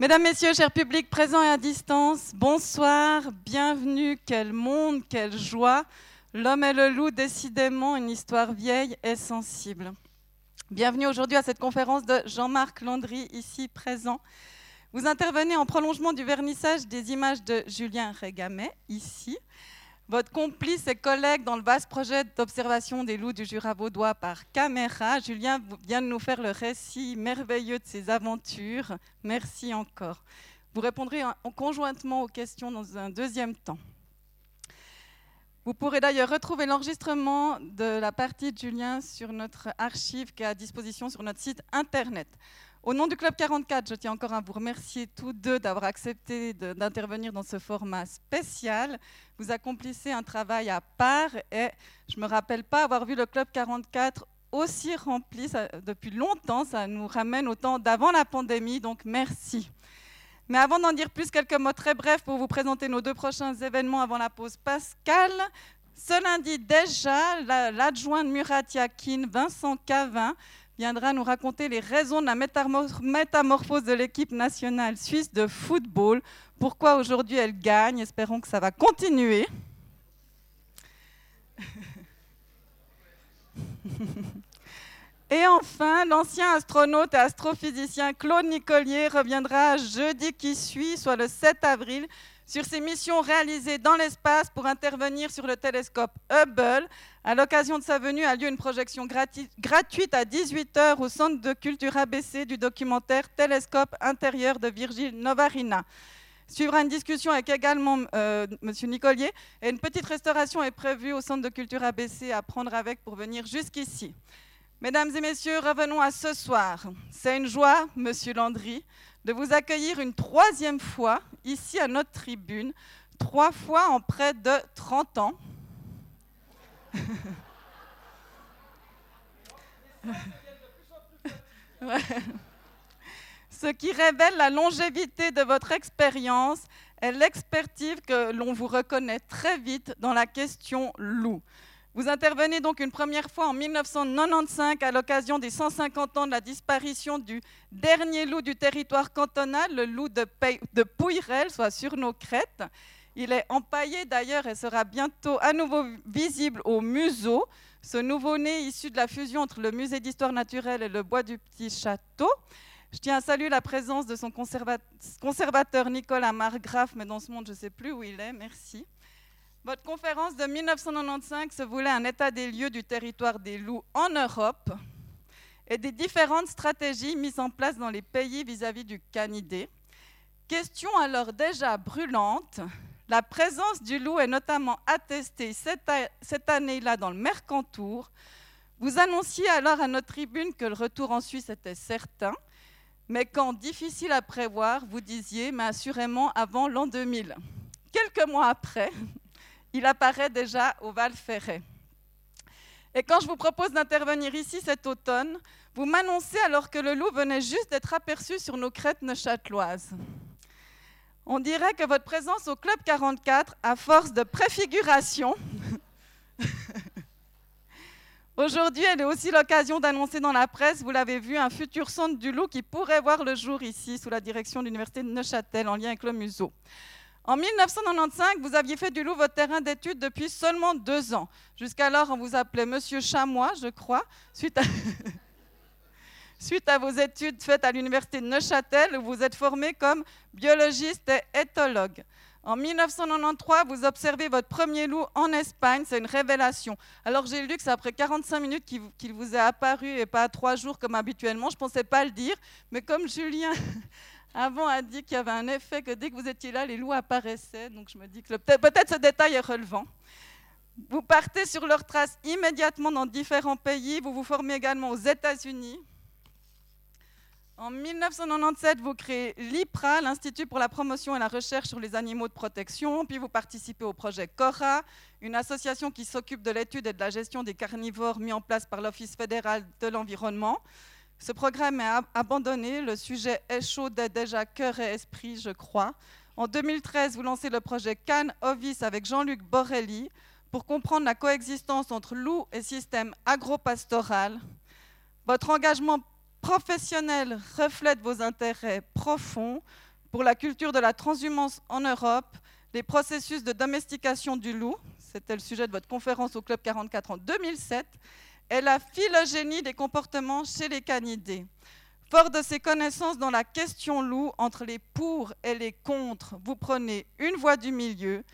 Mesdames, Messieurs, chers publics présents et à distance, bonsoir, bienvenue, quel monde, quelle joie. L'homme et le loup, décidément une histoire vieille et sensible. Bienvenue aujourd'hui à cette conférence de Jean-Marc Landry, ici présent. Vous intervenez en prolongement du vernissage des images de Julien Régamet, ici. Votre complice et collègue dans le vaste projet d'observation des loups du Jura vaudois par caméra, Julien vient de nous faire le récit merveilleux de ses aventures. Merci encore. Vous répondrez conjointement aux questions dans un deuxième temps. Vous pourrez d'ailleurs retrouver l'enregistrement de la partie de Julien sur notre archive qui est à disposition sur notre site internet. Au nom du Club 44, je tiens encore à vous remercier tous deux d'avoir accepté d'intervenir dans ce format spécial. Vous accomplissez un travail à part et je ne me rappelle pas avoir vu le Club 44 aussi rempli depuis longtemps. Ça nous ramène au temps d'avant la pandémie, donc merci. Mais avant d'en dire plus, quelques mots très brefs pour vous présenter nos deux prochains événements avant la pause Pascal. Ce lundi déjà, l'adjoint de Murat Yakin, Vincent Cavin, viendra nous raconter les raisons de la métamorphose de l'équipe nationale suisse de football, pourquoi aujourd'hui elle gagne, espérons que ça va continuer. Et enfin, l'ancien astronaute et astrophysicien Claude Nicolier reviendra jeudi qui suit, soit le 7 avril, sur ses missions réalisées dans l'espace pour intervenir sur le télescope Hubble. À l'occasion de sa venue a lieu une projection gratuite à 18h au Centre de culture ABC du documentaire Télescope intérieur de Virgile Novarina. Suivra une discussion avec également euh, M. Nicolier et une petite restauration est prévue au Centre de culture ABC à prendre avec pour venir jusqu'ici. Mesdames et messieurs, revenons à ce soir. C'est une joie, Monsieur Landry, de vous accueillir une troisième fois ici à notre tribune, trois fois en près de 30 ans. Ce qui révèle la longévité de votre expérience et l'expertise que l'on vous reconnaît très vite dans la question loup. Vous intervenez donc une première fois en 1995 à l'occasion des 150 ans de la disparition du dernier loup du territoire cantonal, le loup de, de Pouyrel, soit sur nos crêtes. Il est empaillé d'ailleurs et sera bientôt à nouveau visible au museau. Ce nouveau-né issu de la fusion entre le musée d'histoire naturelle et le bois du petit château. Je tiens à saluer la présence de son conservateur Nicolas Margraf, mais dans ce monde, je ne sais plus où il est. Merci. Votre conférence de 1995 se voulait un état des lieux du territoire des loups en Europe et des différentes stratégies mises en place dans les pays vis-à-vis du canidé. Question alors déjà brûlante, la présence du loup est notamment attestée cette année-là dans le Mercantour. Vous annonciez alors à notre tribune que le retour en Suisse était certain, mais quand difficile à prévoir, vous disiez, mais assurément avant l'an 2000. Quelques mois après, il apparaît déjà au Val Ferret. Et quand je vous propose d'intervenir ici cet automne, vous m'annoncez alors que le loup venait juste d'être aperçu sur nos crêtes neuchâteloises. On dirait que votre présence au Club 44, à force de préfiguration, aujourd'hui, elle est aussi l'occasion d'annoncer dans la presse, vous l'avez vu, un futur centre du loup qui pourrait voir le jour ici, sous la direction de l'Université de Neuchâtel, en lien avec le museau. En 1995, vous aviez fait du loup votre terrain d'études depuis seulement deux ans. Jusqu'alors, on vous appelait Monsieur Chamois, je crois, suite à, suite à vos études faites à l'université de Neuchâtel, où vous êtes formé comme biologiste et éthologue. En 1993, vous observez votre premier loup en Espagne, c'est une révélation. Alors j'ai lu que c'est après 45 minutes qu'il vous est apparu et pas à trois jours comme habituellement. Je ne pensais pas le dire, mais comme Julien avant a dit qu'il y avait un effet que dès que vous étiez là, les loups apparaissaient. Donc je me dis que peut-être ce détail est relevant. Vous partez sur leurs traces immédiatement dans différents pays. Vous vous formez également aux États-Unis. En 1997, vous créez l'IPRA, l'Institut pour la promotion et la recherche sur les animaux de protection. Puis vous participez au projet CORA, une association qui s'occupe de l'étude et de la gestion des carnivores mis en place par l'Office fédéral de l'environnement. Ce programme est abandonné, le sujet est chaud déjà cœur et esprit, je crois. En 2013, vous lancez le projet Cannes Ovis avec Jean-Luc Borelli pour comprendre la coexistence entre loup et système agropastoral. Votre engagement professionnel reflète vos intérêts profonds pour la culture de la transhumance en Europe, les processus de domestication du loup, c'était le sujet de votre conférence au Club 44 en 2007, et la phylogénie des comportements chez les canidés. Fort de ces connaissances dans la question loup, entre les pour et les contre, vous prenez une voie du milieu.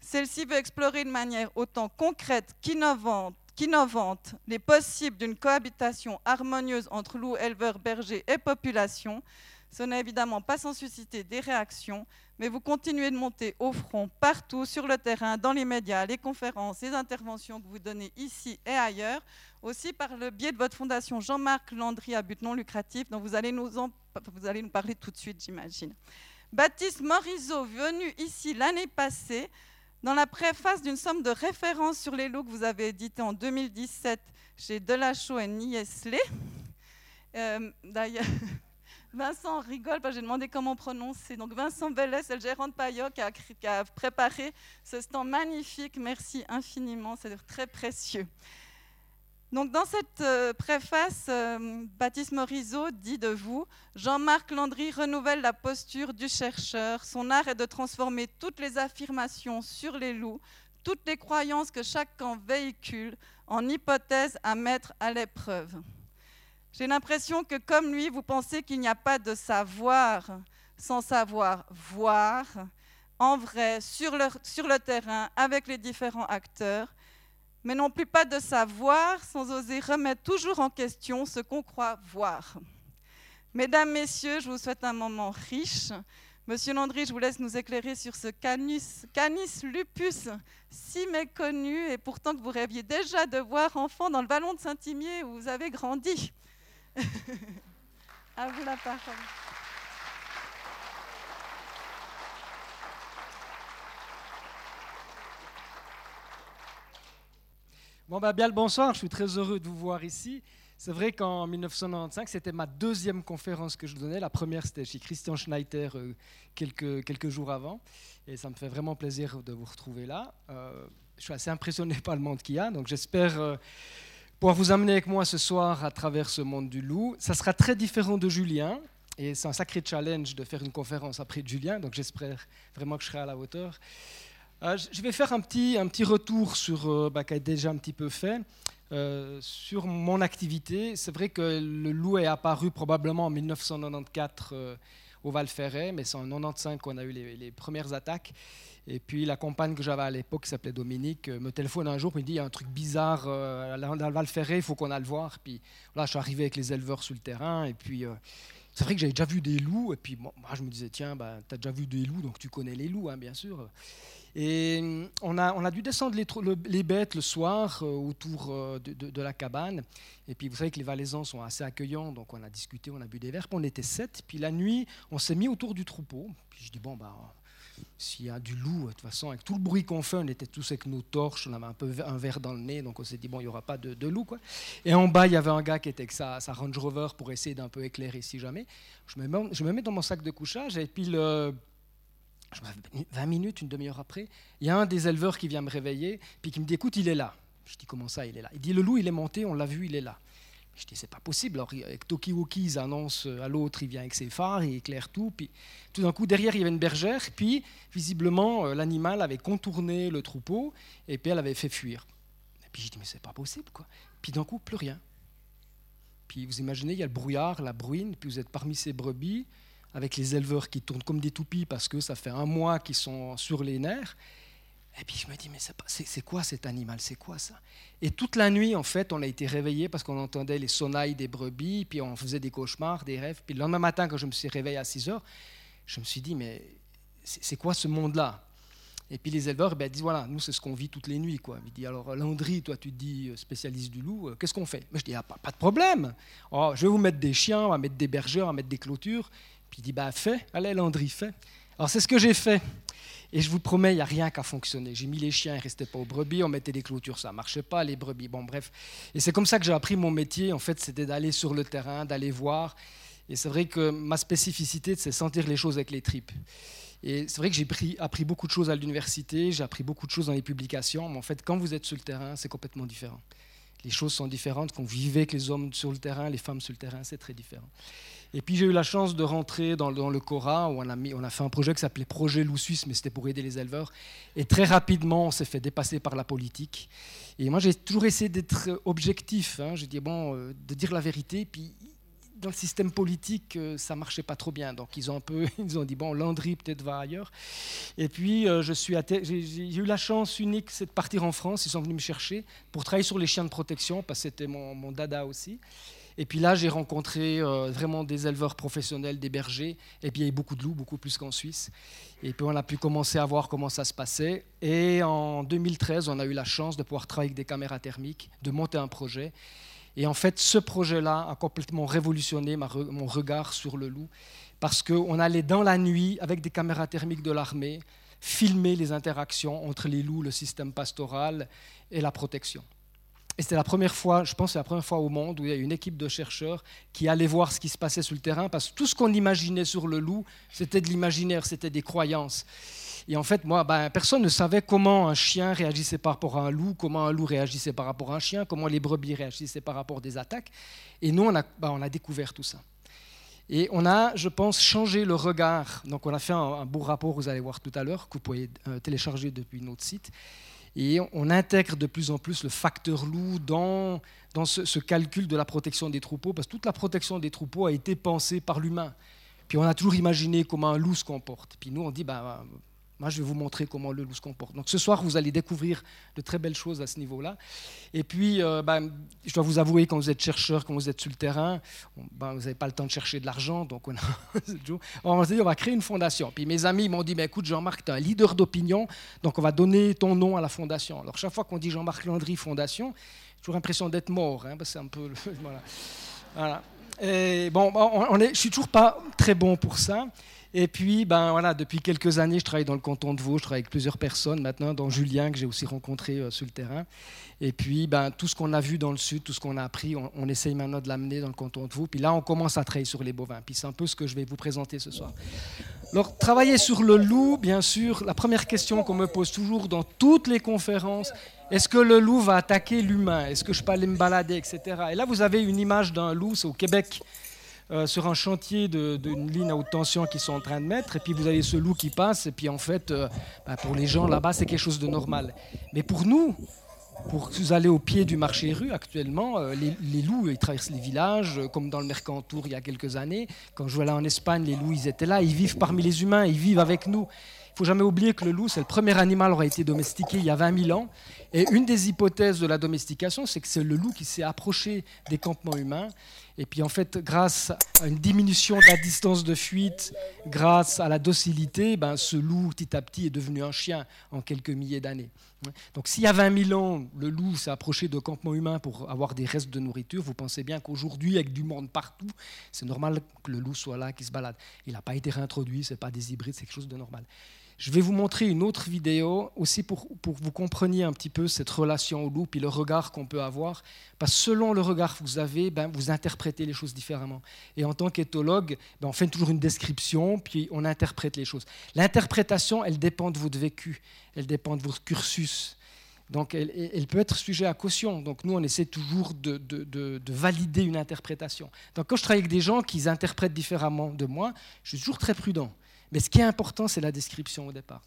Celle-ci veut explorer de manière autant concrète qu'innovante qu'innovante les possibles d'une cohabitation harmonieuse entre loups, éleveurs, bergers et population. Ce n'est évidemment pas sans susciter des réactions, mais vous continuez de monter au front partout sur le terrain, dans les médias, les conférences, les interventions que vous donnez ici et ailleurs, aussi par le biais de votre fondation Jean-Marc Landry à but non lucratif, dont vous allez nous, vous allez nous parler tout de suite, j'imagine. Baptiste Morisot, venu ici l'année passée, dans la préface d'une somme de références sur les loups que vous avez édité en 2017 chez Delachaux et Niesley, euh, d'ailleurs, Vincent rigole, parce que j'ai demandé comment prononcer. Donc Vincent Bellès, le gérant de Payot qui a, qui a, préparé ce stand magnifique. Merci infiniment, c'est très précieux. Donc dans cette euh, préface, euh, Baptiste Morisot dit de vous, Jean-Marc Landry renouvelle la posture du chercheur. Son art est de transformer toutes les affirmations sur les loups, toutes les croyances que chaque camp véhicule, en hypothèses à mettre à l'épreuve. J'ai l'impression que comme lui, vous pensez qu'il n'y a pas de savoir sans savoir voir, en vrai, sur le, sur le terrain, avec les différents acteurs mais non plus pas de savoir sans oser remettre toujours en question ce qu'on croit voir. Mesdames, Messieurs, je vous souhaite un moment riche. Monsieur Landry, je vous laisse nous éclairer sur ce canis, lupus si méconnu et pourtant que vous rêviez déjà de voir enfant dans le vallon de Saint-Imier où vous avez grandi. à vous la parole. Bon, bah, bien bonsoir, je suis très heureux de vous voir ici. C'est vrai qu'en 1995, c'était ma deuxième conférence que je donnais. La première, c'était chez Christian Schneider euh, quelques, jours avant. Et ça me fait vraiment plaisir de vous retrouver là. Euh, je suis assez impressionné par le monde qu'il y a, donc j'espère euh, pouvoir vous amener avec moi ce soir à travers ce monde du loup. Ça sera très différent de Julien. Et c'est un sacré challenge de faire une conférence après Julien, donc j'espère vraiment que je serai à la hauteur. Euh, je vais faire un petit, un petit retour sur, euh, bah, déjà un petit peu fait, euh, sur mon activité. C'est vrai que le loup est apparu probablement en 1994 au Val Ferret, mais c'est en 1995 qu'on a eu les, premières attaques. Et puis la compagne que j'avais à l'époque, qui s'appelait Dominique, me téléphone un jour, me dit il y a un truc bizarre dans le Val Ferret, il faut qu'on aille le voir. Puis là, je suis arrivé avec les éleveurs sur le terrain, et puis c'est vrai que j'avais déjà vu des loups, et puis moi, je me disais tiens, bah, tu as déjà vu des loups, donc tu connais les loups, hein, bien sûr. Et hum, on a, on a dû descendre les, bêtes le soir euh, autour euh, de, la cabane. Et puis vous savez que les Valaisans sont assez accueillants, donc on a discuté, on a bu des verres. Puis on était sept. Puis la nuit, on s'est mis autour du troupeau. Puis je dis bon bah s'il y a du loup, de toute façon, avec tout le bruit qu'on fait, on était tous avec nos torches, on avait un peu un verre dans le nez, donc on s'est dit, bon, il n'y aura pas de, loup. Quoi. Et en bas, il y avait un gars qui était avec sa, sa Range Rover pour essayer d'un peu éclairer si jamais. Je me, mets, je me mets dans mon sac de couchage, et puis le, 20 minutes, une demi-heure après, il y a un des éleveurs qui vient me réveiller, puis qui me dit Écoute, il est là. Je dis Comment ça, il est là? Il dit Le loup, il est monté, on l'a vu, il est là. Je dis C'est pas possible. Alors, avec Tokiwoki, ils annoncent à l'autre, il vient avec ses phares, il éclaire tout. Puis tout d'un coup, derrière, il y avait une bergère, puis visiblement, euh, l'animal avait contourné le troupeau, et puis elle avait fait fuir. Et puis je dis Mais c'est pas possible, quoi. Puis d'un coup, plus rien. Puis vous imaginez, il y a le brouillard, la bruine, puis vous êtes parmi ces brebis avec les éleveurs qui tournent comme des toupies parce que ça fait un mois qu'ils sont sur les nerfs. Et puis je me dis, mais c'est quoi cet animal? C'est quoi ça? Et toute la nuit, en fait, on a été réveillés parce qu'on entendait les sonnailles des brebis, puis on faisait des cauchemars, des rêves. Puis le lendemain matin, quand je me suis réveillé à 6 heures, je me suis dit, mais c'est quoi ce monde-là? Et puis les éleveurs ben, disent, voilà, nous, c'est ce qu'on vit toutes les nuits. Quoi. Il dit, alors Landry, toi, tu te dis euh, spécialiste du loup, euh, qu'est-ce qu'on fait? Mais Je dis, ah, pas, pas, de problème. Oh, je vais vous mettre des chiens, on va mettre des bergers, on va mettre des clôtures. Puis il dit, bah fais, allez Landry, fais. Alors c'est ce que j'ai fait. Et je vous promets, il n'y a rien qu'à fonctionner. J'ai mis les chiens, ils ne restaient pas aux brebis, on mettait des clôtures, ça ne marchait pas, les brebis. Bon, bref. Et c'est comme ça que j'ai appris mon métier, en fait, c'était d'aller sur le terrain, d'aller voir. Et c'est vrai que ma spécificité, c'est sentir les choses avec les tripes. Et c'est vrai que j'ai appris beaucoup de choses à l'université, j'ai appris beaucoup de choses dans les publications, mais en fait, quand vous êtes sur le terrain, c'est complètement différent. les choses sont différentes. Quand vous vivez avec les hommes sur le terrain, les femmes sur le terrain, c'est très différent. Et puis j'ai eu la chance de rentrer dans, le Cora, où on a, fait un projet qui s'appelait Projet Loup Suisse, mais c'était pour aider les éleveurs. Et très rapidement, on s'est fait dépasser par la politique. Et moi, j'ai toujours essayé d'être objectif. Hein. J'ai dit, bon, euh, de dire la vérité. Puis dans le système politique, euh, ça marchait pas trop bien. Donc ils ont un peu, ils ont dit bon, Landry peut-être va ailleurs. Et puis euh, je j'ai eu la chance unique, c'est de partir en France. Ils sont venus me chercher pour travailler sur les chiens de protection parce que c'était mon dada aussi. Et puis là, j'ai rencontré euh, vraiment des éleveurs professionnels, des bergers. Et puis il y avait beaucoup de loups, beaucoup plus qu'en Suisse. Et puis on a pu commencer à voir comment ça se passait. Et en 2013, on a eu la chance de pouvoir travailler avec des caméras thermiques, de monter un projet. Et en fait, ce projet-là a complètement révolutionné mon regard sur le loup. Parce qu'on allait dans la nuit, avec des caméras thermiques de l'armée, filmer les interactions entre les loups, le système pastoral et la protection. Et c'était la première fois, je pense, la première fois au monde où il y a une équipe de chercheurs qui allait voir ce qui se passait sur le terrain, parce que tout ce qu'on imaginait sur le loup, c'était de l'imaginaire, c'était des croyances. Et en fait, moi, ben, personne ne savait comment un chien réagissait par rapport à un loup, comment un loup réagissait par rapport à un chien, comment les brebis réagissaient par rapport à des attaques. Et nous, on a, ben, on a découvert tout ça. Et on a, je pense, changé le regard. Donc, on a fait un, beau rapport, vous allez voir tout à l'heure, que vous pouvez euh, télécharger depuis notre site. Et on intègre de plus en plus le facteur loup dans, dans ce, calcul de la protection des troupeaux, parce que toute la protection des troupeaux a été pensée par l'humain. Puis on a toujours imaginé comment un loup se comporte. Puis nous, on dit, bah, moi, je vais vous montrer comment le loup se comporte. Donc ce soir, vous allez découvrir de très belles choses à ce niveau-là. Et puis, euh, ben, je dois vous avouer, quand vous êtes chercheur, quand vous êtes sur le terrain, ben, vous n'avez pas le temps de chercher de l'argent. Donc on, a, on dit, on va créer une fondation. Puis mes amis m'ont dit, ben, écoute, Jean-Marc, tu es un leader d'opinion, donc on va donner ton nom à la fondation. Alors chaque fois qu'on dit Jean-Marc Landry Fondation, j'ai toujours l'impression d'être mort. Hein, c'est un peu... voilà. Et bon, on est, je suis toujours pas très bon pour ça. Et puis, ben, voilà, depuis quelques années, je travaille dans le canton de Vaud, je travaille avec plusieurs personnes maintenant, dont Julien, que j'ai aussi rencontré euh, sur le terrain. Et puis, ben, tout ce qu'on a vu dans le sud, tout ce qu'on a appris, on, essaye maintenant de l'amener dans le canton de Vaud. Puis là, on commence à travailler sur les bovins. Puis c'est un peu ce que je vais vous présenter ce soir. Alors, travailler sur le loup, bien sûr, la première question qu'on me pose toujours dans toutes les conférences, est-ce que le loup va attaquer l'humain? Est-ce que je peux aller me balader, etc. Et là, vous avez une image d'un loup, c'est au Québec. Euh, sur un chantier d'une ligne à haute tension qu'ils sont en train de mettre, et puis vous avez ce loup qui passe, et puis en fait, euh, bah, pour les gens là-bas, c'est quelque chose de normal. Mais pour nous, pour vous allez au pied du marché rue actuellement, euh, les, loups, ils traversent les villages, comme dans le Mercantour il y a quelques années. Quand je là en Espagne, les loups, ils étaient là, ils vivent parmi les humains, ils vivent avec nous. Il faut jamais oublier que le loup, c'est le premier animal qui a été domestiqué il y a 20 000 ans. Et une des hypothèses de la domestication, c'est que c'est le loup qui s'est approché des campements humains et puis en fait, grâce à une diminution de la distance de fuite, grâce à la docilité, ben, ce loup petit à petit est devenu un chien en quelques milliers d'années. Donc s'il y a 20 000 ans, le loup s'est approché de campements humains pour avoir des restes de nourriture, vous pensez bien qu'aujourd'hui, avec du monde partout, c'est normal que le loup soit là, qu'il se balade. Il n'a pas été réintroduit, ce n'est pas des hybrides, c'est quelque chose de normal. Je vais vous montrer une autre vidéo aussi pour, pour que vous compreniez un petit peu cette relation au loup et le regard qu'on peut avoir. Parce que selon le regard que vous avez, ben, vous interprétez les choses différemment. Et en tant qu'éthologue, ben, on fait toujours une description, puis on interprète les choses. L'interprétation, elle dépend de votre vécu, elle dépend de votre cursus. Donc elle, elle, peut être sujet à caution. Donc nous, on essaie toujours de, de, de, valider une interprétation. Donc quand je travaille avec des gens qui interprètent différemment de moi, je suis toujours très prudent. Mais ce qui est important, c'est la description au départ.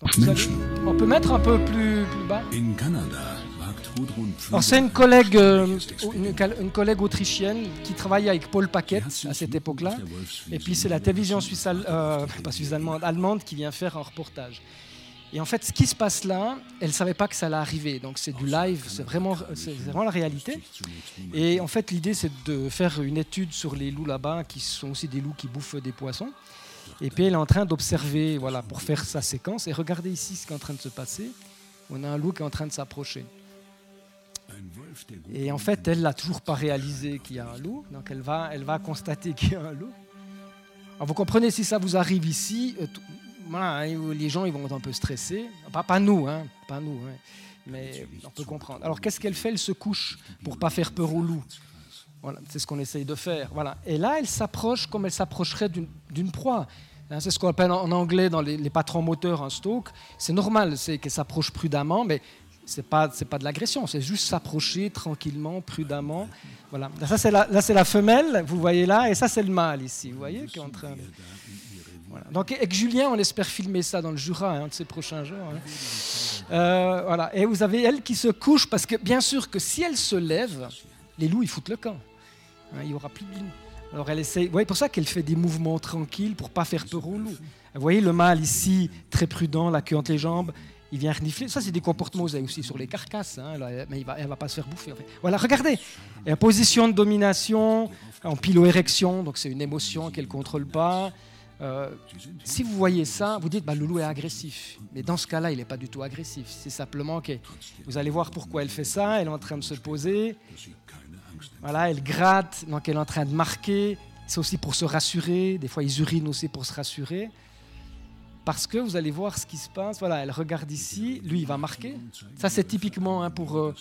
on peut mettre un peu plus, bas. Alors c'est une collègue, euh, une, collègue autrichienne qui travaillait avec Paul Paquet à cette époque-là. Et puis c'est la télévision suisse, euh, pas suisse allemande, allemande qui vient faire un reportage. Et en fait, ce qui se passe là, elle ne savait pas que ça allait arriver. Donc c'est du live, c'est vraiment, c'est vraiment la réalité. Et en fait, l'idée, c'est de faire une étude sur les loups là-bas, qui sont aussi des loups qui bouffent des poissons. Et puis elle est en train d'observer voilà, pour faire sa séquence. Et regardez ici ce qui est en train de se passer. On a un loup qui est en train de s'approcher. Et en fait, elle n'a toujours pas réalisé qu'il y a un loup. Donc elle va, elle va constater qu'il y a un loup. Alors vous comprenez, si ça vous arrive ici, euh, voilà, hein, les gens ils vont être un peu stressés. Pas, pas nous, hein, pas nous, hein, mais on peut comprendre. Alors qu'est-ce qu'elle fait Elle se couche pour pas faire peur au loup? C'est ce qu'on essaye de faire. Voilà. Et là, elle s'approche comme elle s'approcherait d'une proie. Hein, c'est ce qu'on appelle en anglais dans les, patrons moteurs un stoke. C'est normal, c'est qu'elle s'approche prudemment, mais c'est pas pas de l'agression, c'est juste s'approcher tranquillement, prudemment. Voilà. Ça c'est là c'est la femelle, vous voyez là, et ça c'est le mâle ici, vous voyez, qui est en train. Donc avec Julien, on espère filmer ça dans le Jura, hein, un de ces prochains jours. Hein. Euh, voilà. Et vous avez elle qui se couche parce que bien sûr que si elle se lève, les loups ils foutent le camp. Hein, il y aura plus de loups. Alors elle essaye. Vous voyez pour ça qu'elle fait des mouvements tranquilles pour pas faire peur aux loups. Vous voyez le mâle ici, très prudent, la queue entre les jambes il vient renifler. Ça, c'est des comportements aussi sur les carcasses, hein, mais il va, elle va pas se faire bouffer. Voilà, regardez, en position de domination, en pilo-érection, donc c'est une émotion qu'elle contrôle pas. Euh, si vous voyez ça, vous dites bah, le loup est agressif. Mais dans ce cas-là, il n'est pas du tout agressif. C'est simplement que vous allez voir pourquoi elle fait ça. Elle est en train de se poser. Voilà, elle gratte, donc elle est en train de marquer. C'est aussi pour se rassurer. Des fois, ils urinent aussi pour se rassurer. Parce que vous allez voir ce qui se passe. Voilà, elle regarde ici, lui il va marquer. Ça c'est typiquement hein, pour euh,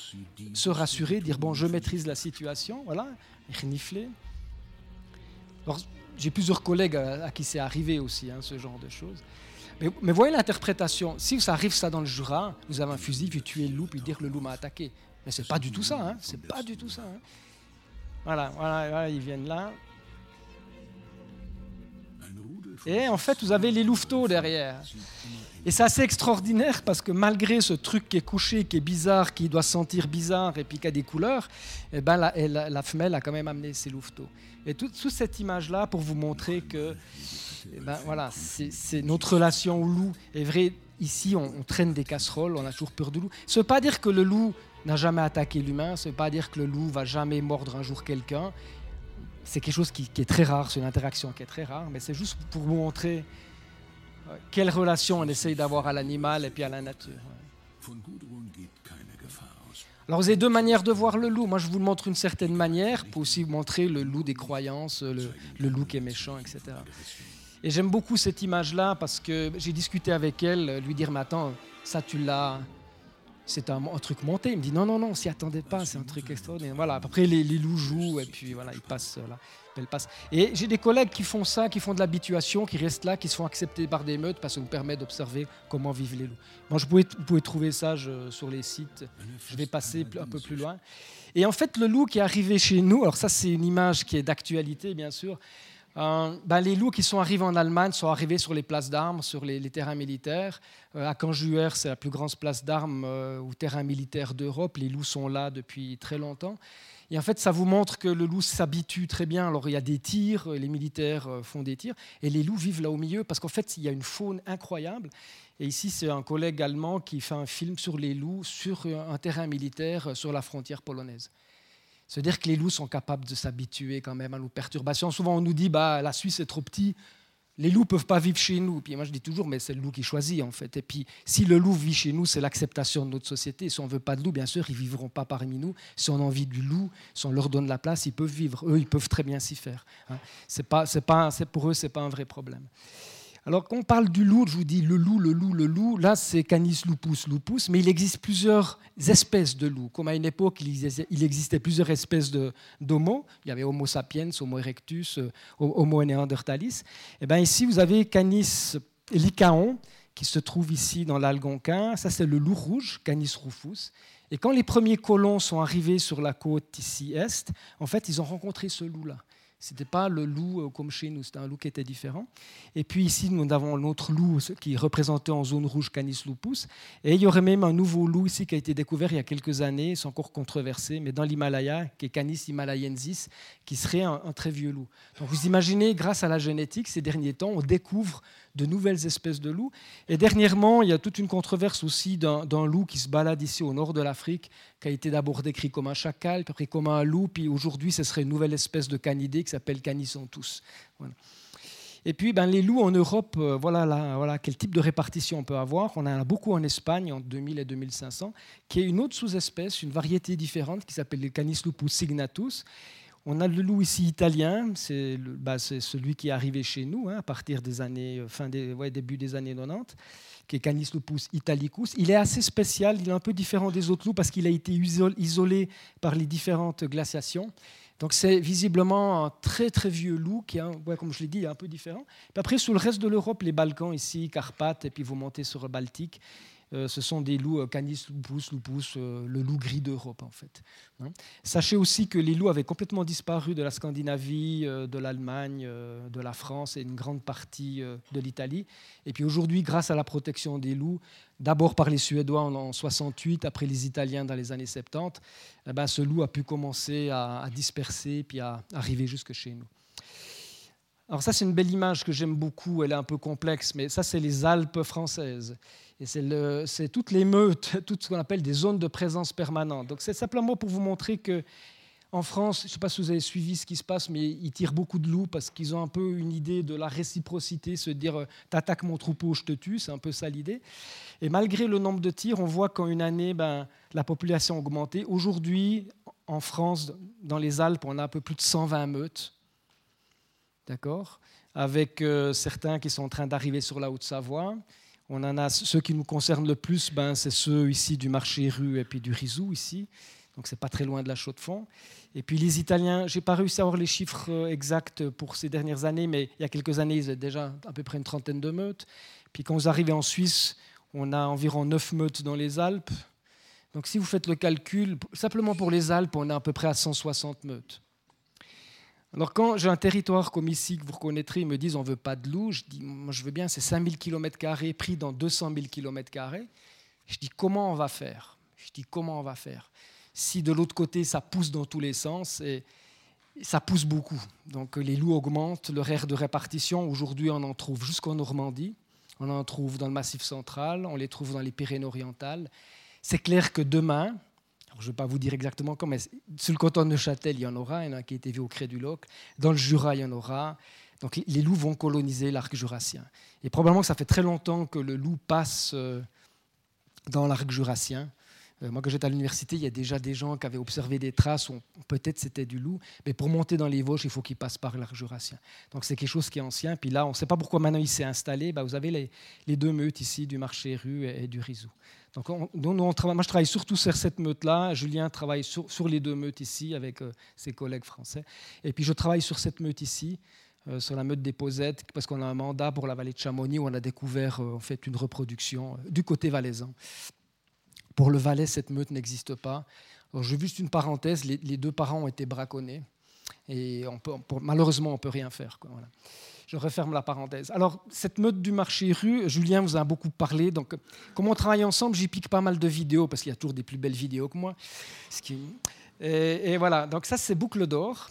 se rassurer, dire bon je maîtrise la situation. Voilà, renifler. J'ai plusieurs collègues à, qui c'est arrivé aussi hein, ce genre de choses. Mais, voyez l'interprétation. Si ça arrive ça dans le Jura, vous avez un fusil, puis tuez le loup, puis dire le loup m'a attaqué. Mais c'est pas du tout ça. Hein. C'est pas du tout ça. Voilà, voilà, voilà, ils viennent là. Et en fait, vous avez les louveteaux derrière. Et c'est assez extraordinaire parce que malgré ce truc qui est couché, qui est bizarre, qui doit sentir bizarre et puis qui a des couleurs, eh ben la, femelle a quand même amené ses louveteaux. Et toute, cette image-là pour vous montrer que eh ben, voilà, c'est notre relation au loup. est vrai, ici, on, traîne des casseroles, on a toujours peur du loup. Ça ne veut pas dire que le loup n'a jamais attaqué l'humain, ça ne veut pas dire que le loup va jamais mordre un jour quelqu'un c'est quelque chose qui, est très rare, c'est une interaction qui est très rare, mais c'est juste pour vous montrer euh, quelle relation on essaye d'avoir à l'animal et puis à la nature. Alors vous avez deux manières de voir le loup. Moi je vous le montre d'une certaine manière pour aussi vous montrer le loup des croyances, le, le loup qui est méchant, etc. Et j'aime beaucoup cette image-là parce que j'ai discuté avec elle, lui dire, mais attends, ça tu l'as c'est un, truc monté. Il me dit non, non, non, on s'y attendait pas, c'est un truc extraordinaire. Voilà, après les, loups jouent et puis voilà, ils passent là. Elle passe. Et j'ai des collègues qui font ça, qui font de l'habituation, qui restent là, qui se font accepter par des meutes parce que ça nous permet d'observer comment vivent les loups. Je vous pouvez trouver ça sur les sites. Je vais passer un peu plus loin. Et en fait, le loup qui est arrivé chez nous, alors ça, c'est une image qui est d'actualité, bien sûr. Euh, ben, les loups qui sont arrivés en Allemagne sont arrivés sur les places d'armes, sur les, terrains militaires. Euh, à Canjuer, c'est la plus grande place d'armes euh, ou terrain militaire d'Europe. Les loups sont là depuis très longtemps. Et en fait, ça vous montre que le loup s'habitue très bien. Alors, il y a des tirs, les militaires font des tirs, et les loups vivent là au milieu parce qu'en fait, il y a une faune incroyable. Et ici, c'est un collègue allemand qui fait un film sur les loups sur un terrain militaire sur la frontière polonaise. C'est-à-dire que les loups sont capables de s'habituer quand même à nos perturbations. Souvent, on nous dit bah la Suisse est trop petit, les loups peuvent pas vivre chez nous. Puis moi, je dis toujours, mais c'est le loup qui choisit en fait. Et puis, si le loup vit chez nous, c'est l'acceptation de notre société. Si on veut pas de loup, bien sûr, ils vivront pas parmi nous. Si on a envie du loup, si on leur donne la place, ils peuvent vivre. Eux, ils peuvent très bien s'y faire. Hein. C'est pas, c'est pas, c'est pour eux, c'est pas un vrai problème. Alors, quand on parle du loup, je vous dis le loup, le loup, le loup. Là, c'est Canis lupus lupus, mais il existe plusieurs espèces de loups. Comme à une époque, il existait plusieurs espèces d'homo. Il y avait Homo sapiens, Homo erectus, euh, Homo neanderthalis. Et eh bien ici, vous avez Canis lycaon, qui se trouve ici dans l'Algonquin. Ça, c'est le loup rouge, Canis rufus. Et quand les premiers colons sont arrivés sur la côte ici est, en fait, ils ont rencontré ce loup-là. Ce n'était pas le loup euh, comme chez nous, c'était un loup qui était différent. Et puis ici, nous avons l'autre loup qui est représenté en zone rouge Canis lupus. Et il y aurait même un nouveau loup ici qui a été découvert il y a quelques années, c'est encore controversé, mais dans l'Himalaya, qui est Canis himalayensis, qui serait un, un, très vieux loup. Donc vous imaginez, grâce à la génétique, ces derniers temps, on découvre de nouvelles espèces de loups. Et dernièrement, il y a toute une controverse aussi d'un loup qui se balade ici au nord de l'Afrique, qui a été d'abord décrit comme un chacal, puis après comme un loup, puis aujourd'hui, ce serait une nouvelle espèce de canidé qui s'appelle Canis Voilà. Et puis, ben, les loups en Europe, euh, voilà, voilà quel type de répartition on peut avoir. On en a beaucoup en Espagne, entre 2000 et 2500, qui est une autre sous-espèce, une variété différente qui s'appelle le Canis lupus signatus, on a le loup ici italien, c'est bah, celui qui est arrivé chez nous hein, à partir des années, euh, fin des, début des années 90, qui est Canis lupus italicus. Il est assez spécial, il est un peu différent des autres loups parce qu'il a été isolé par les différentes glaciations. Donc c'est visiblement un très très vieux loup qui, comme je l'ai dit, un peu différent. Puis après, sur le reste de l'Europe, les Balkans ici, Carpates, et puis vous montez sur le Baltique, ce sont des loups Canis lupus, lupus, le loup gris d'Europe en fait. Hein. Sachez aussi que les loups avaient complètement disparu de la Scandinavie, de l'Allemagne, de la France et une grande partie de l'Italie. Et puis aujourd'hui, grâce à la protection des loups, d'abord par les Suédois en, 68, après les Italiens dans les années 70, eh ben, ce loup a pu commencer à, à disperser puis à arriver jusque chez nous. Alors ça, c'est une belle image que j'aime beaucoup, elle est un peu complexe, mais ça, c'est les Alpes françaises. Et c'est toutes les meutes, tout ce qu'on appelle des zones de présence permanente. Donc c'est simplement pour vous montrer que en France, je ne sais pas si vous avez suivi ce qui se passe, mais ils tirent beaucoup de loups parce qu'ils ont un peu une idée de la réciprocité, se dire euh, t'attaques mon troupeau, je te tue, c'est un peu ça l'idée. Et malgré le nombre de tirs, on voit qu'en une année, ben, la population a augmenté. Aujourd'hui, en France, dans les Alpes, on a un peu plus de 120 meutes d'accord? Avec euh, certains qui sont en train d'arriver sur la Haute-Savoie. On en a ceux qui nous concernent le plus, ben, c'est ceux ici du marché rue et puis du Rizou ici. Donc c'est pas très loin de la Chaux-de-Fonds. Et puis les Italiens, j'ai pas réussi à avoir les chiffres euh, exacts pour ces dernières années, mais il y a quelques années, ils étaient déjà à peu près une trentaine de meutes. Puis quand vous arrivez en Suisse, on a environ neuf meutes dans les Alpes. Donc si vous faites le calcul, simplement pour les Alpes, on est à peu près à 160 meutes. Alors quand j'ai un territoire comme ici que vous reconnaîtrez, ils me disent on ne veut pas de loup, je dis moi je veux bien, c'est 5000 km pris dans 200 000 km. Je dis comment on va faire? Je dis comment on va faire? Si de l'autre côté ça pousse dans tous les sens, et ça pousse beaucoup. Donc les loups augmentent, leur aire de répartition, aujourd'hui on en trouve jusqu'en Normandie, on en trouve dans le Massif central, on les trouve dans les Pyrénées-Orientales. C'est clair que demain, je ne vais pas vous dire exactement comment, mais sur le canton de Neuchâtel, il y en aura, il y en a qui a été vu au Cré du Loc. Dans le Jura, il y en aura. Donc les loups vont coloniser l'arc jurassien. Et probablement que ça fait très longtemps que le loup passe euh, dans l'arc jurassien. Euh, moi, quand j'étais à l'université, il y a déjà des gens qui avaient observé des traces, peut-être c'était du loup, mais pour monter dans les Vosges, il faut qu'il passe par l'arc jurassien. Donc c'est quelque chose qui est ancien. Puis là, on ne sait pas pourquoi maintenant il s'est installé. Bah, vous avez les, deux meutes ici, du marché rue et, du Rizou. Donc on, moi, je travaille surtout sur cette meute-là. Julien travaille sur, les deux meutes ici avec euh, ses collègues français. Et puis je travaille sur cette meute ici. Euh, sur la meute des Posettes, parce qu'on a un mandat pour la vallée de Chamonix où on a découvert en fait une reproduction du côté valaisan. Pour le Valais, cette meute n'existe pas. Je juste une parenthèse, les, deux parents ont été braconnés. Et malheureusement, on ne peut rien faire. Je referme la parenthèse. Alors, cette meute du marché rue, Julien vous a beaucoup parlé. Donc, comme on travaille ensemble, j'y pique pas mal de vidéos, parce qu'il y a toujours des plus belles vidéos que moi. Et, et voilà, donc ça, c'est Boucle d'Or.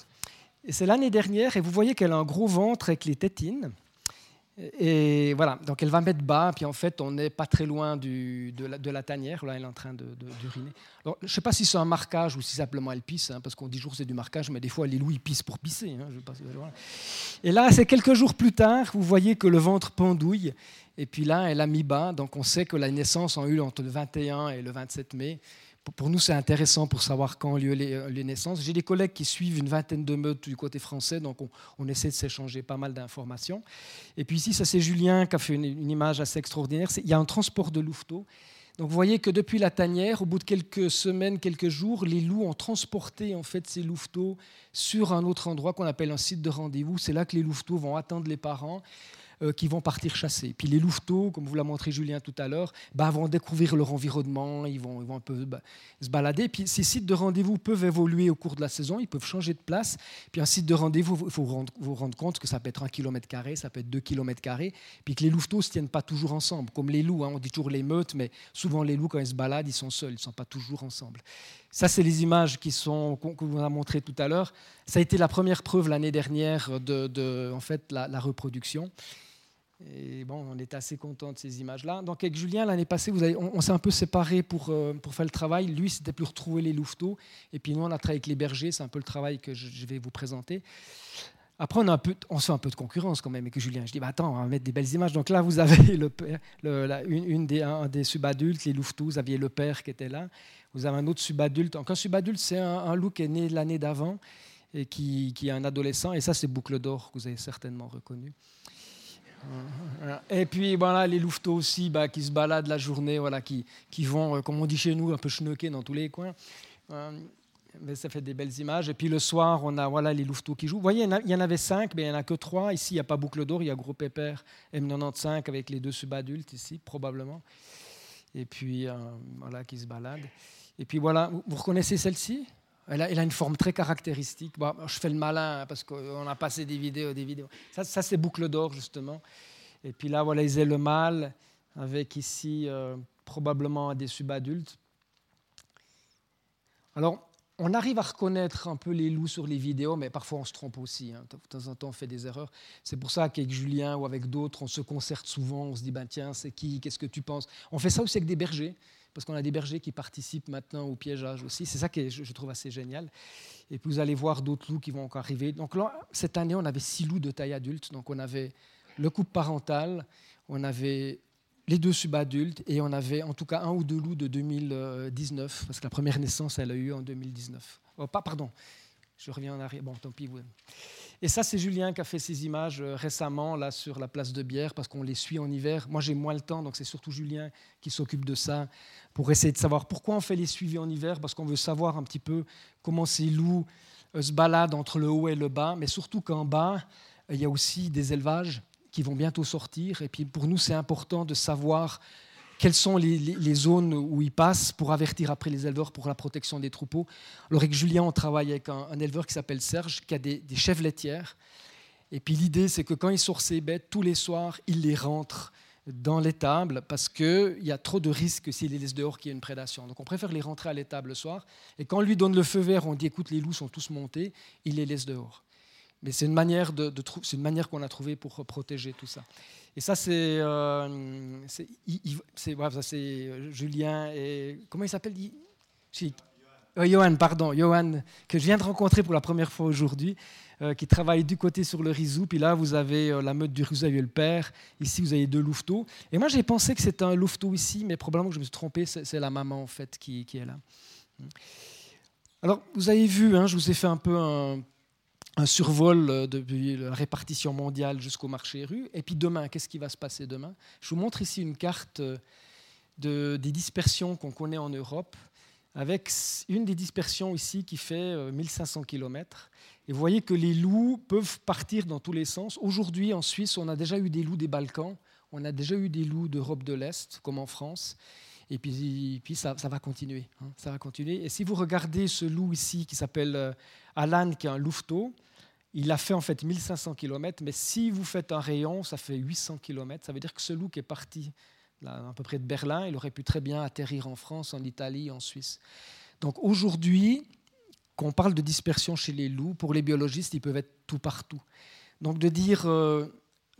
Et c'est l'année dernière, et vous voyez qu'elle a un gros ventre avec les tétines. Et voilà, donc elle va mettre bas, puis en fait, on n'est pas très loin de, la, de, tanière. Là, elle est en train d'uriner. je ne sais pas si c'est un marquage ou si simplement elle pisse, hein, parce qu'on dit toujours c'est du marquage, mais des fois, les loups, ils pissent pour pisser. Hein, Et là, c'est quelques jours plus tard, vous voyez que le ventre pendouille. Et puis là, elle a mis bas, donc on sait que la naissance a eu entre le 21 et le 27 mai pour nous, c'est intéressant pour savoir quand ont lieu les, les naissances. J'ai des collègues qui suivent une vingtaine de meutes du côté français, donc on, essaie de s'échanger pas mal d'informations. Et puis ici, ça c'est Julien qui a fait une, image assez extraordinaire. Il y a un transport de louveteaux. Donc vous voyez que depuis la tanière, au bout de quelques semaines, quelques jours, les loups ont transporté en fait ces louveteaux sur un autre endroit qu'on appelle un site de rendez-vous. C'est là que les louveteaux vont attendre les parents. Euh, qui vont partir chasser. Puis les louveteaux, comme vous l'a montré Julien tout à l'heure, bah, vont découvrir leur environnement, ils vont, un peu bah, se balader. Puis ces sites de rendez-vous peuvent évoluer au cours de la saison, ils peuvent changer de place. Puis un site de rendez-vous, il faut vous rendre, compte que ça peut être un kilomètre carré, ça peut être deux kilomètres carrés, puis que les louveteaux ne se tiennent pas toujours ensemble, comme les loups. Hein. on dit toujours les meutes, mais souvent les loups, quand ils se baladent, ils sont seuls, ils ne sont pas toujours ensemble. Ça, c'est les images qui qu'on vous a montrées tout à l'heure. Ça a été la première preuve l'année dernière de, la reproduction. Et bon, on est assez content de ces images-là. Donc avec Julien, l'année passée, vous avez, on, s'est un peu séparés pour, euh, pour faire le travail. Lui, c'était plus retrouver les louveteaux. Et puis nous, on a travaillé avec les bergers. C'est un peu le travail que je, vais vous présenter. Après, on, a un peu, on se fait un peu de concurrence quand même avec Julien. Je dis, bah, attends, on va mettre des belles images. Donc là, vous avez le, une, des, un des subadultes, les louveteaux. Vous aviez le père qui était là. Vous avez un autre subadulte. Donc un subadulte, c'est un, un loup qui est né l'année d'avant et qui, qui est un adolescent. Et ça, c'est Boucle d'Or, que vous avez certainement reconnu. Et puis voilà, les louveteaux aussi bah, qui se baladent la journée, voilà, qui, qui vont, euh, comme on dit chez nous, un peu schneuquer dans tous les coins. Euh, mais ça fait des belles images. Et puis le soir, on a voilà, les louveteaux qui jouent. Vous voyez, il y en avait cinq, mais il n'y en a que trois. Ici, il n'y a pas Boucle d'Or, il y a Gros Pépère M95 avec les deux subadultes ici, probablement. et puis voilà, qui se balade. Et puis voilà, vous reconnaissez celle-ci? Elle a, une forme très caractéristique. je fais le malin hein, parce qu'on a passé des vidéos, des vidéos. Ça, c'est boucle d'or justement. Et puis là, voilà, ils aient le mâle avec ici probablement des subadultes. Alors, on arrive à reconnaître un peu les loups sur les vidéos, mais parfois on se trompe aussi. Hein. De temps en temps, on fait des erreurs. C'est pour ça qu'avec Julien ou avec d'autres, on se concerte souvent. On se dit, ben, tiens, c'est qui? Qu'est-ce que tu penses? On fait ça aussi avec des bergers, parce qu'on a des bergers qui participent maintenant au piégeage aussi. C'est ça que je, trouve assez génial. Et puis vous allez voir d'autres loups qui vont encore arriver. Donc là, cette année, on avait six loups de taille adulte. Donc on avait le couple parental, on avait les deux subadultes, et on avait en tout cas un ou deux loups de 2019, parce que la première naissance, elle a eu en 2019. Oh, pas, pardon, je reviens en arrière, bon, tant pis. Et ça, c'est Julien qui a fait ces images euh, récemment, là, sur la place de Bière, parce qu'on les suit en hiver. Moi, j'ai moins le temps, donc c'est surtout Julien qui s'occupe de ça, pour essayer de savoir pourquoi on fait les suivis en hiver, parce qu'on veut savoir un petit peu comment ces loups euh, se baladent entre le haut et le bas, mais surtout qu'en bas, il y a aussi des élevages qui vont bientôt sortir. Et puis pour nous, c'est important de savoir quelles sont les, zones où ils passent pour avertir après les éleveurs pour la protection des troupeaux. Alors avec Julien, on travaille avec un, éleveur qui s'appelle Serge, qui a des, des chèvres laitières. Et puis l'idée, c'est que quand il sort ses bêtes, tous les soirs, il les rentre dans l'étable parce qu'il y a trop de risques s'il les laisse dehors qu'il y ait une prédation. Donc on préfère les rentrer à l'étable le soir. Et quand on lui donne le feu vert, on dit écoute, les loups sont tous montés, il les laisse dehors. Mais c'est une manière, de, une manière qu'on a trouvée pour protéger tout ça. Et ça, c'est euh, euh, Julien et. Comment il s'appelle euh, Johan, pardon, Johan, que je viens de rencontrer pour la première fois aujourd'hui, qui travaille du côté sur le Rizou. Puis là, vous avez la meute du Rizou le père. Ici, vous avez deux louveteaux. Et moi, j'ai pensé que c'était un louveteau ici, mais probablement que je me suis trompé, c'est la maman, en fait, qui, qui, est là. Alors, vous avez vu, hein, je vous ai fait un peu un un survol euh, depuis la répartition mondiale jusqu'au marché rue. Et puis demain, qu'est-ce qui va se passer demain? Je vous montre ici une carte euh, de, des dispersions qu'on connaît en Europe, avec une des dispersions ici qui fait 1500 euh, km. Et vous voyez que les loups peuvent partir dans tous les sens. Aujourd'hui, en Suisse, on a déjà eu des loups des Balkans, on a déjà eu des loups d'Europe de l'Est, comme en France. Et puis, puis ça, va continuer. Hein, ça va continuer. Et si vous regardez ce loup ici qui s'appelle Alan, qui est un louveteau, il a fait en fait 1500 km, mais si vous faites un rayon, ça fait 800 km. Ça veut dire que ce loup qui est parti à peu près de Berlin, il aurait pu très bien atterrir en France, en Italie, en Suisse. Donc aujourd'hui, quand on parle de dispersion chez les loups, pour les biologistes, ils peuvent être tout partout. Donc de dire euh,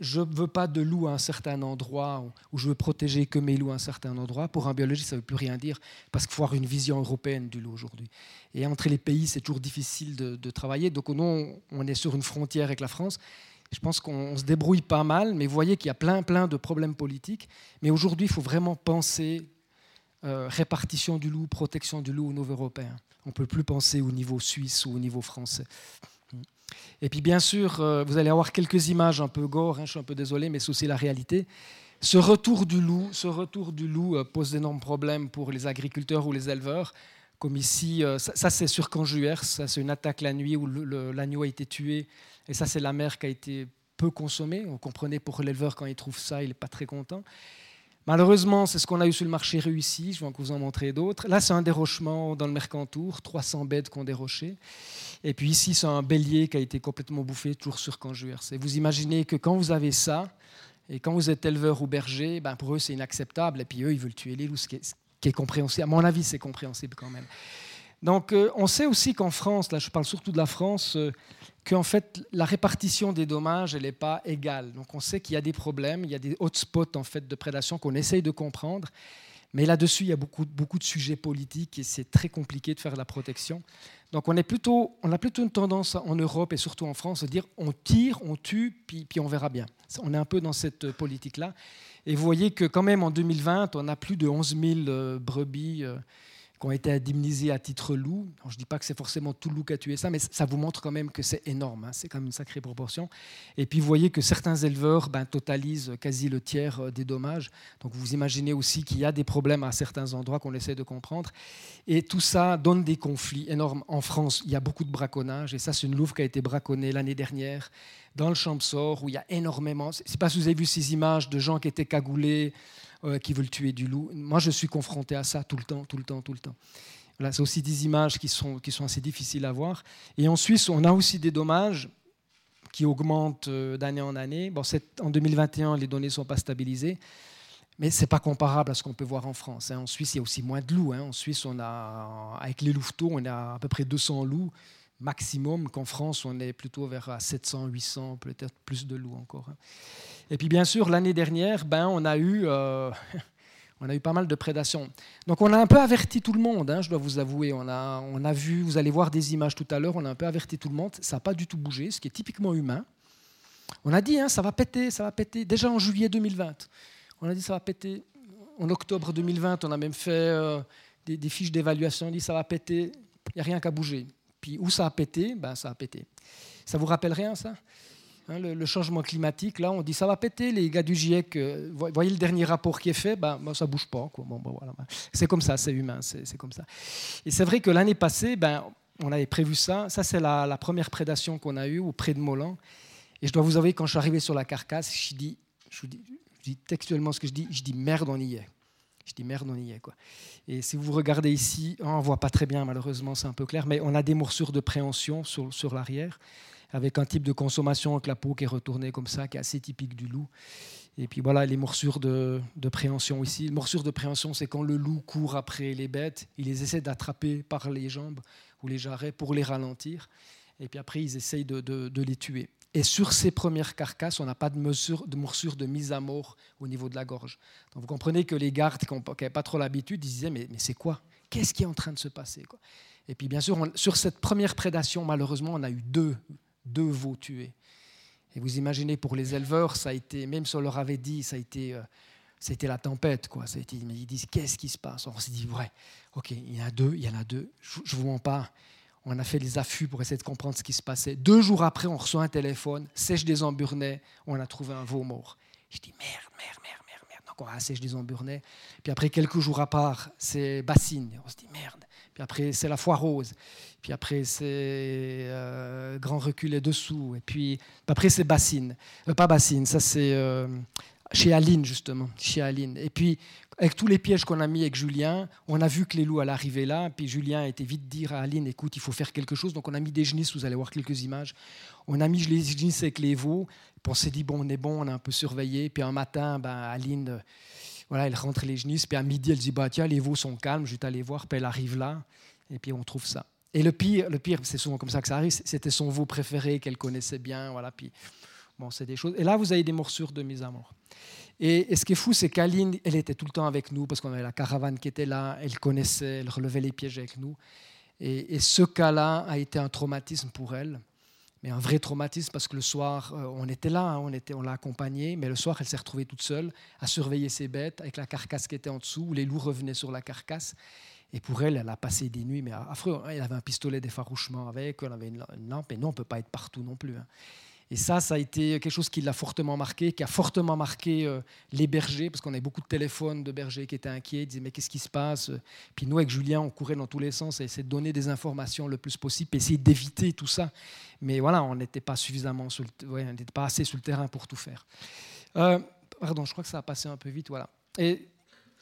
je ne veux pas de loups à un certain endroit ou je veux protéger que mes loups à un certain endroit. Pour un biologiste, ça ne veut plus rien dire parce qu'il faut avoir une vision européenne du loup aujourd'hui. Et entre les pays, c'est toujours difficile de, travailler. Donc nous, on est sur une frontière avec la France. Je pense qu'on se débrouille pas mal, mais vous voyez qu'il y a plein, plein de problèmes politiques. Mais aujourd'hui, il faut vraiment penser euh, répartition du loup, protection du loup au niveau européen. On ne peut plus penser au niveau suisse ou au niveau français. Et puis bien sûr, euh, vous allez avoir quelques images un peu gore, hein, je suis un peu désolé, mais c'est aussi la réalité. Ce retour du loup, ce retour du loup euh, pose d'énormes problèmes pour les agriculteurs ou les éleveurs. Comme ici, euh, ça, c'est sur Canjuers, ça c'est une attaque la nuit où l'agneau a été tué, et ça c'est la mer qui a été peu consommée. On comprenait pour l'éleveur quand il trouve ça, il n'est pas très content. Malheureusement, c'est ce qu'on a eu sur le marché réussi. Je vais vous en montrer d'autres. Là, c'est un dérochement dans le Mercantour, 300 bêtes qu'on déroché. Et puis ici, c'est un bélier qui a été complètement bouffé, toujours sur. Et vous imaginez que quand vous avez ça, et quand vous êtes éleveur ou berger, ben pour eux, c'est inacceptable. Et puis eux, ils veulent tuer les loups, ce qui est, compréhensible. À mon avis, c'est compréhensible quand même. Donc, euh, on sait aussi qu'en France, là, je parle surtout de la France, euh, qu'en fait, la répartition des dommages, elle n'est pas égale. Donc, on sait qu'il y a des problèmes, il y a des hotspots en fait de prédation qu'on essaye de comprendre. Mais là-dessus, il y a beaucoup, de sujets politiques et c'est très compliqué de faire la protection. Donc on, a plutôt une tendance en Europe et surtout en France à dire on tire, on tue, puis, on verra bien. On est un peu dans cette politique-là. Et vous voyez que quand même en 2020, on a plus de 11 000 euh, brebis euh, qui ont été indemnisés à titre loup. je ne dis pas que c'est forcément tout loup qui a tué ça, mais ça vous montre quand même que c'est énorme. Hein. c'est quand même une sacrée proportion. Et puis vous voyez que certains éleveurs ben, totalisent quasi le tiers euh, des dommages. Donc vous imaginez aussi qu'il y a des problèmes à certains endroits qu'on essaie de comprendre. Et tout ça donne des conflits énormes. En France, il y a beaucoup de braconnage. Et ça, c'est une louve qui a été braconnée l'année dernière dans le Champsor, où il y a énormément. Je ne sais pas si vous avez vu ces images de gens qui étaient cagoulés qui veulent tuer du loup. Moi, je suis confronté à ça tout le temps, tout le temps, tout le temps. Voilà, c'est aussi des images qui sont, qui sont assez difficiles à voir. Et en Suisse, on a aussi des dommages qui augmentent d'année en année. Bon, en 2021, les données ne sont pas stabilisées. Mais ce n'est pas comparable à ce qu'on peut voir en France. Hein. En Suisse, il y a aussi moins de loups. Hein. En Suisse, on a, avec les louveteaux, on a à peu près 200 loups maximum, qu'en France, on est plutôt vers 700, 800, peut-être plus de loups encore. Hein. Et puis, bien sûr, l'année dernière, ben, on, a eu, euh, on a eu pas mal de prédation. Donc, on a un peu averti tout le monde, je dois vous avouer. On a, on a vu, vous allez voir des images tout à l'heure, on a un peu averti tout le monde. Ça n'a pas du tout bougé, ce qui est typiquement humain. On a dit, ça va péter, ça va péter, déjà en juillet 2020. On a dit ça va péter. En octobre 2020, on a même fait euh, des, fiches d'évaluation. On a dit ça va péter. Il n'y a rien qu'à bouger. Puis où ça a pété? Ben, Ça a pété. Ça vous rappelle rien, ça? Hein, le, changement climatique, là, on dit ça va péter, les gars du GIEC, euh, voyez le dernier rapport qui est fait, ben, ben ça bouge pas. Bon, ben, voilà. C'est comme ça, c'est humain, c'est comme ça. Et c'est vrai que l'année passée, ben, on avait prévu ça. Ça, c'est la, première prédation qu'on a eue auprès de Molan. Et je dois vous avouer, quand je suis arrivé sur la carcasse, je dis, je dis je dis textuellement ce que je dis, je dis merde, on y est. Je dis merde, on y est. Quoi. Et si vous regardez ici, on ne voit pas très bien, malheureusement, c'est un peu clair, mais on a des morsures de préhension sur l'arrière, avec un type de consommation avec la peau qui est retournée comme ça, qui est assez typique du loup. Et puis voilà les morsures de, préhension ici. Les morsures de préhension, c'est quand le loup court après les bêtes, il les essaie d'attraper par les jambes ou les jarrets pour les ralentir. Et puis après, ils essayent de, les tuer. Et sur ces premières carcasses, on n'a pas de, mesure, de morsure de mise à mort au niveau de la gorge. Donc vous comprenez que les gardes qui n'avaient pas trop l'habitude, ils disaient Mais, c'est quoi? Qu'est-ce qui est en train de se passer Et puis bien sûr, sur cette première prédation, malheureusement, on a eu deux, deux veaux tués. Et vous imaginez, pour les éleveurs, ça a été, même si on leur avait dit, ça a été, euh, la tempête. Quoi. Ça a été, ils disent Qu'est-ce qui se passe? On s'est dit Ouais, ok, il y en a deux, il y en a deux, je ne vous mens pas on a fait les affûts pour essayer de comprendre ce qui se passait. Deux jours après, on reçoit un téléphone, sèche des emburnais, on a trouvé un veau mort. Je dis merde, merde, merde, merde, merde. Donc on a sèche des emburnais. Puis après, quelques jours à part, c'est bassine. On se dit merde. Puis après, c'est la foire rose. Puis après, c'est euh, grand reculé dessous. Et puis après, c'est bassine. Euh, pas bassine, ça c'est euh, chez Aline, justement. Chez Aline. Et puis, avec tous les pièges qu'on a mis avec Julien, on a vu que les loups allaient arriver là. Puis Julien a été vite dire à Aline écoute, il faut faire quelque chose. Donc on a mis des genisses, vous allez voir quelques images. On a mis les genisses avec les veaux. On s'est dit bon, on est bon, on a un peu surveillé. Puis un matin, ben, Aline, euh, voilà, elle rentre les genisses. Puis à midi, elle dit bah, tiens, les veaux sont calmes, je vais aller voir. Puis elle arrive là. Et puis on trouve ça. Et le pire, le pire c'est souvent comme ça que ça arrive, c'était son veau préféré qu'elle connaissait bien. Voilà, puis bon, c'est des choses. Et là, vous avez des morsures de mise à mort. Et, ce qui est fou, c'est qu'Aline, elle était tout le temps avec nous parce qu'on avait la caravane qui était là, elle connaissait, elle relevait les pièges avec nous. Et, ce cas-là a été un traumatisme pour elle, mais un vrai traumatisme parce que le soir, euh, on était là, hein, on, l'a accompagnée, mais le soir, elle s'est retrouvée toute seule à surveiller ses bêtes avec la carcasse qui était en dessous, où les loups revenaient sur la carcasse. Et pour elle, elle a passé des nuits, mais affreux. Elle avait un pistolet d'effarouchement avec, elle avait une lampe, et non, on ne peut pas être partout non plus. Hein. Et ça, ça a été quelque chose qui l'a fortement marqué, qui a fortement marqué euh, les bergers, parce qu'on avait beaucoup de téléphones de bergers qui étaient inquiets, ils disaient mais qu'est-ce qui se passe? Puis nous, avec Julien, on courait dans tous les sens et essayer de donner des informations le plus possible, essayer d'éviter tout ça. Mais voilà, on n'était pas suffisamment, on n'était pas assez sur le terrain pour tout faire. Euh, pardon, je crois que ça a passé un peu vite, voilà. Et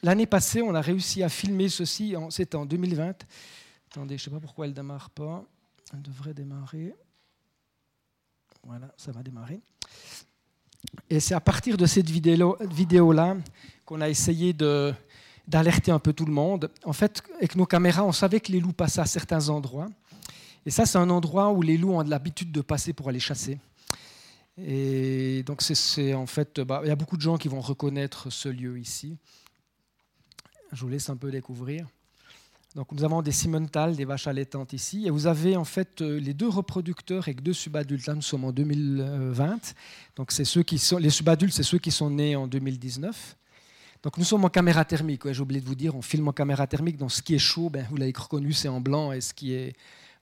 l'année passée, on a réussi à filmer ceci, c'était en 2020. Attendez, je ne sais pas pourquoi elle ne démarre pas. Elle devrait démarrer. Voilà, ça va démarrer. Et c'est à partir de cette vidéo-là qu'on a essayé d'alerter un peu tout le monde. En fait, avec nos caméras, on savait que les loups passaient à certains endroits. Et ça, c'est un endroit où les loups ont l'habitude de passer pour aller chasser. Et donc, c'est en fait, bah, il y a beaucoup de gens qui vont reconnaître ce lieu ici. Je vous laisse un peu découvrir. Donc nous avons des Simmental, des vaches allaitantes ici, et vous avez en fait euh, les deux reproducteurs avec deux subadultes. Nous sommes en 2020. Donc c'est ceux qui sont, les subadultes, c'est ceux qui sont nés en 2019. Donc nous sommes en caméra thermique. J'ai oublié de vous dire, on filme en caméra thermique. Donc ce qui est chaud, ben, vous l'avez reconnu, c'est en blanc, et ce qui est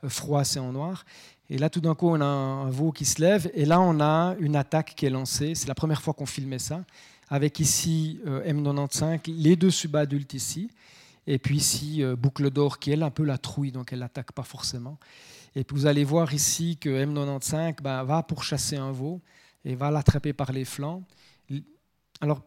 euh, froid, c'est en noir. Et là, tout d'un coup, on a un veau qui se lève, et là, on a une attaque qui est lancée. C'est la première fois qu'on filmait ça, avec ici euh, M95, les deux subadultes ici. Et puis ici, euh, Boucle d'Or, qui est un peu la trouille, donc elle n'attaque pas forcément. Et puis vous allez voir ici que M95 ben, va pour chasser un veau et va l'attraper par les flancs. Alors,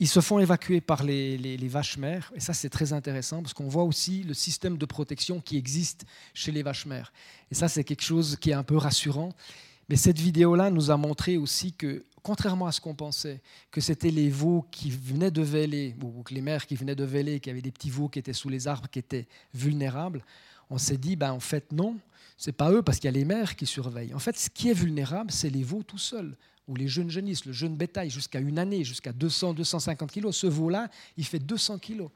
ils se font évacuer par les, vaches mères, et ça c'est très intéressant parce qu'on voit aussi le système de protection qui existe chez les vaches mères. Et ça c'est quelque chose qui est un peu rassurant. Mais cette vidéo-là nous a montré aussi que, contrairement à ce qu'on pensait, que c'était les veaux qui venaient de véler, ou que les mères qui venaient de véler, qui avaient des petits veaux qui étaient sous les arbres, qui étaient vulnérables, on s'est dit, ben, en fait non, c'est pas eux parce qu'il y a les mères qui surveillent. En fait, ce qui est vulnérable, c'est les veaux tout seuls ou les jeunes jeunisses, le jeune bétail, jusqu'à une année, jusqu'à 200, 250 kilos. Ce veau-là, il fait 200 kilos.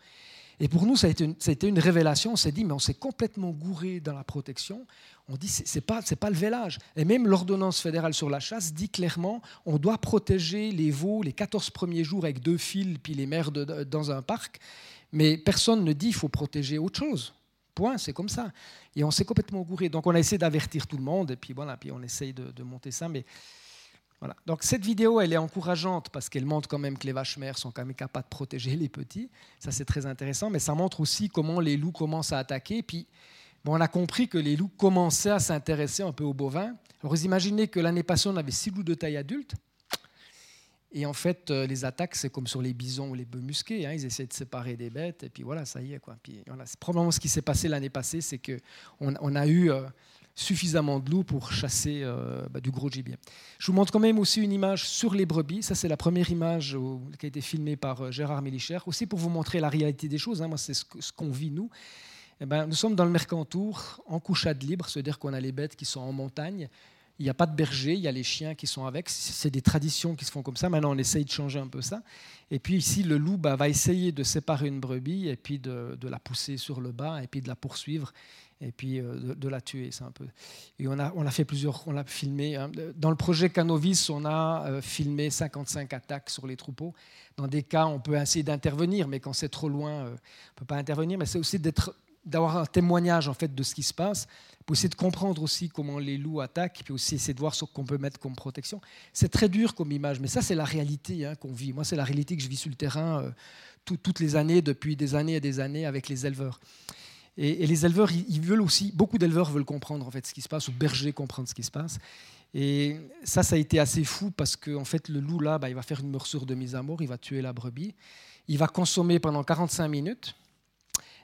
Et pour nous, ça a été une, révélation. On s'est dit, mais on s'est complètement gouré dans la protection. On dit, c'est pas, pas le vélage. Et même l'ordonnance fédérale sur la chasse dit clairement, on doit protéger les veaux les 14 premiers jours avec deux fils, puis les mères dans un parc. Mais personne ne dit, il faut protéger autre chose. Point, c'est comme ça. Et on s'est complètement gouré. Donc on a essayé d'avertir tout le monde, et puis voilà, puis on essaye de, de monter ça. Mais donc cette vidéo, elle est encourageante parce qu'elle montre quand même que les vaches mères sont quand même capables de protéger les petits. Ça, c'est très intéressant. Mais ça montre aussi comment les loups commencent à attaquer. Puis, on a compris que les loups commençaient à s'intéresser un peu aux bovins. Alors, vous imaginez que l'année passée, on avait six loups de taille adulte. Et en fait, euh, les attaques, c'est comme sur les bisons ou les bœufs musqués. Hein. ils essaient de séparer des bêtes. Et puis voilà, ça y est. Quoi. Puis, voilà, probablement ce qui s'est passé l'année passée, c'est qu'on on a eu... Euh, suffisamment de loups pour chasser euh, bah, du gros gibier. Je vous montre quand même aussi une image sur les brebis. Ça, c'est la première image qui a été filmée par Gérard Mélichère, aussi pour vous montrer la réalité des choses. Hein. Moi, c'est ce qu'on vit, nous. Eh ben, nous sommes dans le Mercantour, en couchade libre, c'est-à-dire qu'on a les bêtes qui sont en montagne. Il n'y a pas de berger, il y a les chiens qui sont avec. C'est des traditions qui se font comme ça. Maintenant, on essaye de changer un peu ça. Et puis ici, le loup bah, va essayer de séparer une brebis et puis de, la pousser sur le bas et puis de la poursuivre et puis euh, de, la tuer. C'est un peu. On a, on a fait plusieurs, on l'a filmé. Hein. Dans le projet Canovis, on a euh, filmé 55 attaques sur les troupeaux. Dans des cas, on peut essayer d'intervenir, mais quand c'est trop loin, euh, on ne peut pas intervenir. Mais c'est aussi d'être d'avoir un témoignage en fait de ce qui se passe, pour essayer de comprendre aussi comment les loups attaquent, puis aussi essayer de voir ce qu'on peut mettre comme protection. C'est très dur comme image, mais ça c'est la réalité hein, qu'on vit. Moi c'est la réalité que je vis sur le terrain toutes les années, depuis des années et des années avec les éleveurs. Et, les éleveurs, ils, veulent aussi, beaucoup d'éleveurs veulent comprendre en fait ce qui se passe, ou bergers comprendre ce qui se passe. Et ça, ça a été assez fou parce que en fait, le loup là, bah, il va faire une morsure de mise à mort, il va tuer la brebis, il va consommer pendant 45 minutes,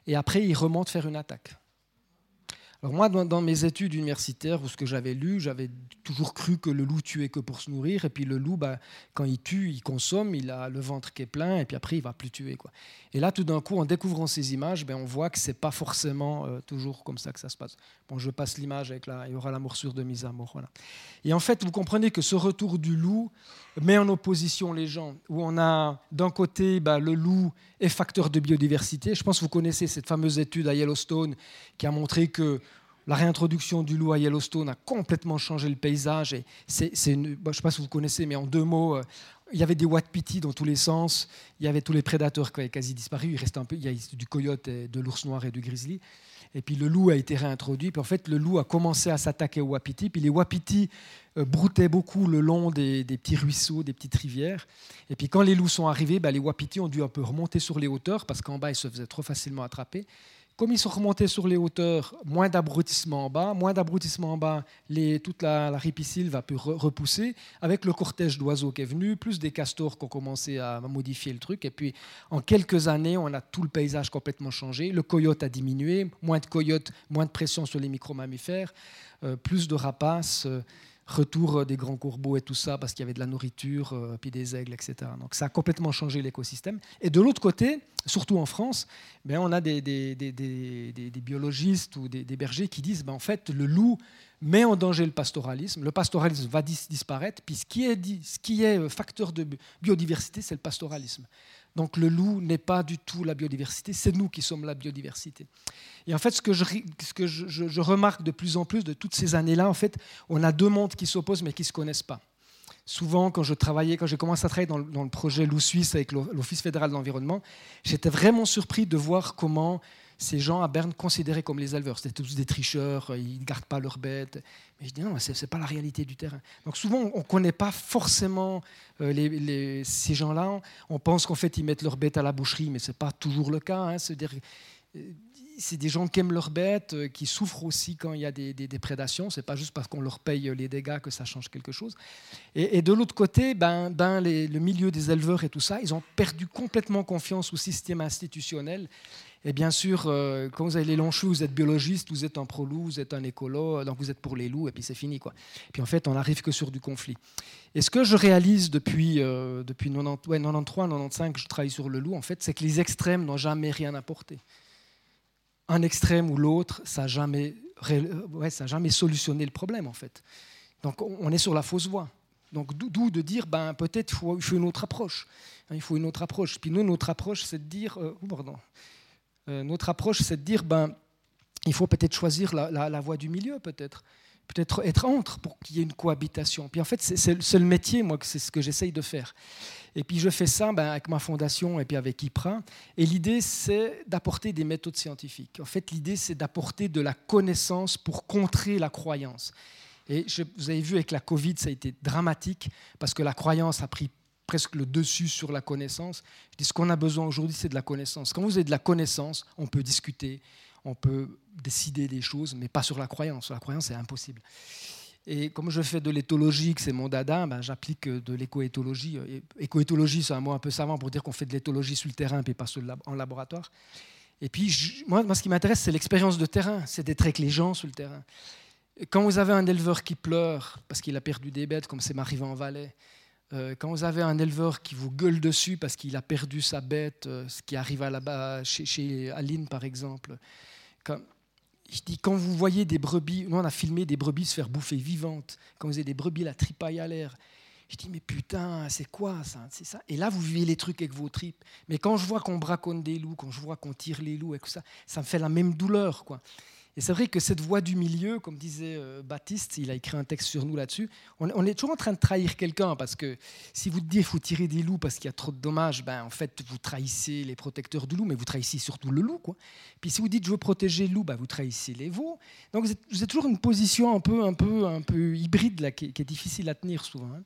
et après, il remonte faire une attaque. Alors moi, dans, mes études universitaires, ou ce que j'avais lu, j'avais toujours cru que le loup tuait que pour se nourrir, et puis le loup, bah, quand il tue, il consomme, il a le ventre qui est plein, et puis après, il va plus tuer. Quoi. Et là, tout d'un coup, en découvrant ces images, ben, on voit que c'est pas forcément euh, toujours comme ça que ça se passe. Bon, je passe l'image avec là, il y aura la morsure de mise à mort. Voilà. Et en fait, vous comprenez que ce retour du loup met en opposition les gens, où on a d'un côté bah, le loup est facteur de biodiversité. Je pense que vous connaissez cette fameuse étude à Yellowstone qui a montré que la réintroduction du loup à Yellowstone a complètement changé le paysage. Et une, je ne sais pas si vous connaissez, mais en deux mots, euh, il y avait des wapiti dans tous les sens. Il y avait tous les prédateurs qui avaient quasi disparu. Il restait un peu, il y a du coyote, et de l'ours noir et du grizzly. Et puis le loup a été réintroduit. Puis en fait, le loup a commencé à s'attaquer aux wapitis. Puis les wapitis euh, broutaient beaucoup le long des, petits ruisseaux, des petites rivières. Et puis quand les loups sont arrivés, ben, les wapitis ont dû un peu remonter sur les hauteurs parce qu'en bas, ils se faisaient trop facilement attraper. Comme ils sont remontés sur les hauteurs, moins d'abrutissement en bas, moins d'abrutissement en bas, toute la, la ripicile va pu repousser, avec le cortège d'oiseaux qui est venu, plus des castors qui ont commencé à modifier le truc. Et puis, en quelques années, on a tout le paysage complètement changé. Le coyote a diminué, moins de coyotes, moins de pression sur les micro-mammifères, euh, plus de rapaces. Euh, retour euh, des grands courbeaux et tout ça, parce qu'il y avait de la nourriture, euh, puis des aigles, etc. Donc ça a complètement changé l'écosystème. Et de l'autre côté, surtout en France, ben, on a des, des, des, des biologistes ou des, bergers qui disent ben, en fait, le loup met en danger le pastoralisme. Le pastoralisme va disparaître, puis ce qui est, ce qui est euh, facteur de biodiversité, c'est le pastoralisme. Donc le loup n'est pas du tout la biodiversité, c'est nous qui sommes la biodiversité. Et en fait, ce que, je, remarque de plus en plus de toutes ces années-là, en fait, on a deux mondes qui s'opposent mais qui ne se connaissent pas. Souvent, quand je travaillais, quand j'ai commencé à travailler dans, dans le projet Loup Suisse avec l'Office fédéral de l'environnement, j'étais vraiment surpris de voir comment ces gens à Berne considérés comme les éleveurs. C'était tous des tricheurs, euh, ils ne gardent pas leurs bêtes. Mais je dis non, ce n'est pas la réalité du terrain. Donc souvent, on ne connaît pas forcément euh, ces gens-là. On pense qu'en fait, ils mettent leurs bêtes à la boucherie, mais ce n'est pas toujours le cas. Hein. C'est des gens qui aiment leurs bêtes, euh, qui souffrent aussi quand il y a des, des, prédations. C'est pas juste parce qu'on leur paye les dégâts que ça change quelque chose. Et, de l'autre côté, ben, ben le milieu des éleveurs et tout ça, ils ont perdu complètement confiance au système institutionnel. Et bien sûr, euh, quand vous avez les longs cheveux, vous êtes biologiste, vous êtes un pro-loup, vous êtes un écolo, donc vous êtes pour les loups, et puis c'est fini. Quoi. Et puis en fait, on n'arrive que sur du conflit. Et ce que je réalise depuis, euh, depuis 90, ouais, 93, 95, je travaille sur le loup, en fait, c'est que les extrêmes n'ont jamais rien apporté un extrême ou l'autre, ça n'a jamais, ouais, jamais solutionné le problème en fait. Donc on est sur la fausse voie. Donc d'où de dire, ben, peut-être il faut, une autre approche. Hein, il faut une autre approche. Puis nous, notre approche, c'est de dire, euh, pardon, euh, notre approche, c'est de dire, ben, il faut peut-être choisir la, la voie du milieu, peut-être peut-être être entre pour qu'il y ait une cohabitation. Puis en fait, c'est le métier, moi, c'est ce que j'essaye de faire. Et puis je fais ça ben, avec ma fondation et puis avec IPRA. Et l'idée, c'est d'apporter des méthodes scientifiques. En fait, l'idée, c'est d'apporter de la connaissance pour contrer la croyance. Et vous avez vu avec la Covid, ça a été dramatique parce que la croyance a pris presque le dessus sur la connaissance. Je dis ce qu'on a besoin aujourd'hui, c'est de la connaissance. Quand vous avez de la connaissance, on peut discuter, on peut décider des choses, mais pas sur la croyance. Sur la croyance, c'est impossible. Et comme je fais de l'éthologie, que c'est mon dada, ben j'applique de l'écoéthologie. Écoéthologie, c'est un mot un peu savant pour dire qu'on fait de l'éthologie sur le terrain, puis pas en laboratoire. Et puis, moi, ce qui m'intéresse, c'est l'expérience de terrain, c'est d'être avec les gens sur le terrain. Quand vous avez un éleveur qui pleure parce qu'il a perdu des bêtes, comme c'est m'arrivé en Valais, euh, quand vous avez un éleveur qui vous gueule dessus parce qu'il a perdu sa bête, euh, ce qui arrive là-bas chez, chez Aline par exemple, quand, je dis, quand vous voyez des brebis, nous on a filmé des brebis se faire bouffer vivantes, quand vous avez des brebis la tripaille à l'air, je dis, mais putain, c'est quoi ça? C'est ça? Et là, vous vivez les trucs avec vos tripes. Mais quand je vois qu'on braconne des loups, quand je vois qu'on tire les loups et tout ça, ça me fait la même douleur. quoi. Et c'est vrai que cette voie du milieu, comme disait euh, Baptiste, il a écrit un texte sur nous là-dessus, on, est toujours en train de trahir quelqu'un, parce que si vous dites faut tirer des loups parce qu'il y a trop de dommages, ben, en fait, vous trahissez les protecteurs du loup, mais vous trahissez surtout le loup. Quoi. Puis si vous dites je veux protéger le loup, ben, vous trahissez les veaux. Donc vous êtes, toujours une position un peu, un peu, un peu hybride là, qui, est difficile à tenir souvent. Hein.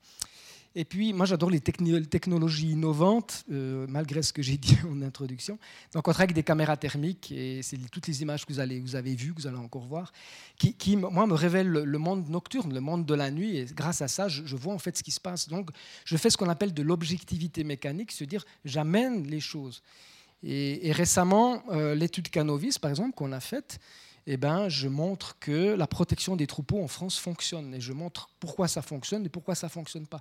Et puis, moi, j'adore les technologies innovantes, euh, malgré ce que j'ai dit en introduction. Donc, on travaille avec des caméras thermiques, et c'est toutes les images que vous, allez, vous avez vues, que vous allez encore voir, qui, moi, me révèlent le monde nocturne, le monde de la nuit, et grâce à ça, je, vois en fait ce qui se passe. Donc, je fais ce qu'on appelle de l'objectivité mécanique, c'est-à-dire, j'amène les choses. Et, récemment, euh, l'étude Canovis, par exemple, qu'on a faite, eh ben, je montre que la protection des troupeaux en France fonctionne. Et je montre pourquoi ça fonctionne et pourquoi ça ne fonctionne pas.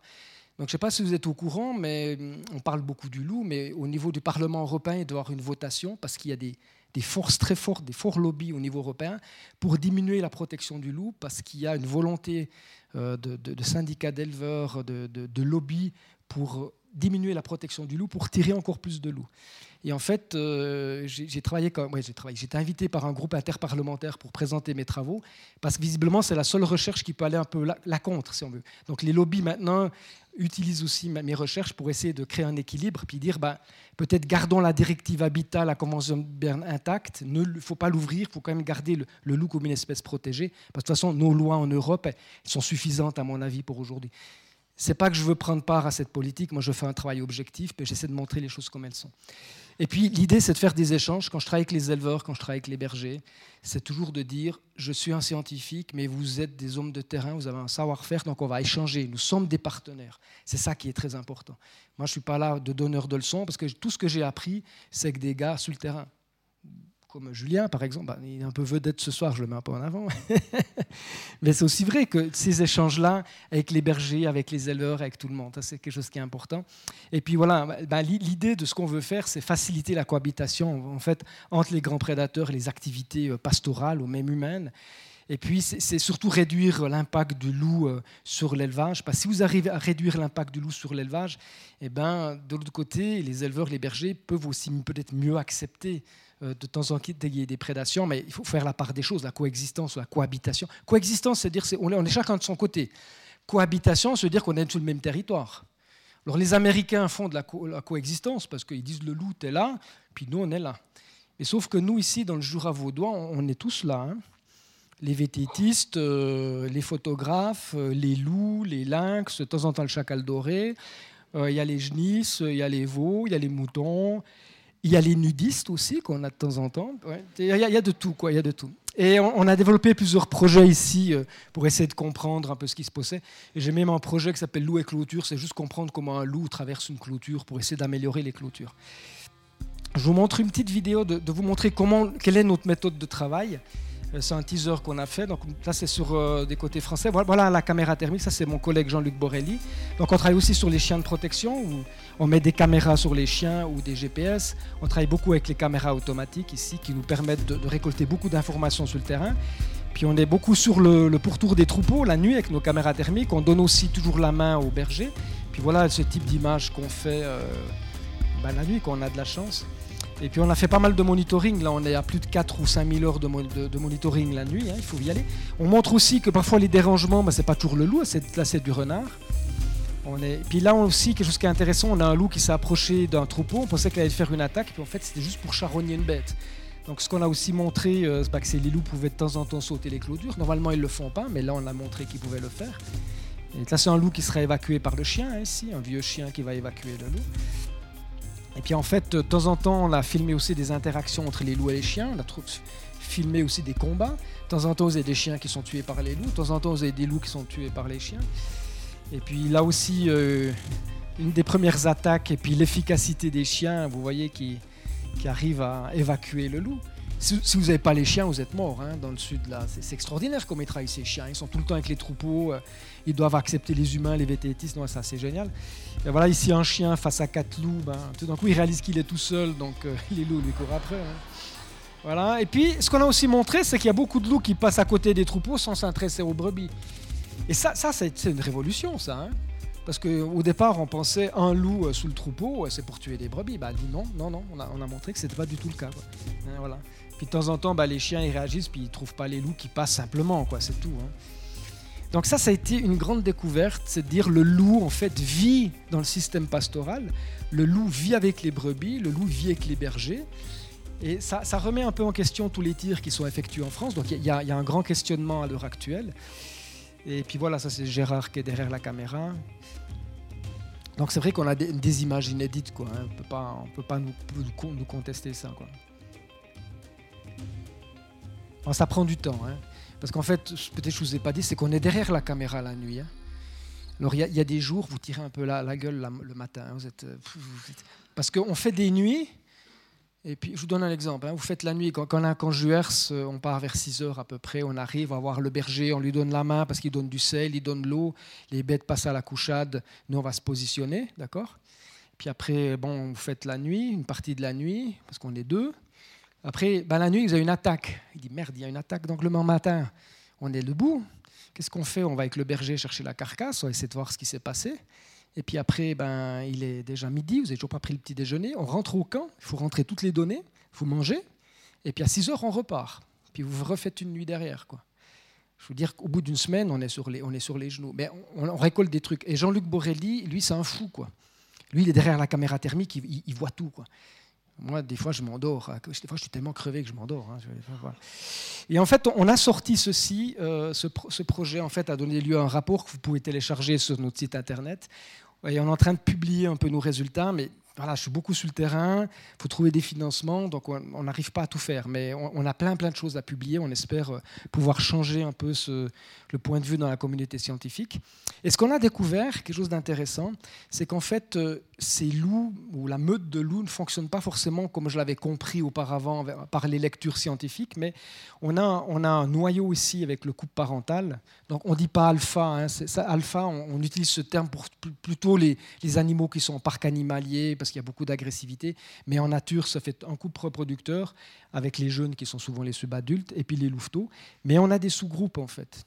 Donc, je ne sais pas si vous êtes au courant, mais hum, on parle beaucoup du loup, mais au niveau du Parlement européen, il doit y avoir une votation parce qu'il y a des, forces très fortes, des forts lobbies au niveau européen pour diminuer la protection du loup, parce qu'il y a une volonté euh, de, syndicats d'éleveurs, de, lobbies pour diminuer la protection du loup, pour tirer encore plus de loups. Et en fait, euh, j'ai travaillé comme, ouais, j'ai travaillé. J'étais invité par un groupe interparlementaire pour présenter mes travaux, parce que visiblement, c'est la seule recherche qui peut aller un peu la, contre, si on veut. Donc les lobbies maintenant utilisent aussi mes recherches pour essayer de créer un équilibre, puis dire, bah, peut-être gardons la directive Habitat, la Convention de Berne intacte, il ne faut pas l'ouvrir, il faut quand même garder le, loup comme une espèce protégée, parce que de toute façon, nos lois en Europe elles sont suffisantes, à mon avis, pour aujourd'hui. C'est pas que je veux prendre part à cette politique, moi je fais un travail objectif, puis j'essaie de montrer les choses comme elles sont. Et puis l'idée, c'est de faire des échanges. Quand je travaille avec les éleveurs, quand je travaille avec les bergers, c'est toujours de dire, je suis un scientifique, mais vous êtes des hommes de terrain, vous avez un savoir-faire, donc on va échanger. Nous sommes des partenaires. C'est ça qui est très important. Moi, je ne suis pas là de donneur de leçons, parce que tout ce que j'ai appris, c'est que des gars sur le terrain comme Julien par exemple, bah, il est un peu vedette ce soir, je le mets un peu en avant. Mais c'est aussi vrai que ces échanges-là, avec les bergers, avec les éleveurs, avec tout le monde, c'est quelque chose qui est important. Et puis voilà, bah, l'idée de ce qu'on veut faire, c'est faciliter la cohabitation en fait, entre les grands prédateurs et les activités euh, pastorales ou même humaines. Et puis, c'est surtout réduire l'impact du loup euh, sur l'élevage. Parce que si vous arrivez à réduire l'impact du loup sur l'élevage, eh ben, de l'autre côté, les éleveurs, les bergers peuvent aussi peut-être mieux accepter euh, de temps en temps il y ait des prédations, mais il faut faire la part des choses, la coexistence la cohabitation. Coexistence, c'est dire on est, chacun de son côté. Cohabitation, c'est dire qu'on est sur le même territoire. Alors les Américains font de la, coexistence parce qu'ils disent le loup est là, puis nous on est là. Mais sauf que nous ici dans le Jura vaudois, on, est tous là. Hein. Les vététistes, euh, les photographes, euh, les loups, les lynx, de temps en temps le chacal doré, il y a les genisses, il y a les veaux, il y a les moutons, Il y a les nudistes aussi qu'on a de temps en temps. Il, y a, de tout, quoi. Il y a de tout. Et on, a développé plusieurs projets ici euh, pour essayer de comprendre un peu ce qui se passait. J'ai même un projet qui s'appelle Loup et clôture. C'est juste comprendre comment un loup traverse une clôture pour essayer d'améliorer les clôtures. Je vous montre une petite vidéo de, de vous montrer comment, quelle est notre méthode de travail. Euh, c'est un teaser qu'on a fait. Donc là, c'est sur euh, des côtés français. Voilà, la caméra thermique. Ça, c'est mon collègue Jean-Luc Borelli. Donc on travaille aussi sur les chiens de protection où on met des caméras sur les chiens ou des GPS. On travaille beaucoup avec les caméras automatiques ici qui nous permettent de, récolter beaucoup d'informations sur le terrain. Puis on est beaucoup sur le, pourtour des troupeaux la nuit avec nos caméras thermiques. On donne aussi toujours la main aux bergers. Puis voilà ce type d'image qu'on fait euh, ben, la nuit quand on a de la chance. Et puis on a fait pas mal de monitoring, là on est à plus de 4 ou 5 000 heures de, monitoring la nuit, hein, il faut y aller. On montre aussi que parfois les dérangements, ben, c'est pas toujours le loup, là c'est du renard. On est... Puis là aussi, quelque chose qui est intéressant, on a un loup qui s'est approché d'un troupeau, on pensait qu'il allait faire une attaque, puis en fait c'était juste pour charogner une bête. Donc ce qu'on a aussi montré, euh, c'est que les loups pouvaient de temps en temps sauter les clôtures. Normalement ils le font pas, mais là on a montré qu'ils pouvaient le faire. Et là c'est un loup qui sera évacué par le chien hein, ici, un vieux chien qui va évacuer le loup. Et puis en fait, de temps en temps, on a filmé aussi des interactions entre les loups et les chiens. On a filmé aussi des combats. De temps en temps, vous avez des chiens qui sont tués par les loups. De temps en temps, vous avez des loups qui sont tués par les chiens. Et puis là aussi, euh, une des premières attaques et puis l'efficacité des chiens, vous voyez, qui, qui arrive à évacuer le loup. Si, vous n'avez pas les chiens, vous êtes mort hein, dans le sud. là. C'est extraordinaire comme ils travaillent ces chiens. Ils sont tout le temps avec les troupeaux. Euh, ils doivent accepter les humains, les vététistes. Non, ça c'est génial. Et voilà, ici un chien face à quatre loups. Ben, tout d'un coup, il réalise qu'il est tout seul, donc euh, les loups lui courent après. Hein. Voilà. Et puis, ce qu'on a aussi montré, c'est qu'il y a beaucoup de loups qui passent à côté des troupeaux sans s'intéresser aux brebis. Et ça, ça c'est une révolution, ça. Hein. Parce qu'au départ, on pensait un loup euh, sous le troupeau, c'est pour tuer des brebis. Bah, non, non, non, on a, on a montré que ce n'était pas du tout le cas. Hein, voilà. Puis de temps en temps, bah, les chiens ils réagissent, puis ils trouvent pas les loups qui passent simplement, quoi. C'est tout. Hein. Donc ça, ça a été une grande découverte, c'est de dire le loup en fait vit dans le système pastoral. Le loup vit avec les brebis, le loup vit avec les bergers. Et ça, remet un peu en question tous les tirs qui sont effectués en France. Donc il y, a un grand questionnement à l'heure actuelle. Et puis voilà, ça c'est Gérard qui est derrière la caméra. Donc c'est vrai qu'on a des, images inédites, quoi. Hein. On peut pas, on peut pas nous, contester ça, quoi ça prend du temps. Hein. Parce qu'en fait, peut-être je vous ai pas dit, c'est qu'on est derrière la caméra la nuit. Hein. Alors il y, a des jours, vous tirez un peu la, gueule le matin. Hein. êtes, Parce qu'on fait des nuits, et puis je vous donne un exemple. Vous faites la nuit, quand, quand on a un conjuers, on part vers 6 heures à peu près, on arrive à voir le berger, on lui donne la main parce qu'il donne du sel, il donne l'eau, les bêtes passent à la couchade, nous on va se positionner, d'accord? Puis après, bon, vous faites la nuit, une partie de la nuit, parce qu'on est deux. Après, ben, la nuit, ils ont une attaque. Il dit Merde, il y a une attaque. Donc le matin, on est debout. Qu'est-ce qu'on fait? On va avec le berger chercher la carcasse, on va essayer de voir ce qui s'est passé. Et puis après, ben, il est déjà midi, vous n'avez toujours pas pris le petit déjeuner. On rentre au camp, il faut rentrer toutes les données, il faut manger. Et puis à 6 heures, on repart. Puis vous refaites une nuit derrière. Quoi. Je veux dire qu'au bout d'une semaine, on est, sur les, on est sur les genoux. Mais on, récolte des trucs. Et Jean-Luc Borelli, lui, c'est un fou. Quoi. Lui, il est derrière la caméra thermique, il, il voit tout. Quoi. Moi, des fois, je m'endors. Des fois, je suis tellement crevé que je m'endors. Hein. Et en fait, on a sorti ceci. Euh, ce, projet, en fait, a donné lieu à un rapport que vous pouvez télécharger sur notre site internet. Et on est en train de publier un peu nos résultats, mais voilà, je suis beaucoup sur le terrain, il faut trouver des financements, donc on n'arrive pas à tout faire, mais on, a plein plein de choses à publier, on espère euh, pouvoir changer un peu le point de vue dans la communauté scientifique. Et ce qu'on a découvert, quelque chose d'intéressant, c'est qu'en fait, euh, ces loups, ou la meute de loups, ne fonctionne pas forcément comme je l'avais compris auparavant par les lectures scientifiques, mais on a, on a un noyau ici avec le couple parental. Donc on ne dit pas alpha, hein, alpha, on, utilise ce terme pour plutôt les, les animaux qui sont en parc animalier, parce qu'il y a beaucoup d'agressivité, mais en nature, ça fait un couple reproducteur avec les jeunes qui sont souvent les subadultes, et puis les louveteaux. Mais on a des sous-groupes en fait.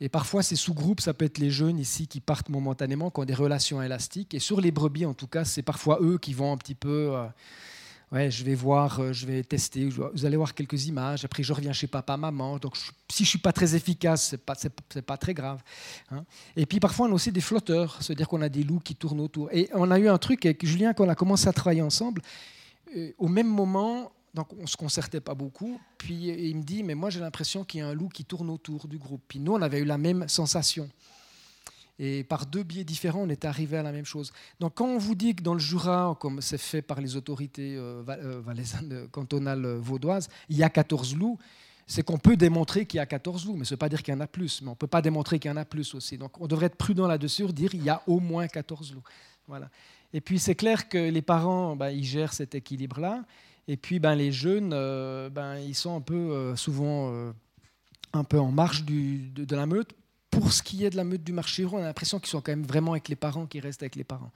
Et parfois, ces sous-groupes, ça peut être les jeunes ici qui partent momentanément, qui ont des relations élastiques. Et sur les brebis, en tout cas, c'est parfois eux qui vont un petit peu. Euh, ouais, je vais voir, euh, je vais tester. Vous allez voir quelques images. Après, je reviens chez papa, maman. Donc, si je suis pas très efficace, c'est pas, pas très grave. Hein. Et puis, parfois, on a aussi des flotteurs, c'est-à-dire qu'on a des loups qui tournent autour. Et on a eu un truc avec Julien quand on a commencé à travailler ensemble. Euh, au même moment, donc on ne se concertait pas beaucoup. Puis il me dit, mais moi j'ai l'impression qu'il y a un loup qui tourne autour du groupe. Puis nous, on avait eu la même sensation. Et par deux biais différents, on est arrivé à la même chose. Donc quand on vous dit que dans le Jura, comme c'est fait par les autorités euh, euh, valaisannes cantonales vaudoises, il y a 14 loups, c'est qu'on peut démontrer qu'il y a 14 loups, mais ce ne veut pas dire qu'il y en a plus. Mais on ne peut pas démontrer qu'il y en a plus aussi. Donc on devrait être prudent là-dessus, dire qu'il y a au moins 14 loups. Voilà. Et puis c'est clair que les parents, ben, ils gèrent cet équilibre-là. Et puis ben, les jeunes, euh, ben, ils sont un peu souvent un peu en marge de, la meute. Pour ce qui est de la meute du marché on a l'impression qu'ils sont quand même vraiment avec les parents, qu'ils restent avec les parents.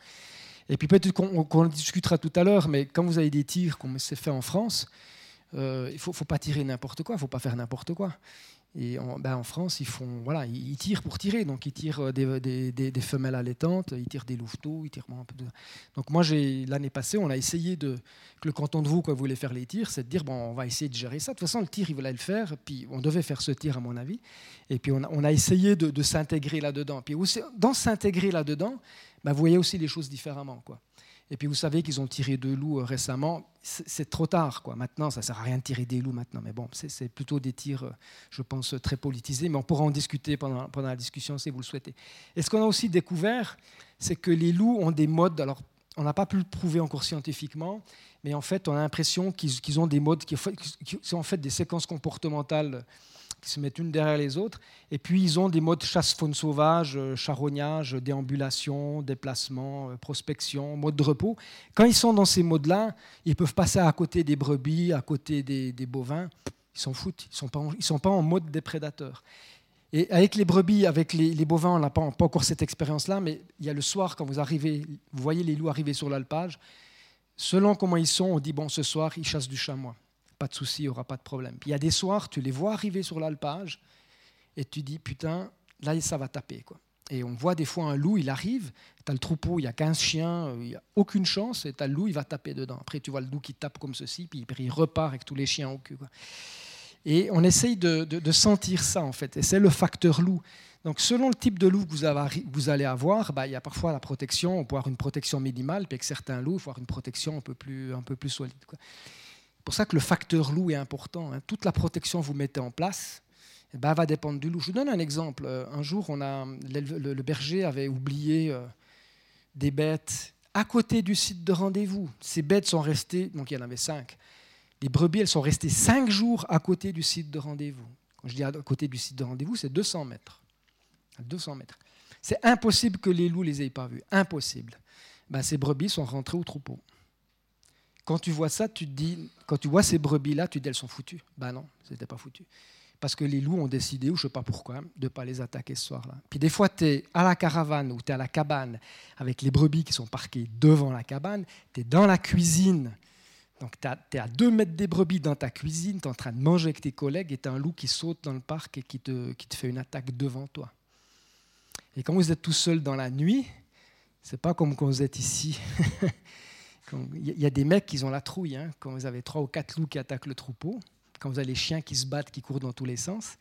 Et puis peut-être qu'on en discutera tout à l'heure, mais quand vous avez des tirs comme c'est fait en France, euh, il ne faut, faut, pas tirer n'importe quoi, il ne faut pas faire n'importe quoi. Et en, ben en, France, ils, font, voilà, ils tirent pour tirer. Donc, ils tirent euh, des, femelles allaitantes, ils tirent des louveteaux, ils tirent un peu de... Donc, moi, l'année passée, on a essayé de. que le canton de Vaud, quoi, voulait faire les tirs, c'est de dire bon, on va essayer de gérer ça. De toute façon, le tir, il voulait le faire. Puis, on devait faire ce tir, à mon avis. Et puis, on a, on a essayé de, s'intégrer là-dedans. Puis, dans s'intégrer là-dedans, ben, vous voyez aussi les choses différemment. Quoi. Et puis vous savez qu'ils ont tiré deux loups euh, récemment. C'est trop tard, quoi. Maintenant, ça sert à rien de tirer des loups maintenant. Mais bon, c'est plutôt des tirs, euh, je pense, très politisés. Mais on pourra en discuter pendant, la discussion si vous le souhaitez. Et ce qu'on a aussi découvert, c'est que les loups ont des modes. Alors, on n'a pas pu le prouver encore scientifiquement, mais en fait, on a l'impression qu'ils ont des modes qui, qui, sont en fait des séquences comportementales qui se mettent une derrière les autres. Et puis, ils ont des modes chasse-faune sauvage, euh, charognage, déambulation, déplacement, euh, prospection, mode de repos. Quand ils sont dans ces modes-là, ils peuvent passer à côté des brebis, à côté des, bovins. Ils s'en foutent. Ils ne sont, pas en, mode des prédateurs. Et avec les brebis, avec les, bovins, on n'a pas, pas, encore cette expérience-là, mais il y a le soir, quand vous arrivez, vous voyez les loups arriver sur l'alpage, selon comment ils sont, on dit, bon, ce soir, ils chassent du chamois pas de souci, il n'y aura pas de problème. Il y a des soirs, tu les vois arriver sur l'alpage et tu dis, putain, là, ça va taper. Quoi. Et on voit des fois un loup, il arrive, tu as le troupeau, il y a 15 chiens, euh, il n'y a aucune chance, et tu as le loup, il va taper dedans. Après, tu vois le loup qui tape comme ceci, puis il repart avec tous les chiens au cul. Et on essaye de, sentir ça, en fait, et c'est le facteur loup. Donc, selon le type de loup que vous, avez, vous allez avoir, bah, il y a parfois la protection, on peut avoir une protection minimale, puis avec certains loups, il faut avoir une protection un peu plus, un peu plus solide. C'est pour ça que le facteur loup est important. Hein. Toute la protection que vous mettez en place eh ben, va dépendre du loup. Je vous donne un exemple. Euh, un jour, le, berger avait oublié euh, des bêtes à côté du site de rendez-vous. Ces bêtes sont restées, donc il y en avait cinq. Les brebis, elles sont restées cinq jours à côté du site de rendez-vous. Quand je dis à côté du site de rendez-vous, c'est 200 mètres. 200 mètres. C'est impossible que les loups les aient pas vues. Impossible. Ben, ces brebis sont rentrées au troupeau. Quand tu vois ça, tu te dis, quand tu vois ces brebis-là, tu te dis elles sont foutues. Ben non, c'était pas foutu. Parce que les loups ont décidé, ou je ne sais pas pourquoi, de ne pas les attaquer ce soir-là. Puis des fois, tu es à la caravane ou tu es à la cabane avec les brebis qui sont parquées devant la cabane, tu es dans la cuisine. Donc tu es à deux mètres des brebis dans ta cuisine, tu es en train de manger avec tes collègues et tu as un loup qui saute dans le parc et qui te, qui te fait une attaque devant toi. Et quand vous êtes tout seul dans la nuit, c'est pas comme quand vous êtes ici Il y a des mecs qui ont la trouille. Hein, quand vous avez trois ou quatre loups qui attaquent le troupeau, quand vous avez les chiens qui se battent, qui courent dans tous les sens,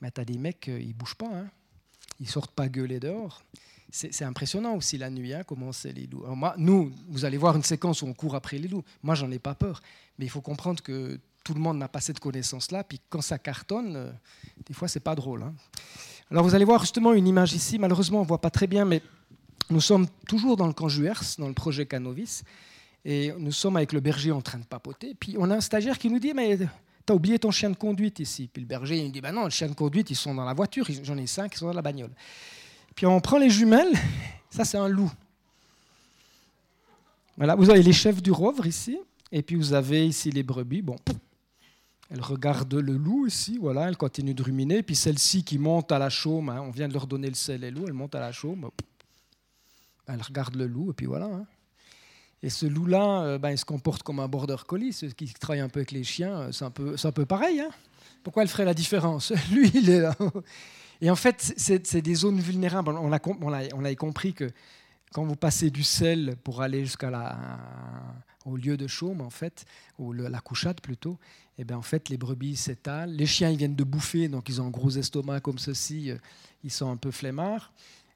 mais tu as des mecs, euh, ils ne bougent pas. Hein. Ils sortent pas gueuler dehors. C'est impressionnant aussi la nuit, hein, comment c'est les loups. moi, nous, vous allez voir une séquence où on court après les loups. Moi, j'en ai pas peur. Mais il faut comprendre que tout le monde n'a pas cette connaissance-là. Puis quand ça cartonne, euh, des fois, c'est pas drôle. Hein. Alors, vous allez voir justement une image ici. Malheureusement, on voit pas très bien, mais nous sommes toujours dans le camp Juers, dans le projet Canovis. Et nous sommes avec le berger en train de papoter. Puis on a un stagiaire qui nous dit Mais tu as oublié ton chien de conduite ici. Puis le berger il dit Ben non, le chien de conduite, ils sont dans la voiture. J'en ai cinq, ils sont dans la bagnole. Puis on prend les jumelles. Ça, c'est un loup. Voilà, vous avez les chefs du rovre ici. Et puis vous avez ici les brebis. Bon, elle regarde le loup ici, voilà, elle continue de ruminer. Puis celle-ci qui monte à la chaume, hein, on vient de leur donner le sel et l'eau, elle monte à la chaume. Elle regarde le loup et puis voilà. Hein. Et ce loup-là, euh, ben, il se comporte comme un border collie, ceux qui travaillent un peu avec les chiens, euh, c'est un peu, un peu pareil. Hein Pourquoi elle ferait la différence? Lui, il est là. Et en fait, c'est des zones vulnérables. On a, on, a, on a compris que quand vous passez du sel pour aller jusqu'à la, au lieu de chaume, en fait, ou la couchade plutôt, et eh bien en fait, les brebis s'étalent. Les chiens, ils viennent de bouffer, donc ils ont un gros estomac comme ceci, euh, ils sont un peu flemmards.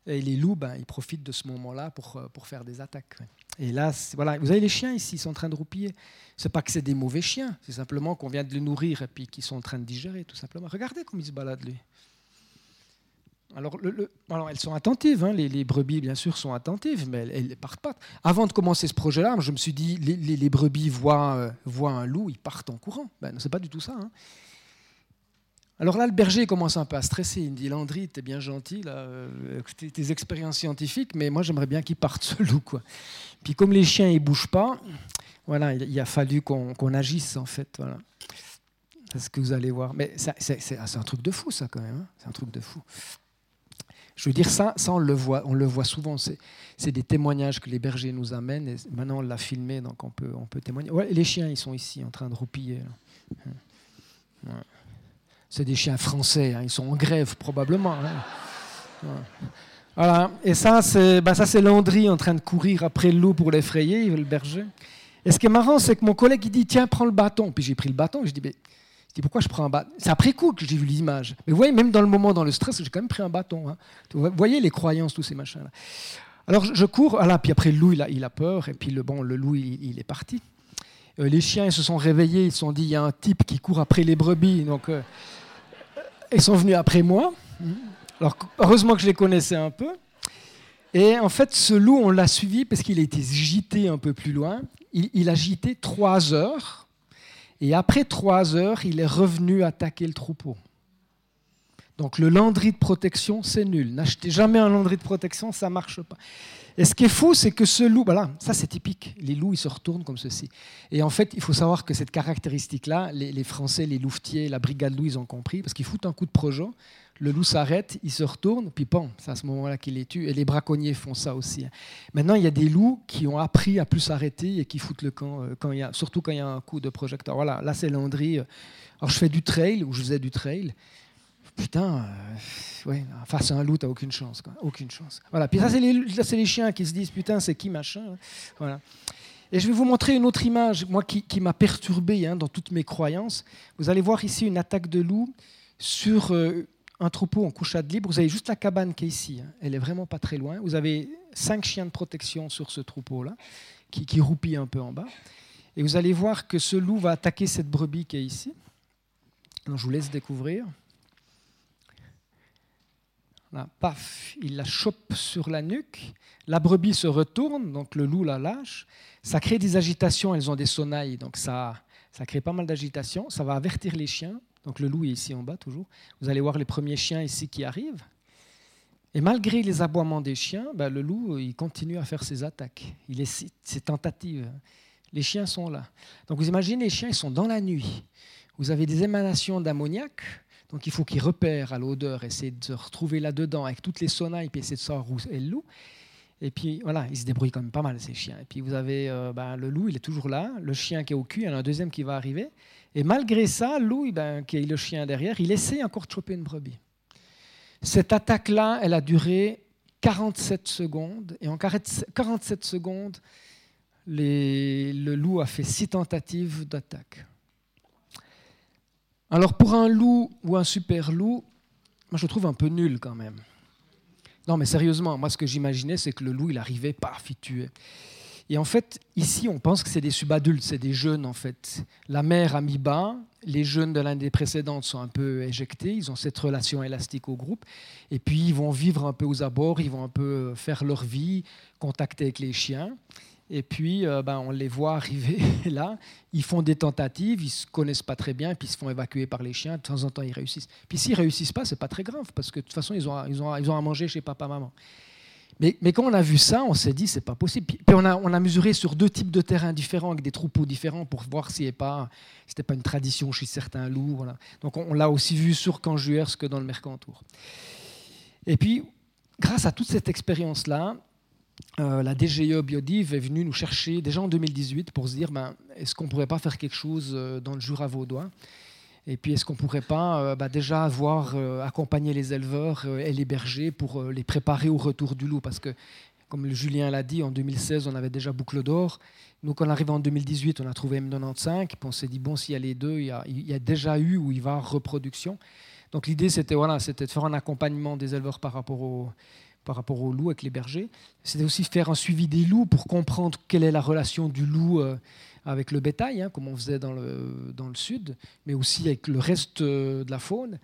Et les loups, ben, ils profitent de ce moment-là pour, les les sel pour les ce faire des attaques. Et là, voilà, vous avez les chiens ici, ils sont en train de roupiller. C'est pas que c'est des mauvais chiens, c'est simplement qu'on vient de les nourrir et puis qu'ils sont en train de digérer, tout simplement. Regardez comme ils se baladent, lui. Alors, le, alors, elles sont attentives, hein, les, brebis bien sûr sont attentives, mais elles ne partent pas. Avant de commencer ce projet-là, je me suis dit, les, les, brebis voient, euh, voient, un loup, ils partent en courant. Ben, c'est pas du tout ça. Hein. Alors là, le berger commence un peu à stresser. Il me dit Landry, es bien gentil, là, euh, tes expériences scientifiques, mais moi j'aimerais bien qu'il parte ce loup. Quoi. Puis comme les chiens ils bougent pas, voilà, il a fallu qu'on agisse en fait. Voilà. C'est ce que vous allez voir. Mais c'est un truc de fou, ça quand même. Hein. c'est un truc de fou. Je veux dire, ça, ça on le voit, on le voit souvent. C'est des témoignages que les bergers nous amènent. Et maintenant, on l'a filmé, donc on peut, on peut témoigner. Les chiens, ils sont ici en train de roupiller. Ouais c'est des chiens français, hein. ils sont en grève probablement. Hein. Voilà. Et ça, c'est bah, ça, c'est Landry en train de courir après le loup pour l'effrayer, le berger. Et ce qui est marrant, c'est que mon collègue il dit tiens, prends le bâton. Puis j'ai pris le bâton. Et je dis mais dis pourquoi je prends un bâton? C'est après coup que j'ai vu l'image. Mais vous voyez, même dans le moment, dans le stress, j'ai quand même pris un bâton. Hein. Vous voyez les croyances, tous ces machins là. Alors je cours, voilà, puis après le loup, il a, il a peur, et puis le, bon, le loup, il, est parti. Euh, les chiens ils se sont réveillés, ils se sont dit il y a un type qui court après les brebis, donc euh, ils sont venus après moi. Alors, heureusement que je les connaissais un peu. Et en fait, ce loup, on l'a suivi parce qu'il a été gité un peu plus loin. Il, a gité trois heures. Et après trois heures, il est revenu attaquer le troupeau. Donc le landry de protection, c'est nul. N'achetez jamais un landry de protection, ça ne marche pas. Et ce qui est fou, c'est que ce loup, voilà, ça c'est typique. Les loups, ils se retournent comme ceci. Et en fait, il faut savoir que cette caractéristique-là, les, Français, les louvetiers, la brigade loup, ils ont compris, parce qu'ils foutent un coup de projet, le loup s'arrête, il se retourne, puis bon, c'est à ce moment-là qu'il les tue. Et les braconniers font ça aussi. Hein. Maintenant, il y a des loups qui ont appris à plus s'arrêter et qui foutent le camp, euh, quand il y a, surtout quand il y a un coup de projecteur. Voilà, là c'est Landry. Alors je fais du trail, ou je faisais du trail putain, euh, ouais, face à un loup, t'as aucune chance, quoi, aucune chance. Voilà. Puis ça, c'est les, chiens qui se disent, putain, c'est qui machin. Hein. Voilà. Et je vais vous montrer une autre image, moi qui, m'a perturbé hein, dans toutes mes croyances. Vous allez voir ici une attaque de loup sur euh, un troupeau en couchade libre. Vous avez juste la cabane qui est ici. Hein. Elle est vraiment pas très loin. Vous avez cinq chiens de protection sur ce troupeau-là, qui, qui un peu en bas. Et vous allez voir que ce loup va attaquer cette brebis qui est ici. Alors, je vous laisse découvrir paf, il la chope sur la nuque. La brebis se retourne, donc le loup la lâche. Ça crée des agitations, elles ont des sonnailles, donc ça, ça crée pas mal d'agitation. Ça va avertir les chiens. Donc le loup est ici en bas toujours. Vous allez voir les premiers chiens ici qui arrivent. Et malgré les aboiements des chiens, ben, le loup il continue à faire ses attaques. Il ses tentatives. Les chiens sont là. Donc vous imaginez, les chiens ils sont dans la nuit. Vous avez des émanations d'ammoniac donc il faut qu'il repère à l'odeur, essayer de se retrouver là-dedans avec toutes les sonnailles, puis essayer de savoir où est le loup. Et puis voilà, il se débrouille quand même pas mal ces chiens. Et puis vous avez euh, ben, le loup, il est toujours là, le chien qui est au cul, il y en a un deuxième qui va arriver. Et malgré ça, le loup, ben, qui est le chien derrière, il essaie encore de choper une brebis. Cette attaque-là, elle a duré 47 secondes. Et en 47 secondes, le loup a fait six tentatives d'attaque. Alors pour un loup ou un super loup, moi je trouve un peu nul quand même. Non mais sérieusement, moi ce que j'imaginais c'est que le loup il arrivait, paf, il tuait. Et en fait, ici, on pense que c'est des subadultes, c'est des jeunes en fait. La mère a mis bas, les jeunes de l'année précédente sont un peu éjectés, ils ont cette relation élastique au groupe, et puis ils vont vivre un peu aux abords, ils vont un peu faire leur vie, contacter avec les chiens. Et puis, euh, ben, on les voit arriver là. Ils font des tentatives, ils se connaissent pas très bien, puis ils se font évacuer par les chiens. De temps en temps, ils réussissent. Puis s'ils réussissent pas, c'est pas très grave, parce que de toute façon, ils ont, ils ont, ils ont à manger chez papa, maman. Mais, mais quand on a vu ça, on s'est dit, c'est pas possible. Puis, on, a, on a mesuré sur deux types de terrains différents, avec des troupeaux différents, pour voir si pas, c'était pas une tradition chez certains loups. Donc on, l'a aussi vu sur Canjuers que dans le Mercantour. Et puis, grâce à toute cette expérience-là, euh, la DGE Biodiv est venue nous chercher déjà en 2018 pour se dire ben, est-ce qu'on ne pourrait pas faire quelque chose euh, dans le Jura vaudois? Et puis est-ce qu'on ne pourrait pas euh, ben, déjà avoir accompagné les éleveurs et les bergers pour les préparer au retour du loup? Parce que, comme Julien l'a dit, en 2016, on avait déjà Boucle d'Or. Nous, quand on arrive en 2018, on a trouvé M95. Puis on s'est dit bon, s'il y a les deux, il y a, déjà eu ou il va reproduction. Donc l'idée, c'était voilà, de faire un accompagnement des éleveurs par rapport aux par rapport aux loups avec les bergers. C'était aussi faire un suivi des loups pour comprendre quelle est la relation du loup euh, avec le bétail, hein, comme on faisait dans le, dans le sud, mais aussi avec le reste euh, de la faune.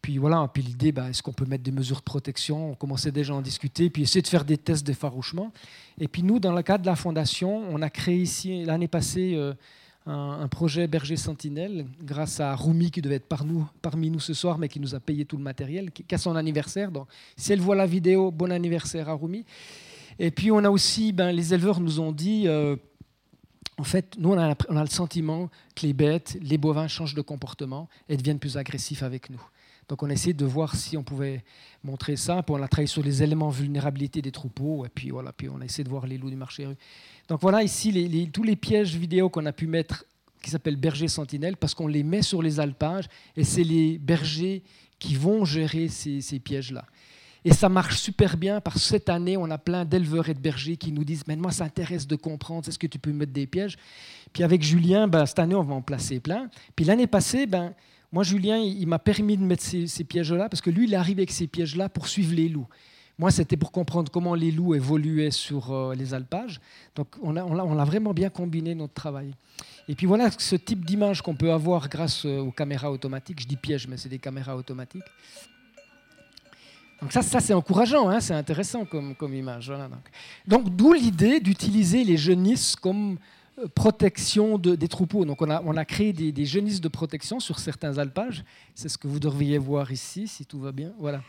Puis voilà, puis l'idée, bah, est-ce qu'on peut mettre des mesures de protection? On commençait déjà à en discuter, puis essayer de faire des tests d'effarouchement. Et puis nous, dans le cadre de la fondation, on a créé ici, l'année passée, un, projet Berger Sentinelle, grâce à Rumi, qui devait être parmi nous ce soir, mais qui nous a payé tout le matériel, qui, a son anniversaire. Donc, si elle voit la vidéo, bon anniversaire à Rumi. Et puis on a aussi, ben, les éleveurs nous ont dit... Euh, en fait, nous, on a, le sentiment que les bêtes, les bovins changent de comportement et deviennent plus agressifs avec nous. Donc, on a essayé de voir si on pouvait montrer ça. Puis, on a travaillé sur les éléments vulnérabilité des troupeaux. Et puis, voilà, puis on a essayé de voir les loups du marché. Donc, voilà ici tous les pièges vidéo qu'on a pu mettre, qui s'appellent bergers sentinelles, parce qu'on les met sur les alpages. Et c'est les bergers qui vont gérer ces pièges-là. Et ça marche super bien parce que cette année, on a plein d'éleveurs et de bergers qui nous disent Mais moi, ça intéresse de comprendre, est-ce que tu peux mettre des pièges? Puis avec Julien, ben, cette année, on va en placer plein. Puis l'année passée, ben, moi, Julien, il, m'a permis de mettre ces, pièges-là parce que lui, il est arrivé avec ces pièges-là pour suivre les loups. Moi, c'était pour comprendre comment les loups évoluaient sur euh, les alpages. Donc, on a, vraiment bien combiné notre travail. Et puis voilà ce type d'image qu'on peut avoir grâce euh, aux caméras automatiques. Je dis pièges, mais c'est des caméras automatiques. Donc ça, ça c'est encourageant, hein, c'est intéressant comme, image. donc d'où l'idée d'utiliser les genisses comme euh, protection de, des troupeaux. Donc on a, on a créé des, des, genisses de protection sur certains alpages. C'est ce que vous devriez voir ici, si tout va bien. Voilà.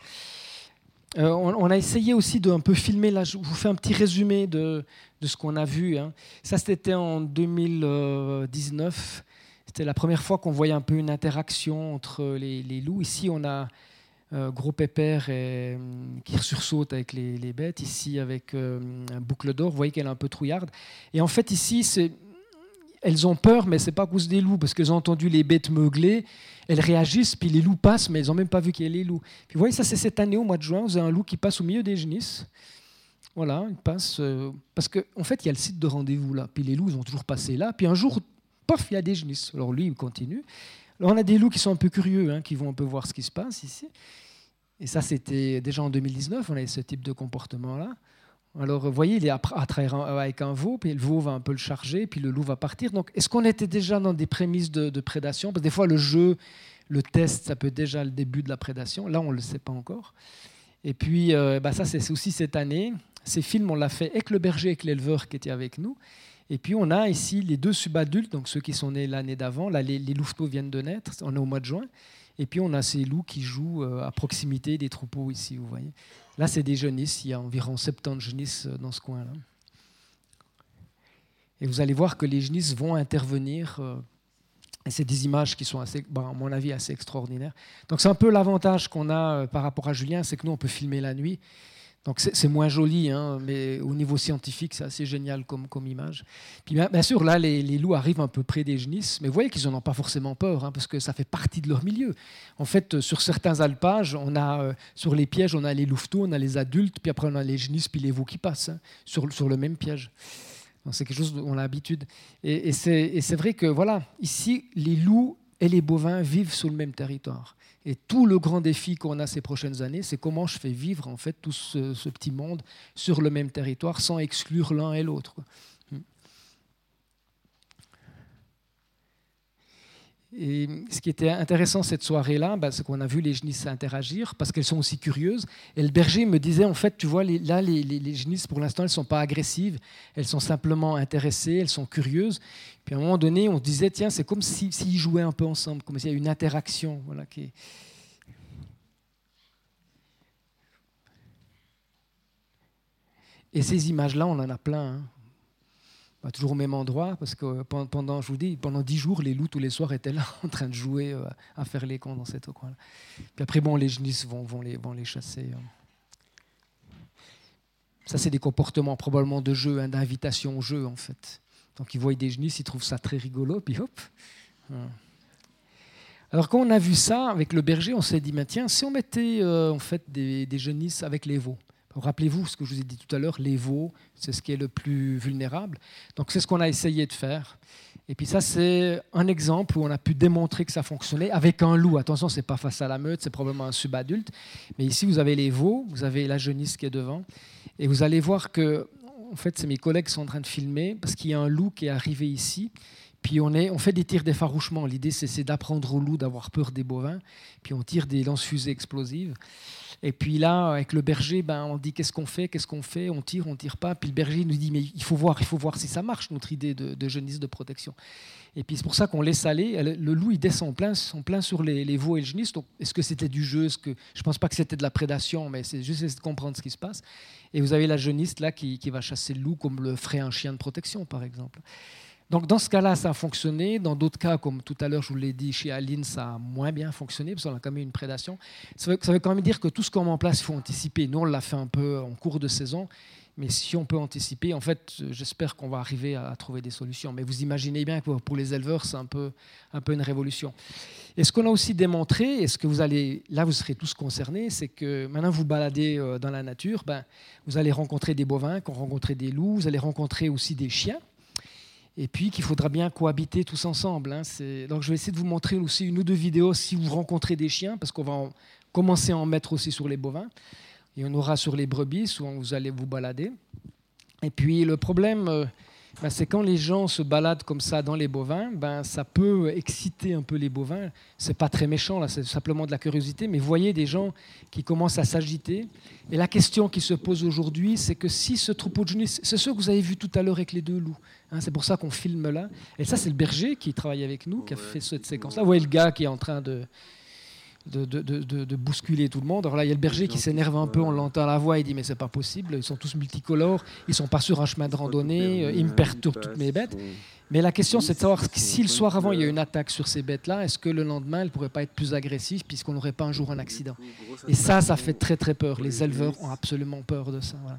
Euh, on, a essayé aussi de un peu filmer. Là, je vous fais un petit résumé de, de ce qu'on a vu. Hein. Ça, c'était en 2019. C'était la première fois qu'on voyait un peu une interaction entre les, les loups. Ici, on a euh, gros pépère hum, qui sursaute avec les, bêtes. Ici, avec euh, boucle d'or, vous voyez qu'elle est un peu trouillarde. Et en fait, ici, elles ont peur, mais c'est pas à cause des loups, parce qu'elles ont entendu les bêtes meugler. Elles réagissent, puis les loups passent, mais elles n'ont même pas vu qu'il y a les loups. Puis vous voyez, ça, c'est cette année, au mois de juin, vous avez un loup qui passe au milieu des génisses. Voilà, il passe. Euh, parce qu'en en fait, il y a le site de rendez-vous là. Puis les loups, ils ont toujours passé là. Puis un jour, pof, il y a des génisses. Alors lui, il continue. Alors on a des loups qui sont un peu curieux, hein, qui vont un peu voir ce qui se passe ici. Et ça, c'était déjà en 2019, on avait ce type de comportement-là. Alors, vous voyez, il est à, travers avec un veau, puis le veau va un peu le charger, puis le loup va partir. Donc, est-ce qu'on était déjà dans des prémices de, prédation? Parce que des fois, le jeu, le test, ça peut être déjà le début de la prédation. Là, on ne le sait pas encore. Et puis, euh, bah, ça, c'est aussi cette année. Ces films, on l'a fait avec le berger, avec l'éleveur qui était avec nous. Et puis, on a ici les deux subadultes, donc ceux qui sont nés l'année d'avant. Là, les, les louveteaux viennent de naître. On est au mois de juin. Et puis on a ces loups qui jouent euh, à proximité des troupeaux ici, vous voyez. Là, c'est des genisses, il y a environ 70 genisses euh, dans ce coin-là. Et vous allez voir que les genisses vont intervenir. Euh, et c'est des images qui sont, assez, à mon avis, assez extraordinaires. Donc c'est un peu l'avantage qu'on a par rapport à Julien, c'est que nous, on peut filmer la nuit. Donc c'est moins joli, hein, mais au niveau scientifique, c'est assez génial comme, image. Puis bien, sûr, là, les, loups arrivent un peu près des genisses, mais vous voyez qu'ils n'en ont pas forcément peur, hein, parce que ça fait partie de leur milieu. En fait, euh, sur certains alpages, on a, euh, sur les pièges, on a les louveteaux, on a les adultes, puis après on a les genisses, puis les veaux qui passent hein, sur, sur le même piège. C'est quelque chose dont on a l'habitude. Et, et c'est vrai que, voilà, ici, les loups et les bovins vivent sur le même territoire. Et tout le grand défi qu'on a ces prochaines années, c'est comment je fais vivre en fait tout ce, petit monde sur le même territoire sans exclure l'un et l'autre. Et ce qui était intéressant cette soirée-là, bah, c'est qu'on a vu les genisses interagir parce qu'elles sont aussi curieuses. Et le berger me disait, en fait, tu vois, là, les, les, genisses, pour l'instant, elles ne sont pas agressives, elles sont simplement intéressées, elles sont curieuses. Puis à un moment donné, on se disait, tiens, c'est comme s'ils si, jouaient un peu ensemble, comme s'il y a une interaction. Voilà, Et ces images-là, on en a plein. Hein pas toujours au même endroit, parce que pendant, je vous dis, pendant dix jours, les loups tous les soirs étaient là en train de jouer, euh, à faire les cons dans cette coin-là. Puis après, bon, les genisses vont, les, chasser. Hein. Ça, c'est des comportements probablement de jeu, hein, d'invitation au jeu, en fait. Donc, ils voient des genisses, ils trouvent ça très rigolo, puis hop. Hein. Alors, quand on a vu ça avec le berger, on s'est dit, tiens, si on mettait euh, en fait des genisses avec les veaux, Rappelez-vous ce que je vous ai dit tout à l'heure, les veaux, c'est ce qui est le plus vulnérable. Donc c'est ce qu'on a essayé de faire. Et puis ça, c'est un exemple où on a pu démontrer que ça fonctionnait avec un loup. Attention, c'est pas face à la meute, c'est probablement un subadulte. Mais ici, vous avez les veaux, vous avez la genisse qui est devant. Et vous allez voir que, en fait, c'est mes collègues qui sont en train de filmer parce qu'il y a un loup qui est arrivé ici. Puis on, fait des tirs d'effarouchement. L'idée, c'est d'apprendre au loup d'avoir peur des bovins. Puis on tire des lance-fusées explosives. Et puis là, avec le berger, ben, on dit qu'est-ce qu'on fait, qu'est-ce qu'on fait, on tire, on tire pas. Puis le berger nous dit mais il faut voir, il faut voir si ça marche notre idée de, de de protection. Et puis c'est pour ça qu'on laisse aller. Le loup il descend en plein, en plein sur les, veaux et le genisse. Est-ce que c'était du jeu je pense pas que c'était de la prédation, mais c'est juste de comprendre ce qui se passe. Et vous avez la jeuniste là qui, qui va chasser le loup comme le ferait un chien de protection par exemple. Donc dans ce cas-là, ça a fonctionné. Dans d'autres cas, comme tout à l'heure, je vous l'ai dit, chez Aline, ça a moins bien fonctionné, parce qu'on a quand même une prédation. Ça veut, quand même dire que tout ce qu'on met en place, il faut anticiper. Nous, on l'a fait un peu en cours de saison. Mais si on peut anticiper, en fait, j'espère qu'on va arriver à, trouver des solutions. Mais vous imaginez bien que pour les éleveurs, c'est un peu, un peu une révolution. Et ce qu'on a aussi démontré, et ce que vous allez, là vous serez tous concernés, c'est que maintenant vous baladez euh, dans la nature, ben, vous allez rencontrer des bovins, qu'on rencontrer des loups, vous allez rencontrer aussi des chiens et puis qu'il faudra bien cohabiter tous ensemble. Hein. Donc je vais essayer de vous montrer aussi une ou deux vidéos si vous rencontrez des chiens, parce qu'on va commencer à en mettre aussi sur les bovins. Et on aura sur les brebis, où vous allez vous balader. Et puis le problème, euh, ben, c'est quand les gens se baladent comme ça dans les bovins, ben, ça peut exciter un peu les bovins. C'est pas très méchant, là, c'est simplement de la curiosité, mais voyez des gens qui commencent à s'agiter. Et la question qui se pose aujourd'hui, c'est que si ce troupeau de genisse, c'est ce que vous avez vu tout à l'heure avec les deux loups, hein, c'est pour ça qu'on filme là. Et ça, c'est le berger qui travaille avec nous, qui a fait cette séquence-là. Vous voyez le gars qui est en train de, de, de, bousculer tout le monde. Alors là, il y a le berger qui s'énerve un peu, on l'entend à la voix, il dit mais c'est pas possible, ils sont tous multicolores, ils sont pas sur un chemin de randonnée, ils me perturbent toutes mes bêtes. Mais la question c'est de savoir si le soir avant il y a une attaque sur ces bêtes-là, est-ce que le lendemain elles pourraient pas être plus agressives puisqu'on n'aurait pas un jour un accident Et ça, ça fait très très peur. Les éleveurs ont absolument peur de ça. Hein.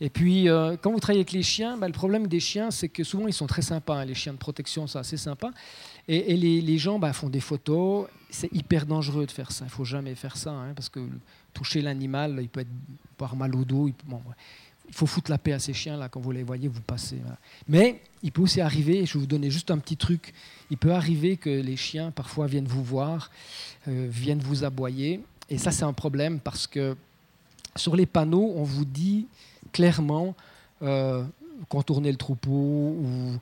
Et puis, euh, quand vous travaillez avec les chiens, bah, le problème des chiens, c'est que souvent, ils sont très sympas. Hein. Les chiens de protection, c'est assez sympa. Et, les, gens bah, font des photos. C'est hyper dangereux de faire ça. Il faut jamais faire ça, hein, parce que toucher l'animal, il peut être par mal au dos. Il, faut foutre la paix à ces chiens-là. Quand vous les voyez, vous passez. Mais il peut aussi arriver, je vais vous donner juste un petit truc, il peut arriver que les chiens, parfois, viennent vous voir, euh, viennent vous aboyer. Et ça, c'est un problème parce que sur les panneaux, on vous dit clairement euh, le troupeau ou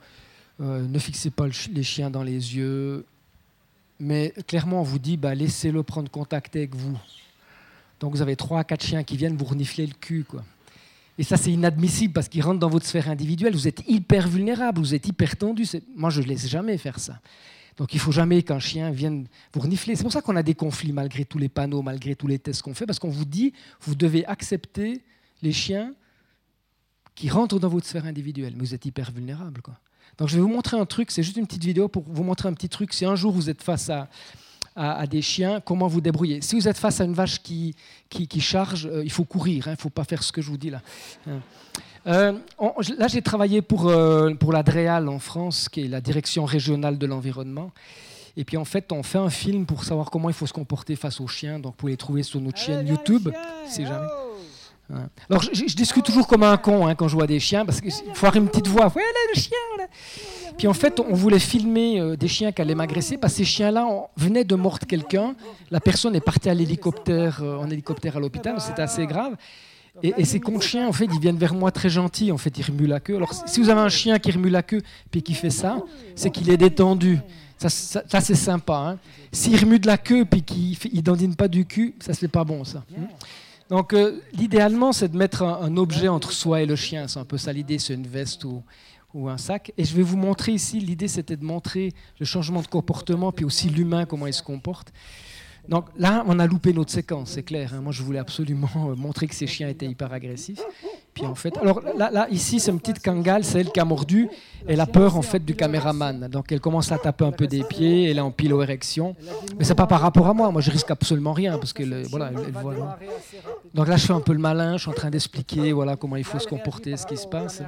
euh, ne fixez pas les chiens dans les yeux. Mais clairement, on vous dit bah, laissez-le prendre contact avec vous. Donc vous avez trois à quatre chiens qui viennent vous renifler le cul. Quoi. Et ça, c'est inadmissible parce qu'ils rentrent dans votre sphère individuelle. Vous êtes hyper vulnérable, vous êtes hyper tendu. Moi, je ne laisse jamais faire ça. Donc il faut jamais qu'un chien vienne vous renifler. C'est pour ça qu'on a des conflits malgré tous les panneaux, malgré tous les tests qu'on fait, parce qu'on vous dit, vous devez accepter les chiens qui rentrent dans votre sphère individuelle. Mais vous êtes hyper vulnérable. Quoi. Donc je vais vous montrer un truc, c'est juste une petite vidéo pour vous montrer un petit truc. Si un jour vous êtes face à, à, des chiens, comment vous débrouiller? Si vous êtes face à une vache qui, qui, charge, euh, il faut courir, hein. il ne faut pas faire ce que je vous dis là. Hein. Euh, là, j'ai travaillé pour, euh, pour la DREAL en France, qui est la direction régionale de l'environnement. Et puis en fait, on fait un film pour savoir comment il faut se comporter face aux chiens. Donc vous pouvez les trouver sur notre chaîne YouTube, si jamais. Alors, je, discute toujours comme un con hein, quand je vois des chiens, parce qu'il faut avoir une petite voix. Ouais, là, le chien, là. Puis en fait, on voulait filmer euh, des chiens qui allaient m'agresser, parce que ces chiens-là venaient de mordre quelqu'un. La personne est partie à l'hélicoptère, euh, en hélicoptère à l'hôpital, c'était assez grave. Et, ces cons chiens, en fait, ils viennent vers moi très gentils. En fait, ils remuent la queue. Alors, si vous avez un chien qui remue la queue puis qui fait ça, c'est qu'il est détendu. Ça, c'est sympa. Hein. S'il remue de la queue puis qu'il ne dandine pas du cul, ça c'est pas bon, ça. Donc, euh, l'idéalement, c'est de mettre un, objet entre soi et le chien. C'est un peu ça l'idée, c'est une veste ou, un sac. Et je vais vous montrer ici, l'idée, c'était de montrer le changement de comportement, puis aussi l'humain, comment il se comporte. Donc là, on a loupé notre séquence, c'est clair. Hein. Moi, je voulais absolument euh, montrer que ces chiens étaient hyper agressifs. Puis en fait, alors là, là ici, c'est une petite Kangale, c'est elle qui a mordu. Elle a peur en fait du caméraman. Donc elle commence à taper un peu des pieds, elle est en pilo-érection. Mais c'est pas par rapport à moi. Moi, je risque absolument rien parce que voilà, Donc là, je fais un peu le malin. Je suis en train d'expliquer voilà comment il faut se comporter, ce qui se passe.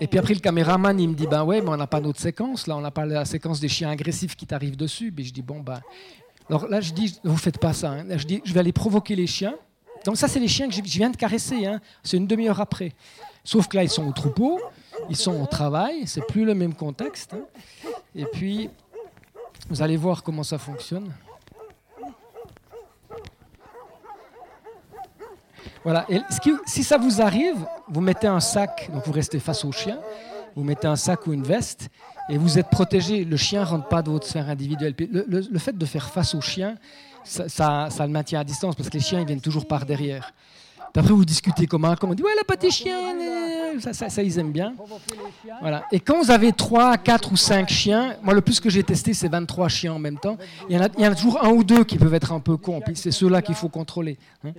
Et puis après, le caméraman, il me dit, ben ouais, mais on n'a pas notre séquence. Là, on n'a pas la séquence des chiens agressifs qui t'arrivent dessus. Mais je dis, bon, ben... Alors là, je dis, vous faites pas ça. Hein. je dis, je vais aller provoquer les chiens. Donc ça, c'est les chiens que je viens de caresser. Hein. C'est une demi-heure après. Sauf que là, ils sont au troupeau, ils sont au travail, c'est plus le même contexte. Hein. Et puis, vous allez voir comment ça fonctionne. Voilà. Si ça vous arrive, vous mettez un sac, donc vous restez face au chien, vous mettez un sac ou une veste et vous êtes protégé. Le chien ne rentre pas de votre sphère individuelle. Le, fait de faire face au chien, ça, le maintient à distance parce que les chiens ils viennent toujours par derrière après, vous discutez comment, comment on dit, ouais, le petit chien, ça, ils aiment bien. Voilà. Et quand vous avez 3, 4 ou 5 chiens, moi, le plus que j'ai testé, c'est 23 chiens en même temps. Il y, en a, il y en a toujours un ou deux qui peuvent être un peu cons, puis c'est ceux-là qu'il faut contrôler. Hein.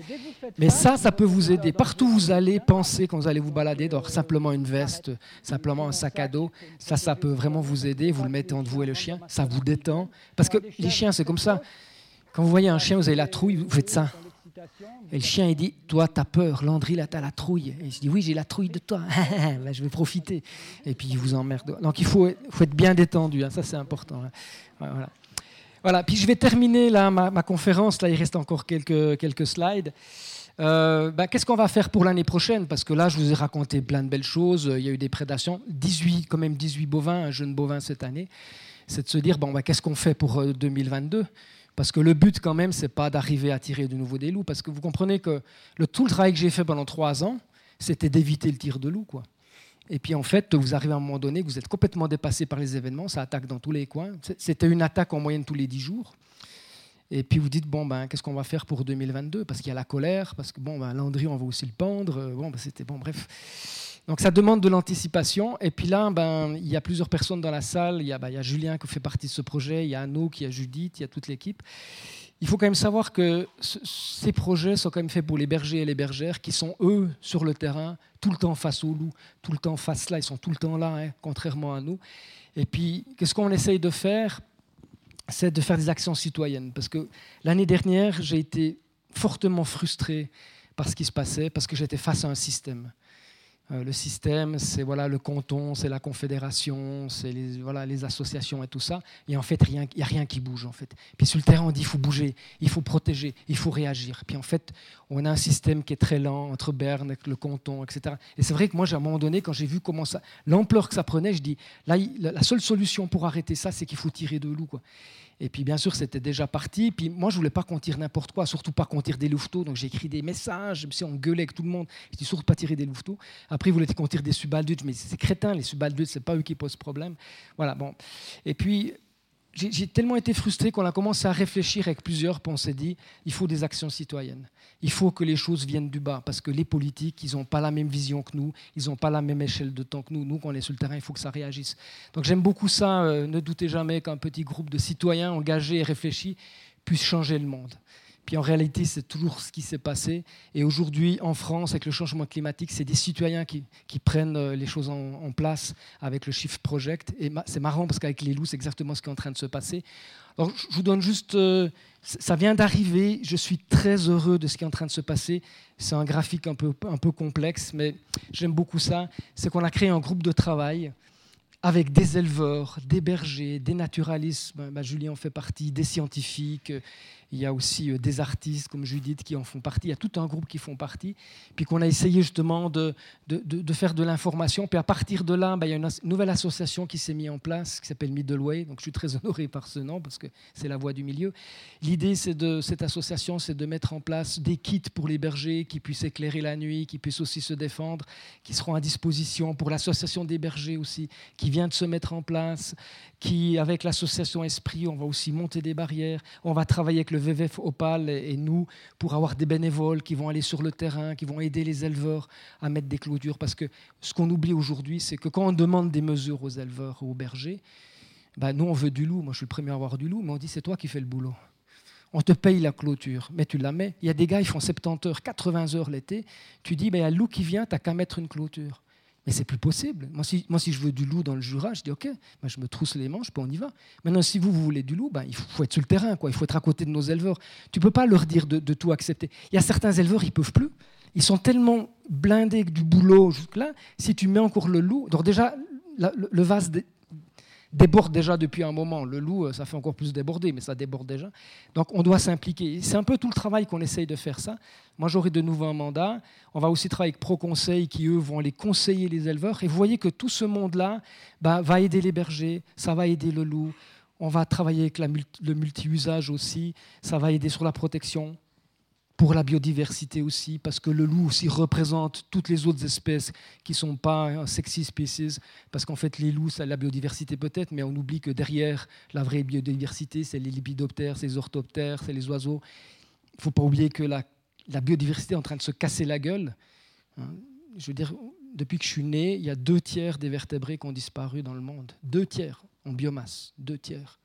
Mais ça, ça peut vous aider. Partout où vous allez, pensez quand vous allez vous balader, d'avoir simplement une veste, simplement un sac à dos. Ça, ça peut vraiment vous aider. Vous le mettez entre vous et le chien, ça vous détend. Parce que les chiens, c'est comme ça. Quand vous voyez un chien, vous avez la trouille, vous faites ça. Et le chien, il dit Toi, t'as peur. Landry, là, t'as la trouille. Et je dis Oui, j'ai la trouille de toi. Ben, je vais profiter. Et puis, il vous emmerde. Donc, il faut, être bien détendu. Hein. Ça, c'est important. Hein. Voilà. voilà. Puis, je vais terminer ma, conférence. Là, il reste encore quelques, slides. Euh, ben, Qu'est-ce qu'on va faire pour l'année prochaine? Parce que là, je vous ai raconté plein de belles choses. Il y a eu des prédations. 18, quand même 18 bovins, un jeune bovin cette année. C'est de se dire bon, ben, qu'est-ce qu'on fait pour 2022 euh, parce que le but, quand même, c'est pas d'arriver à tirer de nouveau des loups. Parce que vous comprenez que le, tout le travail que j'ai fait pendant trois ans, c'était d'éviter le tir de loup. Quoi. Et puis, en fait, vous arrivez à un moment donné vous êtes complètement dépassé par les événements. Ça attaque dans tous les coins. C'était une attaque en moyenne tous les dix jours. Et puis vous dites, bon, ben, qu'est-ce qu'on va faire pour 2022 Parce qu'il y a la colère, parce que, bon, ben, Landry, on va aussi le pendre. Bon, ben, c'était bon, bref. Donc ça demande de l'anticipation. Et puis là, ben, il y a plusieurs personnes dans la salle. Il y, a, ben, il y a Julien qui fait partie de ce projet, il y a Anouk, il y a Judith, il y a toute l'équipe. Il faut quand même savoir que ces projets sont quand même faits pour les bergers et les bergères qui sont, eux, sur le terrain, tout le temps face aux loups, tout le temps face là. Ils sont tout le temps là, hein, contrairement à nous. Et puis, qu'est-ce qu'on essaye de faire? C'est de faire des actions citoyennes. Parce que l'année dernière, j'ai été fortement frustré par ce qui se passait, parce que j'étais face à un système. Euh, le système, c'est voilà, le canton, c'est la confédération, c'est les, voilà, les associations et tout ça. Et en fait, il n'y a rien qui bouge. En fait. Puis sur le terrain, on dit il faut bouger, il faut protéger, il faut réagir. Puis en fait, on a un système qui est très lent entre Berne, le canton, etc. Et c'est vrai que moi, à un moment donné, quand j'ai vu comment ça, l'ampleur que ça prenait, je dis là, la seule solution pour arrêter ça, c'est qu'il faut tirer de loup. Quoi. Et puis bien sûr, c'était déjà parti. Puis moi, je voulais pas qu'on tire n'importe quoi, surtout pas qu'on tire des louveteaux. Donc j'ai écrit des messages, je me suis gueulait avec tout le monde. Je dis surtout pas tirer des louveteaux. Après, ils voulaient qu'on tire des subaldudes, mais c'est crétin, les subaldudes, c'est pas eux qui posent problème. Voilà, bon. Et puis, j'ai tellement été frustré qu'on a commencé à réfléchir avec plusieurs, puis on s'est dit, il faut des actions citoyennes. Il faut que les choses viennent du bas, parce que les politiques, ils n'ont pas la même vision que nous, ils n'ont pas la même échelle de temps que nous. Nous, quand on est sur le terrain, il faut que ça réagisse. Donc j'aime beaucoup ça. Euh, ne doutez jamais qu'un petit groupe de citoyens engagés et réfléchis puisse changer le monde. Puis en réalité, c'est toujours ce qui s'est passé. Et aujourd'hui, en France, avec le changement climatique, c'est des citoyens qui, prennent euh, les choses en, place avec le Shift Project. Et c'est marrant parce qu'avec les loups, c'est exactement ce qui est en train de se passer. Alors, je vous donne juste. Euh, ça vient d'arriver. Je suis très heureux de ce qui est en train de se passer. C'est un graphique un peu, complexe, mais j'aime beaucoup ça. C'est qu'on a créé un groupe de travail avec des éleveurs, des bergers, des naturalistes, ben, ben, Julien en fait partie, des scientifiques, il y a aussi euh, des artistes comme Judith qui en font partie, il y a tout un groupe qui font partie, puis qu'on a essayé justement de, faire de l'information. Puis à partir de là, ben, il y a une nouvelle association qui s'est mise en place qui s'appelle Middleway, donc je suis très honoré par ce nom parce que c'est la voix du milieu. L'idée c'est de cette association, c'est de mettre en place des kits pour les bergers qui puissent éclairer la nuit, qui puissent aussi se défendre, qui seront à disposition pour l'association des bergers aussi, qui vient de se mettre en place, qui avec l'association Esprit, on va aussi monter des barrières, on va travailler avec le VVF Opal et nous pour avoir des bénévoles qui vont aller sur le terrain, qui vont aider les éleveurs à mettre des clôtures. Parce que ce qu'on oublie aujourd'hui, c'est que quand on demande des mesures aux éleveurs ou aux bergers, ben nous on veut du loup. Moi je suis le premier à avoir du loup, mais on dit c'est toi qui fais le boulot. On te paye la clôture, mais tu la mets. Il y a des gars, ils font 70 heures, 80 heures l'été. Tu dis, ben, il y a le loup qui vient, tu n'as qu'à mettre une clôture. Mais c'est plus possible. Moi si, moi, si je veux du loup dans le Jura, je dis OK, ben, je me trousse les manches, puis on y va. Maintenant, si vous, vous voulez du loup, ben, il faut, être sur le terrain, quoi. il faut être à côté de nos éleveurs. Tu ne peux pas leur dire de, tout accepter. Il y a certains éleveurs, ils ne peuvent plus. Ils sont tellement blindés du boulot jusque-là. Si tu mets encore le loup, déjà, le vase déborde déjà depuis un moment. Le loup, euh, ça fait encore plus déborder, mais ça déborde déjà. Donc on doit s'impliquer. C'est un peu tout le travail qu'on essaye de faire ça. Moi, j'aurai de nouveau un mandat. On va aussi travailler avec ProConseil qui, eux, vont aller conseiller les éleveurs. Et vous voyez que tout ce monde-là bah, va aider les bergers, ça va aider le loup. On va travailler avec le multi-usage aussi, ça va aider sur la protection. Pour la biodiversité aussi, parce que le loup aussi représente toutes les autres espèces qui ne sont pas sexy species, parce qu'en fait les loups, c'est la biodiversité peut-être, mais on oublie que derrière la vraie biodiversité, c'est les lépidoptères, c'est les orthoptères, c'est les oiseaux. Il ne faut pas oublier que la, biodiversité est en train de se casser la gueule. Hein. Je veux dire, depuis que je suis né, il y a deux tiers des vertébrés qui ont disparu dans le monde. Deux tiers en biomasse, deux tiers.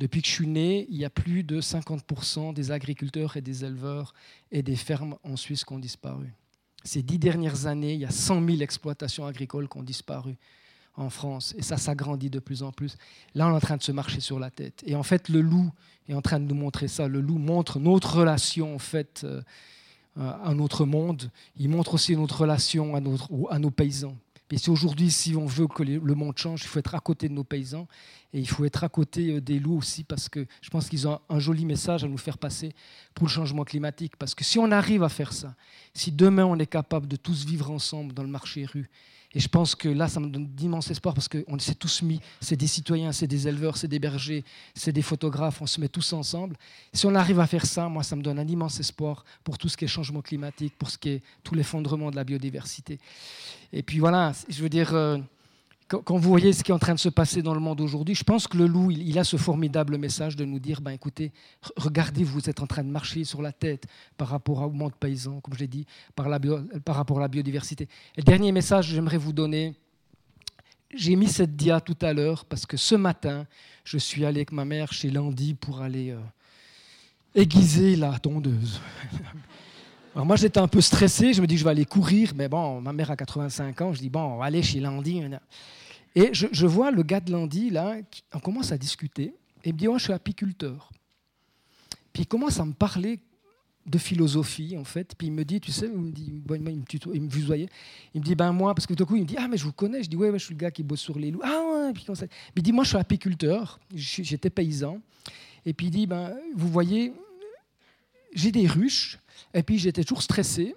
Depuis que je suis né, il y a plus de 50% des agriculteurs et des éleveurs et des fermes en Suisse qui ont disparu. Ces dix dernières années, il y a 100 000 exploitations agricoles qui ont disparu en France. Et ça s'agrandit de plus en plus. Là, on est en train de se marcher sur la tête. Et en fait, le loup est en train de nous montrer ça. Le loup montre notre relation, en fait, euh, à notre monde. Il montre aussi notre relation à, à nos paysans. Et si aujourd'hui, si on veut que le monde change, il faut être à côté de nos paysans et il faut être à côté euh, des loups aussi parce que je pense qu'ils ont un joli message à nous faire passer pour le changement climatique. Parce que si on arrive à faire ça, si demain on est capable de tous vivre ensemble dans le marché rue et je pense que là, ça me donne d'immenses espoirs parce qu'on s'est tous mis, c'est des citoyens, c'est des éleveurs, c'est des bergers, c'est des photographes, on se met tous ensemble. Si on arrive à faire ça, moi, ça me donne un immense espoir pour tout ce qui est changement climatique, pour ce qui est tout l'effondrement de la biodiversité. Et puis voilà, je veux dire, euh, quand vous voyez ce qui est en train de se passer dans le monde aujourd'hui, je pense que le loup, il, a ce formidable message de nous dire, ben écoutez, regardez, vous êtes en train de marcher sur la tête par rapport au monde paysan, comme je l'ai dit, par, rapport à la biodiversité. Et dernier message que j'aimerais vous donner, j'ai mis cette dia tout à l'heure parce que ce matin, je suis allé avec ma mère chez Landy pour aller euh, aiguiser la tondeuse. Alors moi j'étais un peu stressé, je me dis je vais aller courir, mais bon, ma mère a 85 ans, je dis bon, aller chez Landy. Et je, vois le gars de Landy, là, on commence à discuter, et il me dit, moi, je suis apiculteur. Puis il commence à me parler de philosophie, en fait. Puis il me dit, tu sais, il me, dit, il me, il me il me dit, ben moi, parce que tout coup, il me dit, ah, mais je vous connais. Je dis, ouais, ouais je suis le gars qui bosse sur les loups. Ah, ouais, puis comme ça. il dit, moi, je suis apiculteur, j'étais paysan. Et puis il dit, ben, vous voyez, j'ai des ruches, et puis j'étais toujours stressé.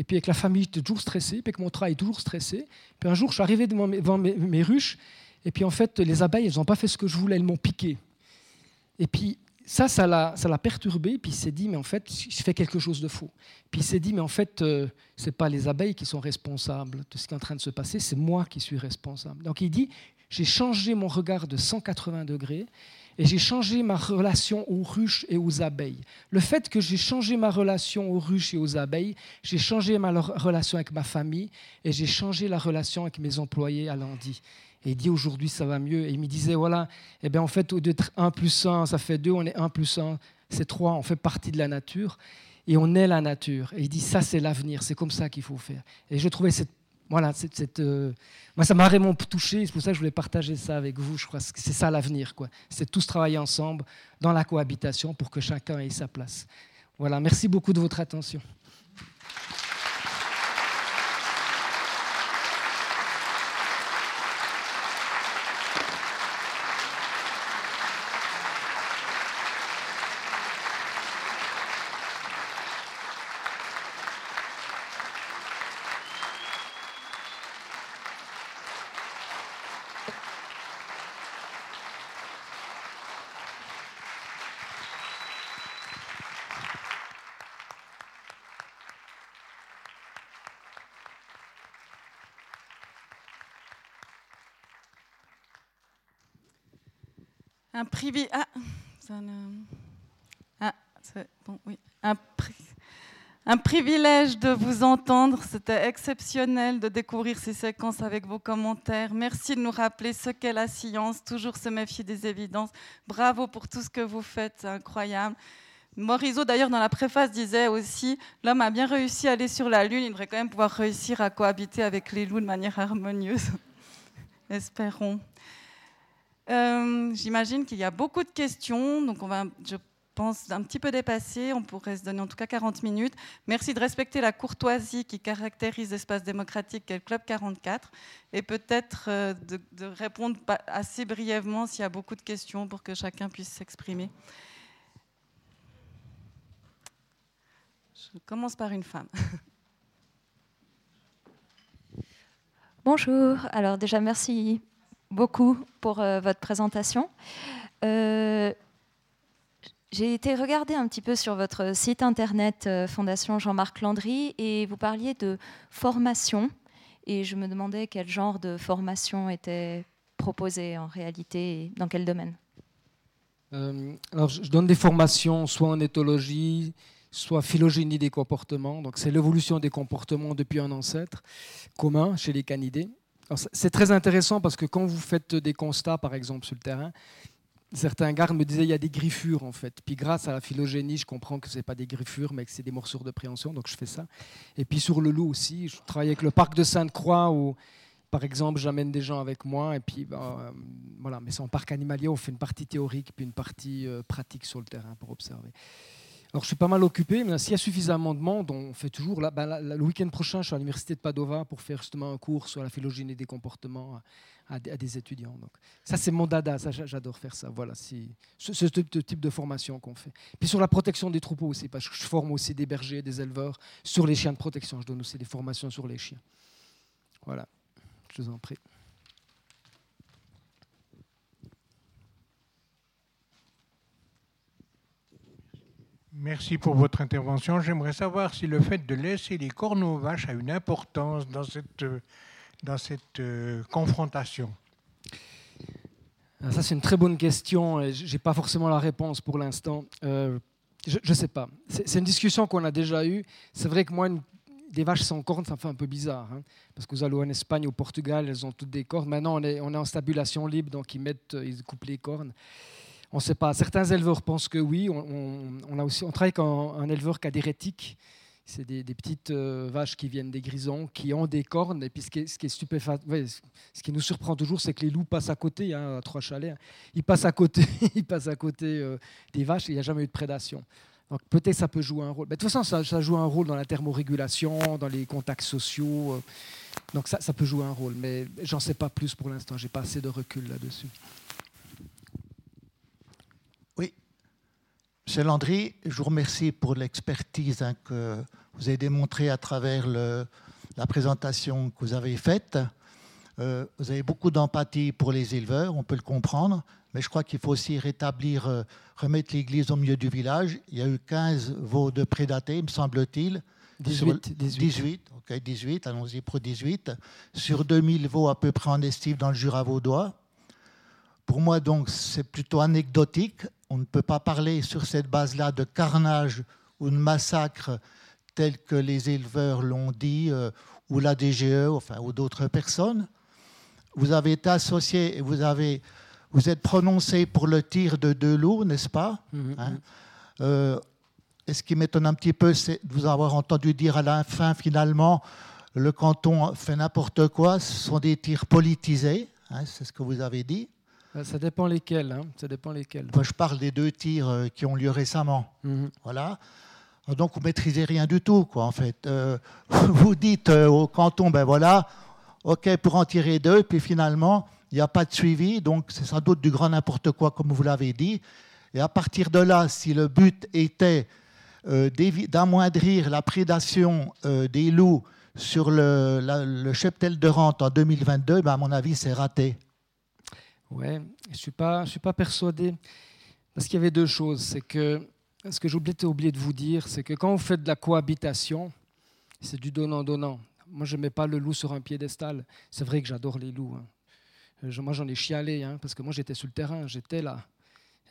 Et puis avec la famille, j'étais toujours stressé. Puis avec mon travail, toujours stressé. Puis un jour, je suis arrivé devant mes, ruches. Et puis en fait, les abeilles, elles n'ont pas fait ce que je voulais, elles m'ont piqué. Et puis ça, ça l'a, perturbé. Puis il s'est dit, mais en fait, je fais quelque chose de faux. Puis il s'est dit, mais en fait, euh, ce n'est pas les abeilles qui sont responsables de ce qui est en train de se passer, c'est moi qui suis responsable. Donc il dit, j'ai changé mon regard de 180 degrés et j'ai changé ma relation aux ruches et aux abeilles. Le fait que j'ai changé ma relation aux ruches et aux abeilles, j'ai changé ma relation avec ma famille et j'ai changé la relation avec mes employés à Landy. Et il dit aujourd'hui ça va mieux. Et il me disait voilà, eh bien en fait, au d'être 1 plus 1, ça fait 2, on est 1 plus 1, c'est 3, on fait partie de la nature. Et on est la nature. Et il dit ça c'est l'avenir, c'est comme ça qu'il faut faire. Et je trouvais cette voilà, cette, euh, moi, ça m'a vraiment touché. C'est pour ça que je voulais partager ça avec vous. Je crois que c'est ça l'avenir. C'est tous travailler ensemble dans la cohabitation pour que chacun ait sa place. Voilà, merci beaucoup de votre attention. Ah, ah un, un, privilège de vous entendre. C'était exceptionnel de découvrir ces séquences avec vos commentaires. Merci de nous rappeler ce qu'est la science, toujours se méfier des évidences. Bravo pour tout ce que vous faites, c'est incroyable. Morisot, d'ailleurs, dans la préface, disait aussi L'homme a bien réussi à aller sur la Lune, il devrait quand même pouvoir réussir à cohabiter avec les loups de manière harmonieuse. Espérons. Euh, j'imagine qu'il y a beaucoup de questions, donc on va, je pense, un petit peu dépasser. On pourrait se donner en tout cas 40 minutes. Merci de respecter la courtoisie qui caractérise l'espace démocratique qu'est le Club 44 et peut-être euh, de, de, répondre assez brièvement s'il y a beaucoup de questions pour que chacun puisse s'exprimer. Je commence par une femme. Bonjour. Alors déjà, merci beaucoup pour euh, votre présentation. Euh, J'ai été regarder un petit peu sur votre site internet euh, Fondation Jean-Marc Landry et vous parliez de formation et je me demandais quel genre de formation était proposée en réalité et dans quel domaine. Alors, je donne des formations soit en éthologie, soit phylogénie des comportements. Donc, c'est l'évolution des comportements depuis un ancêtre commun chez les canidés. C'est très intéressant parce que quand vous faites des constats, par exemple, sur le terrain, certains gardes me disaient il y a des griffures en fait. Puis grâce à la phylogénie, je comprends que ce n'est pas des griffures, mais que c'est des morsures de préhension, donc je fais ça. Et puis sur le loup aussi, je travaille avec le parc de Sainte-Croix où, par exemple, j'amène des gens avec moi. Et puis, ben, euh, voilà, mais c'est en parc animalier, on fait une partie théorique puis une partie euh, pratique sur le terrain pour observer. Alors je suis pas mal occupé, mais s'il y a suffisamment de monde, on fait toujours. Là, ben, le week-end prochain, je suis à l'université de Padova pour faire justement un cours sur la phylogénie des comportements à, des étudiants. Donc, ça, c'est mon dada, ça, j'adore faire ça. Voilà, c'est ce, type de formation qu'on fait. Puis sur la protection des troupeaux aussi, parce que je forme aussi des bergers, des éleveurs sur les chiens de protection. Je donne aussi des formations sur les chiens. Voilà, je vous en prie. Merci pour votre intervention. J'aimerais savoir si le fait de laisser les cornes aux vaches a une importance dans cette dans cette euh, confrontation Ça, c'est une très bonne question. Je n'ai pas forcément la réponse pour l'instant. Euh, je ne sais pas. C'est une discussion qu'on a déjà eue. C'est vrai que moi, des vaches sans cornes, ça fait un peu bizarre. Hein, parce que vous allez en Espagne, au Portugal, elles ont toutes des cornes. Maintenant, on est, on est en stabulation libre, donc ils, mettent, ils coupent les cornes. On ne sait pas. Certains éleveurs pensent que oui. On, a aussi, travaille avec un, éleveur qui a des rétiques c'est des, petites euh, vaches qui viennent des grisons, qui ont des cornes. Et puis ce qui est, ce qui nous surprend toujours, c'est que les loups passent à côté, hein, à trois chalets. Hein. Ils passent à côté, ils passent à côté euh, des vaches il n'y a jamais eu de prédation. Donc peut-être ça peut jouer un rôle. Mais de toute façon, ça, joue un rôle dans la thermorégulation, dans les contacts sociaux. Euh. donc ça, ça peut jouer un rôle. Mais j'en sais pas plus pour l'instant. J'ai pas assez de recul là-dessus. Monsieur Landry, je vous remercie pour l'expertise hein, que vous avez démontré à travers la présentation que vous avez faite. Euh, vous avez beaucoup d'empathie pour les éleveurs, on peut le comprendre, mais je crois qu'il faut aussi rétablir, euh, remettre l'église au milieu du village. Il y a eu 15 veaux de prédatés, me semble-t-il. 18, 18. ok, 18, allons-y pour 18. Sur 2000 veaux à peu près en estive dans le Jura vaudois. Pour moi, donc, c'est plutôt anecdotique. On ne peut pas parler sur cette base-là de carnage ou de massacre tels que les éleveurs l'ont dit, euh, ou la DGE, enfin, ou d'autres personnes. Vous avez été associé et vous, avez, vous êtes prononcé pour le tir de deux loups, n'est-ce pas? Mm-hmm. hein? Euh, Et ce qui m'étonne un petit peu, c'est de vous avoir entendu dire à la fin, finalement, le canton fait n'importe quoi, ce sont des tirs politisés, hein, c'est ce que vous avez dit. Euh, ça dépend lesquels. Hein, ça dépend lesquels. Moi, je parle des deux tirs qui ont lieu récemment. Mm-hmm. Voilà. Ah, donc vous maîtrisez rien du tout, quoi, en fait. Euh, vous dites euh, au canton, ben voilà, ok pour en tirer deux, puis finalement il n'y a pas de suivi, donc c'est sans doute du grand n'importe quoi, comme vous l'avez dit. Et à partir de là, si le but était euh, d'amoindrir la prédation des loups sur le, le, cheptel de rente en 2022, ben à mon avis, c'est raté. Ouais, je ne suis, pas, suis pas persuadé. Parce qu'il y avait deux choses. C'est que ce que j'ai oublié de vous dire, c'est que quand vous faites de la cohabitation, c'est du donnant-donnant. Moi, je ne mets pas le loup sur un piédestal. C'est vrai que j'adore les loups. Hein. Moi, j'en ai chialé, hein, parce que moi, j'étais sur le terrain, j'étais là.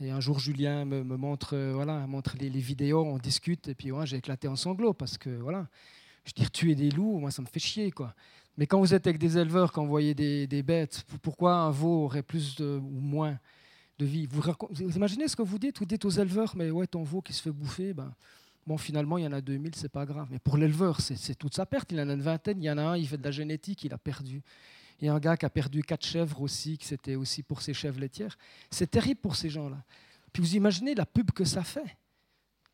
Et un jour, Julien me, montre, euh, voilà, montre les, vidéos, on discute, et puis j'ai éclaté en sanglots, parce que, voilà, je dis, tuer des loups, moi, ça me fait chier, quoi. Mais quand vous êtes avec des éleveurs, quand vous voyez des, bêtes, pourquoi un veau aurait plus ou moins de vie? Vous, imaginez ce que vous dites Vous dites aux éleveurs, mais ouais, ton veau qui se fait bouffer, ben, bon, finalement, il y en a 2000, c'est pas grave. Mais pour l'éleveur, c'est toute sa perte. Il en a une vingtaine, il y en a un, il fait de la génétique, il a perdu. Il y a un gars qui a perdu quatre chèvres aussi, que c'était aussi pour ses chèvres laitières. C'est terrible pour ces gens-là. Puis vous imaginez la pub que ça fait.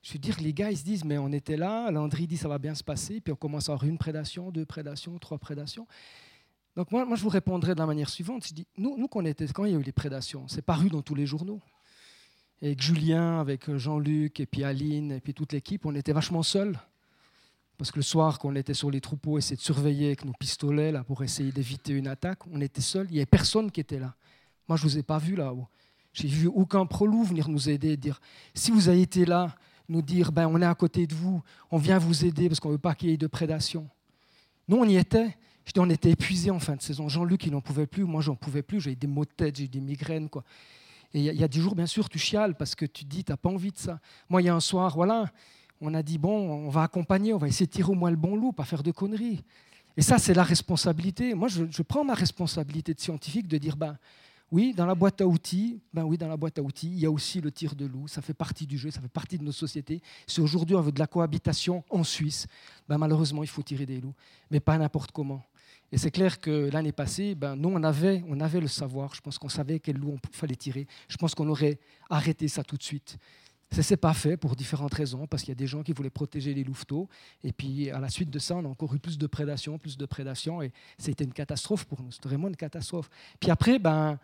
Je veux dire, les gars, ils se disent, mais on était là, Landry dit, ça va bien se passer, puis on commence à avoir une prédation, deux prédations, trois prédations. Donc moi, moi, je vous répondrai de la manière suivante. Je dis, nous, nous quand, était, quand il y a eu les prédations, c'est paru dans tous les journaux. Et avec Julien, avec Jean-Luc, et puis Aline, et puis toute l'équipe, on était vachement seuls. Parce que le soir, quand on était sur les troupeaux, essayer de surveiller avec nos pistolets là, pour essayer d'éviter une attaque, on était seuls. Il n'y avait personne qui était là. Moi, je ne vous ai pas vu là-haut. J'ai vu aucun pro-loup venir nous aider, dire si vous avez été là, nous dire ben, on est à côté de vous, on vient vous aider parce qu'on ne veut pas qu'il y ait de prédation. Nous, on y était. Je dis, on était épuisés en fin de saison. Jean-Luc, il n'en pouvait plus. Moi, j'en pouvais plus. J'ai des maux de tête, j'ai des migraines. Quoi. Et il y, a des jours, bien sûr, tu chiales parce que tu te dis, tu n'as pas envie de ça. Moi, il y a un soir, voilà, on a dit, bon, on va accompagner, on va essayer de tirer au moins le bon loup, pas faire de conneries. Et ça, c'est la responsabilité. Moi, je, je, prends ma responsabilité de scientifique de dire, ben, oui, dans la boîte à outils, ben oui, dans la boîte à outils, il y a aussi le tir de loup. Ça fait partie du jeu, ça fait partie de nos sociétés. Si aujourd'hui on veut de la cohabitation en Suisse, ben malheureusement il faut tirer des loups, mais pas n'importe comment. Et c'est clair que l'année passée, ben, nous, on avait, on avait le savoir. Je pense qu'on savait quel loup il fallait tirer. Je pense qu'on aurait arrêté ça tout de suite. Ça ne s'est pas fait pour différentes raisons, parce qu'il y a des gens qui voulaient protéger les louveteaux. Et puis, à la suite de ça, on a encore eu plus de prédation, plus de prédation. Et c'était une catastrophe pour nous. C'était vraiment une catastrophe. Puis après, ben,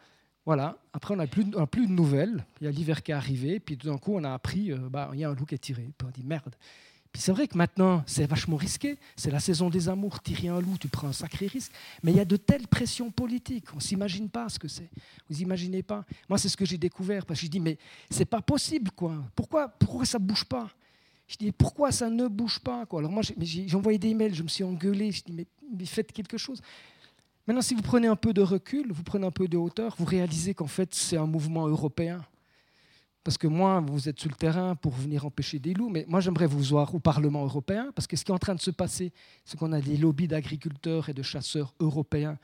voilà, après, on n'a plus, plus, de nouvelles. Il y a l'hiver qui est arrivé. Puis tout d'un coup, on a appris, euh, ben, il y a un loup qui est tiré. Puis on dit, merde. Puis c'est vrai que maintenant, c'est vachement risqué. C'est la saison des amours. Tirer un loup, tu prends un sacré risque. Mais il y a de telles pressions politiques. On ne s'imagine pas ce que c'est. Vous imaginez pas Moi, c'est ce que j'ai découvert. Parce que je dis, mais c'est pas possible, quoi. Pourquoi, pourquoi ça ne bouge pas? Je dis, pourquoi ça ne bouge pas quoi? Alors moi, j'ai envoyé des mails, je me suis engueulé. Je dis, mais, mais faites quelque chose. Maintenant, si vous prenez un peu de recul, vous prenez un peu de hauteur, vous réalisez qu'en fait, c'est un mouvement européen. Parce que moi, vous êtes sur le terrain pour venir empêcher des loups, mais moi j'aimerais vous voir au Parlement européen, parce que ce qui est en train de se passer, c'est qu'on a des lobbies d'agriculteurs et de chasseurs européens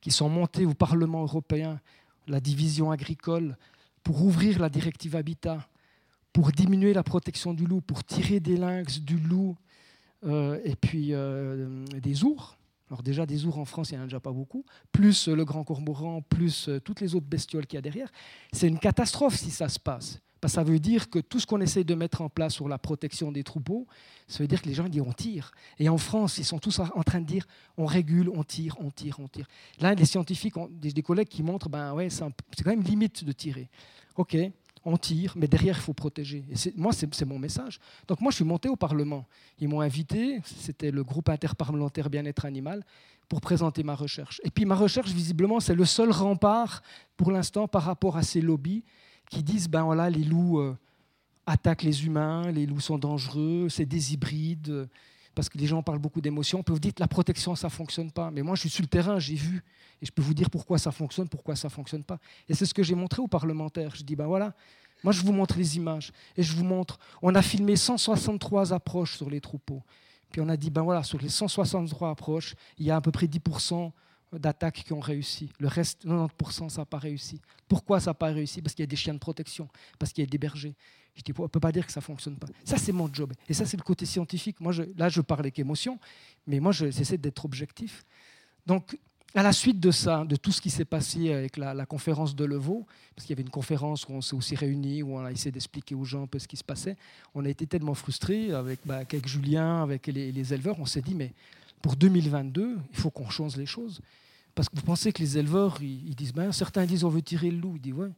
qui sont montés au Parlement européen, la division agricole, pour ouvrir la directive Habitat, pour diminuer la protection du loup, pour tirer des lynx, du loup euh, et puis euh, des ours. Alors déjà, des ours en France, il n'y en a déjà pas beaucoup, plus le grand cormoran, plus euh, toutes les autres bestioles qu'il y a derrière. C'est une catastrophe si ça se passe. Parce que ça veut dire que tout ce qu'on essaie de mettre en place sur la protection des troupeaux, ça veut dire que les gens disent on tire. Et en France, ils sont tous en train de dire on régule, on tire, on tire, on tire. Là, les scientifiques des, collègues qui montrent ben ouais, c'est quand même limite de tirer. Ok, on tire, mais derrière, il faut protéger. Et moi, c'est mon message. Donc moi, je suis monté au Parlement. Ils m'ont invité, c'était le groupe interparlementaire bien-être animal, pour présenter ma recherche. Et puis ma recherche, visiblement, c'est le seul rempart, pour l'instant, par rapport à ces lobbies qui disent, ben voilà, les loups euh, attaquent les humains, les loups sont dangereux, c'est des hybrides, parce que les gens parlent beaucoup d'émotions. On peut vous dire que la protection, ça ne fonctionne pas. Mais moi, je suis sur le terrain, j'ai vu. Et je peux vous dire pourquoi ça fonctionne, pourquoi ça ne fonctionne pas. Et c'est ce que j'ai montré aux parlementaires. Je dis, ben voilà, moi je vous montre les images. Et je vous montre, on a filmé 163 approches sur les troupeaux. Puis on a dit, ben voilà, sur les 163 approches, il y a à peu près 10% d'attaques qui ont réussi. Le reste, 90%, ça n'a pas réussi. Pourquoi ça n'a pas réussi? Parce qu'il y a des chiens de protection, parce qu'il y a des bergers. Je dis, on ne peut pas dire que ça ne fonctionne pas. Ça, c'est mon job. Et ça, c'est le côté scientifique. Moi, je, là, je parle avec émotion, mais moi, j'essaie d'être objectif. Donc, à la suite de ça, de tout ce qui s'est passé avec la, conférence de Levaux, parce qu'il y avait une conférence où on s'est aussi réunis, où on a essayé d'expliquer aux gens un peu ce qui se passait, on a été tellement frustrés avec, bah, Julien, avec les, éleveurs, on s'est dit, mais pour 2022, il faut qu'on change les choses. Parce que vous pensez que les éleveurs, ils, disent, ben, certains disent on veut tirer le loup, ils disent, ouais,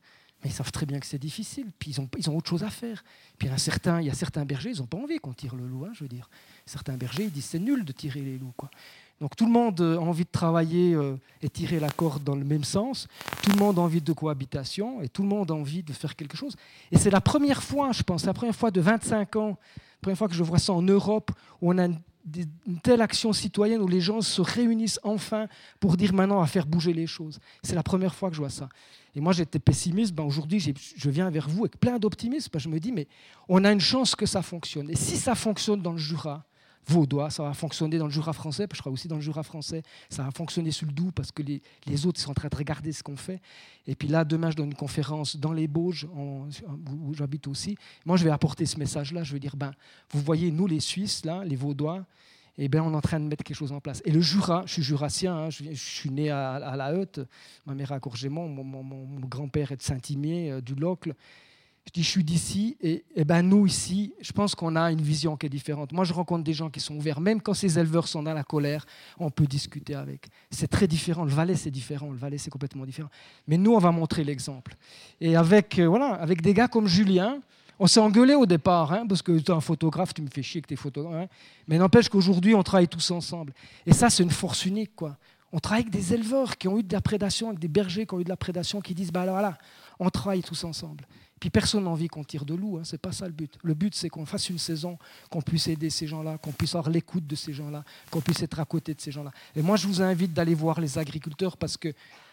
mais ils savent très bien que c'est difficile, puis ils ont, ils ont autre chose à faire. Puis il y a certains, il y a certains bergers, ils n'ont pas envie qu'on tire le loup, hein, je veux dire. Certains bergers, ils disent, c'est nul de tirer les loups. Quoi. Donc tout le monde a envie de travailler euh, et tirer la corde dans le même sens. Tout le monde a envie de cohabitation et tout le monde a envie de faire quelque chose. Et c'est la première fois, je pense, la première fois de 25 ans, la première fois que je vois ça en Europe, où on a une, telle action citoyenne où les gens se réunissent enfin pour dire maintenant à faire bouger les choses. C'est la première fois que je vois ça. Et moi, j'étais pessimiste. Ben, Aujourd'hui, je viens vers vous avec plein d'optimisme. je me dis, mais on a une chance que ça fonctionne. Et si ça fonctionne dans le Jura, vaudois, ça va fonctionner dans le Jura français, je crois aussi dans le Jura français, ça va fonctionner sur le Doubs parce que les, autres sont en train de regarder ce qu'on fait. Et puis là, demain, je donne une conférence dans les Bauges, où j'habite aussi. Moi, je vais apporter ce message-là. Je vais dire, ben, vous voyez, nous, les Suisses, là, les Vaudois, eh ben, on est en train de mettre quelque chose en place. Et le Jura, je suis jurassien, hein, je, suis né à, La Heute, ma mère à Courgémont, mon, mon, grand-père est de Saint-Imier, euh, du Locle. Je dis, je suis d'ici, et, ben nous ici, je pense qu'on a une vision qui est différente. Moi, je rencontre des gens qui sont ouverts, même quand ces éleveurs sont dans la colère, on peut discuter avec. C'est très différent. Le Valais, c'est différent. Le Valais, c'est complètement différent. Mais nous, on va montrer l'exemple. Et avec, euh, voilà, avec des gars comme Julien, on s'est engueulé au départ, hein, parce que tu es un photographe, tu me fais chier que tu es photographe. Hein. Mais n'empêche qu'aujourd'hui, on travaille tous ensemble. Et ça, c'est une force unique. quoi. On travaille avec des éleveurs qui ont eu de la prédation, avec des bergers qui ont eu de la prédation, qui disent bah alors là, on travaille tous ensemble. Puis personne n'a envie qu'on tire de loup, hein, c'est pas ça le but. Le but c'est qu'on fasse une saison, qu'on puisse aider ces gens-là, qu'on puisse avoir l'écoute de ces gens-là, qu'on puisse être à côté de ces gens-là. Et moi je vous invite d'aller voir les agriculteurs parce que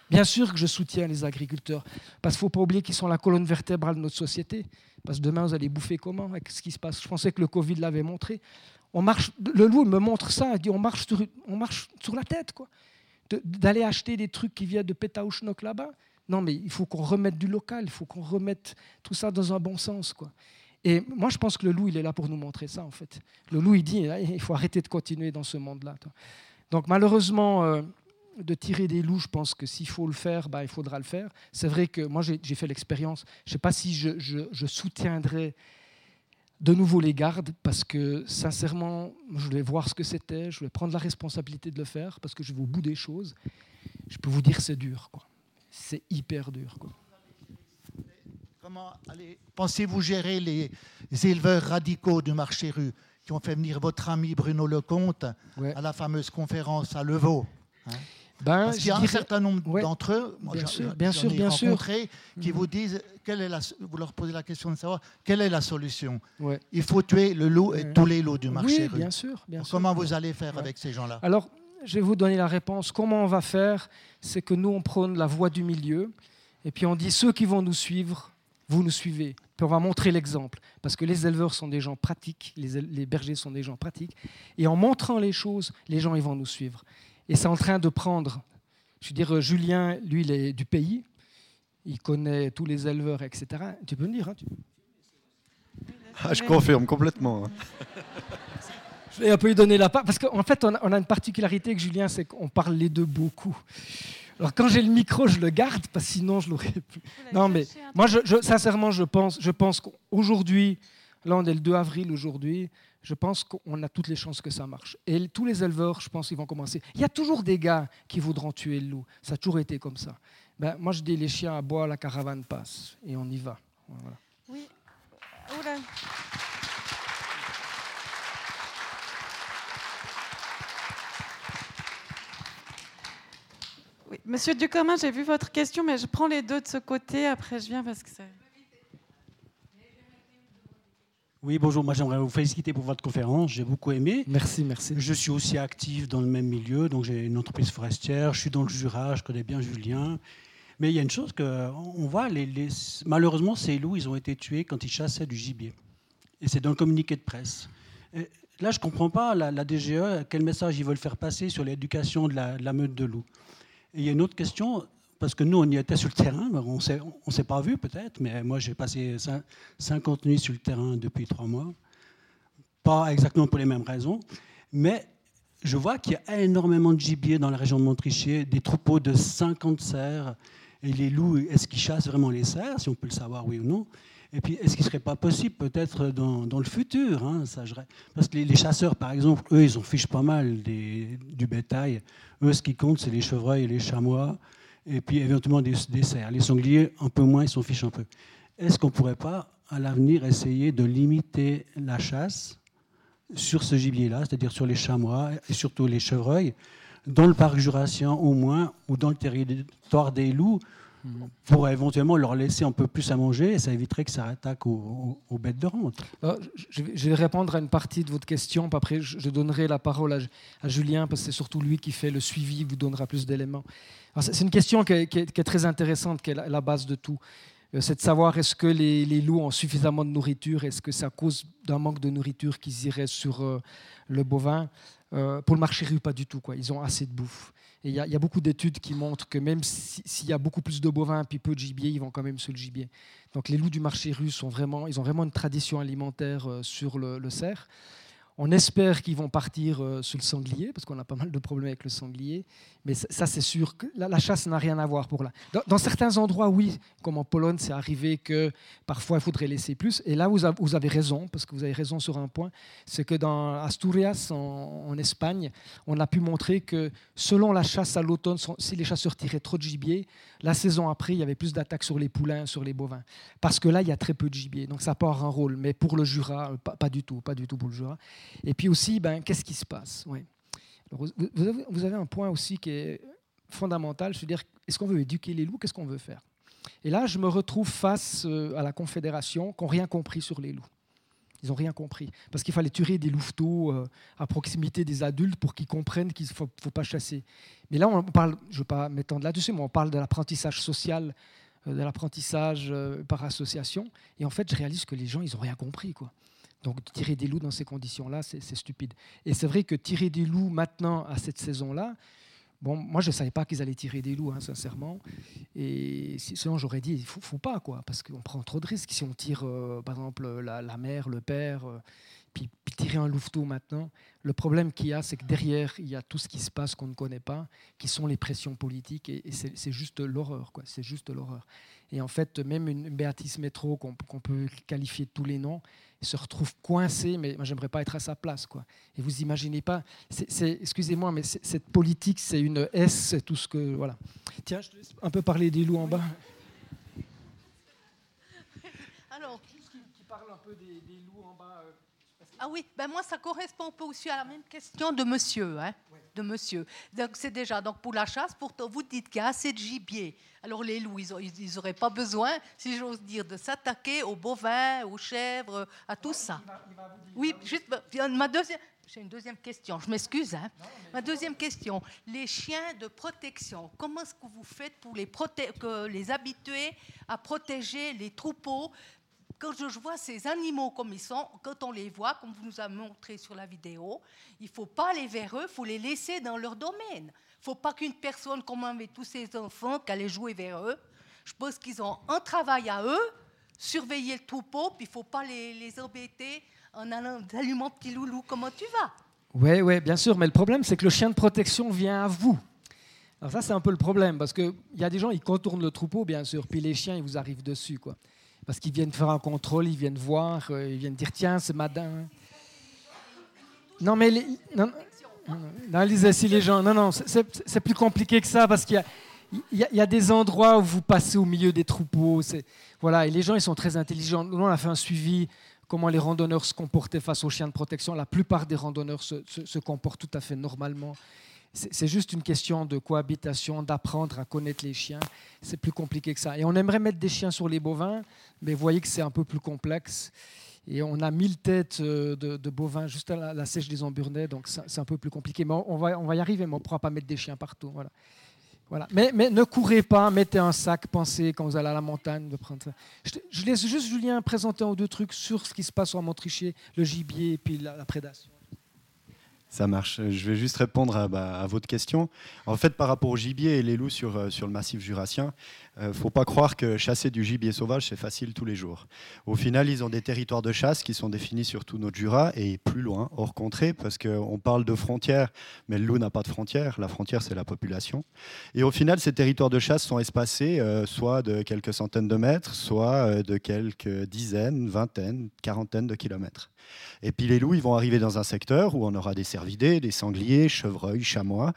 bien sûr que je soutiens les agriculteurs, parce qu'il ne faut pas oublier qu'ils sont la colonne vertébrale de notre société. Parce que demain vous allez bouffer comment avec ce qui se passe. Je pensais que le Covid l'avait montré. On marche, le loup me montre ça, il dit on marche sur, on marche sur la tête quoi. D'aller acheter des trucs qui viennent de Pétaouchnok là-bas, non, mais il faut qu'on remette du local, il faut qu'on remette tout ça dans un bon sens. Quoi. Et moi, je pense que le loup, il est là pour nous montrer ça, en fait. Le loup, il dit, il faut arrêter de continuer dans ce monde-là. Donc, malheureusement, euh, de tirer des loups, je pense que s'il faut le faire, bah, il faudra le faire. C'est vrai que moi, j'ai fait l'expérience. Je ne sais pas si je, je, soutiendrai de nouveau les gardes, parce que, sincèrement, je voulais voir ce que c'était, je voulais prendre la responsabilité de le faire, parce que je vais au bout des choses. Je peux vous dire, c'est dur. Quoi c'est hyper dur. Quoi. Comment pensez-vous gérer les éleveurs radicaux du marché rue qui ont fait venir votre ami Bruno Lecomte à la fameuse conférence à Levaux hein? Ben, Parce qu'il y a un certain nombre d'entre eux, bien sûr, bien sûr, bien sûr. qui vous disent, quelle est la, vous leur posez la question de savoir quelle est la solution? Il faut tuer le loup et tous les loups du marché oui, Bien sûr, bien Comment vous allez faire avec ces gens-là? Alors, je vais vous donner la réponse. Comment on va faire? C'est que nous, on prône la voie du milieu. Et puis on dit, ceux qui vont nous suivre, vous nous suivez. Puis on va montrer l'exemple. Parce que les éleveurs sont des gens pratiques, les, bergers sont des gens pratiques. Et en montrant les choses, les gens, ils vont nous suivre. Et c'est en train de prendre. Je veux dire, Julien, lui, il est du pays. Il connaît tous les éleveurs, etc. Tu peux me dire, hein, ah, Je confirme complètement. Hein. Je vais un peu lui donner la part, parce qu'en fait, on a, une particularité avec Julien, c'est qu'on parle les deux beaucoup. Alors quand j'ai le micro, je le garde, parce que sinon je l'aurais plus. Non, mais moi, je, sincèrement, je pense, je pense qu'aujourd'hui, là on est le 2 avril aujourd'hui, je pense qu'on a toutes les chances que ça marche. Et tous les éleveurs, je pense, ils vont commencer. Il y a toujours des gars qui voudront tuer le loup. Ça a toujours été comme ça. Ben, moi, je dis les chiens à bois, la caravane passe. Et on y va. Oui. Monsieur Ducommun, j'ai vu votre question, mais je prends les deux de ce côté, après je viens parce que ça... Oui, bonjour, moi j'aimerais vous féliciter pour votre conférence, j'ai beaucoup aimé. Merci, merci. Je suis aussi actif dans le même milieu, donc j'ai une entreprise forestière, je suis dans le Jura, je connais bien Julien. Mais il y a une chose qu'on voit, les, malheureusement ces loups, ils ont été tués quand ils chassaient du gibier. Et c'est dans le communiqué de presse. là, je ne comprends pas, la, DGE, quel message ils veulent faire passer sur l'éducation de la, de la meute de loups il y a une autre question, parce que nous, on y était sur le terrain, on ne s'est pas vu peut-être, mais moi, j'ai passé 50 nuits sur le terrain depuis trois mois. Pas exactement pour les mêmes raisons, mais je vois qu'il y a énormément de gibier dans la région de Montrichier, des troupeaux de 50 cerfs. Et les loups, est-ce qu'ils chassent vraiment les cerfs, si on peut le savoir, oui ou non? Et puis, est-ce qu'il ne serait pas possible, peut-être dans, le futur, hein, ça, parce que les, chasseurs, par exemple, eux, ils en fichent pas mal du bétail. Eux, ce qui compte, c'est les chevreuils et les chamois, et puis éventuellement des, des cerfs. Les sangliers, un peu moins, ils s'en fichent un peu. Est-ce qu'on ne pourrait pas, à l'avenir, essayer de limiter la chasse sur ce gibier-là, c'est-à-dire sur les chamois et surtout les chevreuils, dans le parc jurassien au moins, ou dans le territoire des loups, pour éventuellement leur laisser un peu plus à manger et ça éviterait que ça attaque aux, bêtes de rente. je vais répondre à une partie de votre question, puis après je donnerai la parole à, Julien parce que c'est surtout lui qui fait le suivi, vous donnera plus d'éléments. C'est une question qui est, très intéressante, qui est la, base de tout. Euh, c'est de savoir est-ce que les, loups ont suffisamment de nourriture, est-ce que c'est à cause d'un manque de nourriture qu'ils iraient sur euh, le bovin? Euh, pour le marché rue, pas du tout. Quoi. Ils ont assez de bouffe. Et il y, a beaucoup d'études qui montrent que même s'il y a beaucoup plus de bovins puis peu de gibier, ils vont quand même sur le gibier. Donc les loups du marché russe sont vraiment, ils ont vraiment une tradition alimentaire euh, sur le, le cerf. On espère qu'ils vont partir euh, sur le sanglier, parce qu'on a pas mal de problèmes avec le sanglier. Mais ça, c'est sûr la, chasse n'a rien à voir pour là. Dans, certains endroits, oui, comme en Pologne, c'est arrivé que parfois il faudrait laisser plus. Et là, vous, avez raison, parce que vous avez raison sur un point. C'est que dans Asturias, en, Espagne, on a pu montrer que selon la chasse à l'automne, si les chasseurs tiraient trop de gibier, la saison après, il y avait plus d'attaques sur les poulains, sur les bovins. Parce que là, il y a très peu de gibier. Donc ça avoir un rôle. Mais pour le Jura, pas, pas du tout, pas du tout pour le Jura. Et puis aussi, ben, qu'est-ce qui se passe? Vous, avez un point aussi qui est fondamental, je veux dire, est-ce qu'on veut éduquer les loups Qu'est-ce qu'on veut faire? Et là, je me retrouve face à la Confédération qui n'ont rien compris sur les loups. Ils n'ont rien compris. Parce qu'il fallait tuer des louveteaux euh, à proximité des adultes pour qu'ils comprennent qu'il ne faut, pas chasser. Mais là, on parle, je ne veux pas m'étendre là-dessus, mais on parle de l'apprentissage social, euh, de l'apprentissage euh, par association. Et en fait, je réalise que les gens, ils n'ont rien compris. Quoi. Donc tirer des loups dans ces conditions-là, c'est stupide. Et c'est vrai que tirer des loups maintenant, à cette saison-là, Bon, moi, je ne savais pas qu'ils allaient tirer des loups, hein, sincèrement. Et sinon, j'aurais dit, il ne faut, pas, quoi, parce qu'on prend trop de risques. Si on tire, euh, par exemple, la, mère, le père, euh, puis, tirer un louveteau maintenant, le problème qu'il y a, c'est que derrière, il y a tout ce qui se passe qu'on ne connaît pas, qui sont les pressions politiques, et, c'est juste l'horreur, quoi. C'est juste l'horreur. Et en fait, même une, Béatrice Métro, qu'on peut qualifier de tous les noms, se retrouve coincée, mais moi, j'aimerais pas être à sa place, quoi. Et vous imaginez pas, excusez-moi, mais cette politique, c'est une S, c'est tout ce que, voilà. Tiens, je te laisse un peu parler des loups en bas. Alors, qui, parle un peu des, loups en bas. Euh, ah oui, ben moi ça correspond un peu aussi à la même question de monsieur. Hein, de monsieur. Donc c'est déjà donc pour la chasse, pour, vous dites qu'il y a assez de gibier. Alors les loups, ils n'auraient pas besoin, si j'ose dire, de s'attaquer aux bovins, aux chèvres, à tout ça. oui, juste ma deuxième. J'ai une deuxième question, je m'excuse. Hein. Ma deuxième question, les chiens de protection, comment est-ce que vous faites pour les, que les habituer à protéger les troupeaux quand je vois ces animaux comme ils sont, quand on les voit, comme vous nous avez montré sur la vidéo, il ne faut pas aller vers eux, il faut les laisser dans leur domaine. Il ne faut pas qu'une personne, comme avec tous ces enfants, qu'elle joué vers eux. Je pense qu'ils ont un travail à eux, surveiller le troupeau, puis il ne faut pas les, embêter en allant allumant petit loulou, comment tu vas? Oui, oui, bien sûr, mais le problème, c'est que le chien de protection vient à vous. Alors ça, c'est un peu le problème, parce qu'il y a des gens, ils contournent le troupeau, bien sûr, puis les chiens, ils vous arrivent dessus. quoi parce qu'ils viennent faire un contrôle, ils viennent voir, euh, ils viennent dire tiens, c'est madame. Non, mais les, non, non, si les gens. Non, non, c'est plus compliqué que ça parce qu'il y, y, a, des endroits où vous passez au milieu des troupeaux. Voilà, et les gens, ils sont très intelligents. Nous, on a fait un suivi comment les randonneurs se comportaient face aux chiens de protection. La plupart des randonneurs se comportent tout à fait normalement. C'est juste une question de cohabitation, d'apprendre à connaître les chiens. C'est plus compliqué que ça. Et on aimerait mettre des chiens sur les bovins, mais vous voyez que c'est un peu plus complexe. Et on a 1000 têtes euh, de, bovins juste à la, sèche des Emburnais, donc c'est un peu plus compliqué. Mais on va, y arriver, mais on ne pourra pas mettre des chiens partout. Voilà. Mais, ne courez pas, mettez un sac, pensez quand vous allez à la montagne de prendre ça. Je, laisse juste Julien présenter un ou deux trucs sur ce qui se passe au Montricher, le gibier et puis la prédation. Ça marche. Je vais juste répondre bah, à, votre question. En fait, par rapport au gibier et les loups sur, euh, le massif jurassien, ne faut pas croire que chasser du gibier sauvage, c'est facile tous les jours. Au final, ils ont des territoires de chasse qui sont définis sur tout notre Jura et plus loin, hors contrée, parce qu'on parle de frontières, mais le loup n'a pas de frontières. La frontière, c'est la population. Et au final, ces territoires de chasse sont espacés euh, soit de quelques centaines de mètres, soit euh, de quelques dizaines, vingtaines, quarantaines de kilomètres. Et puis les loups, ils vont arriver dans un secteur où on aura des cervidés, des sangliers, chevreuils, chamois.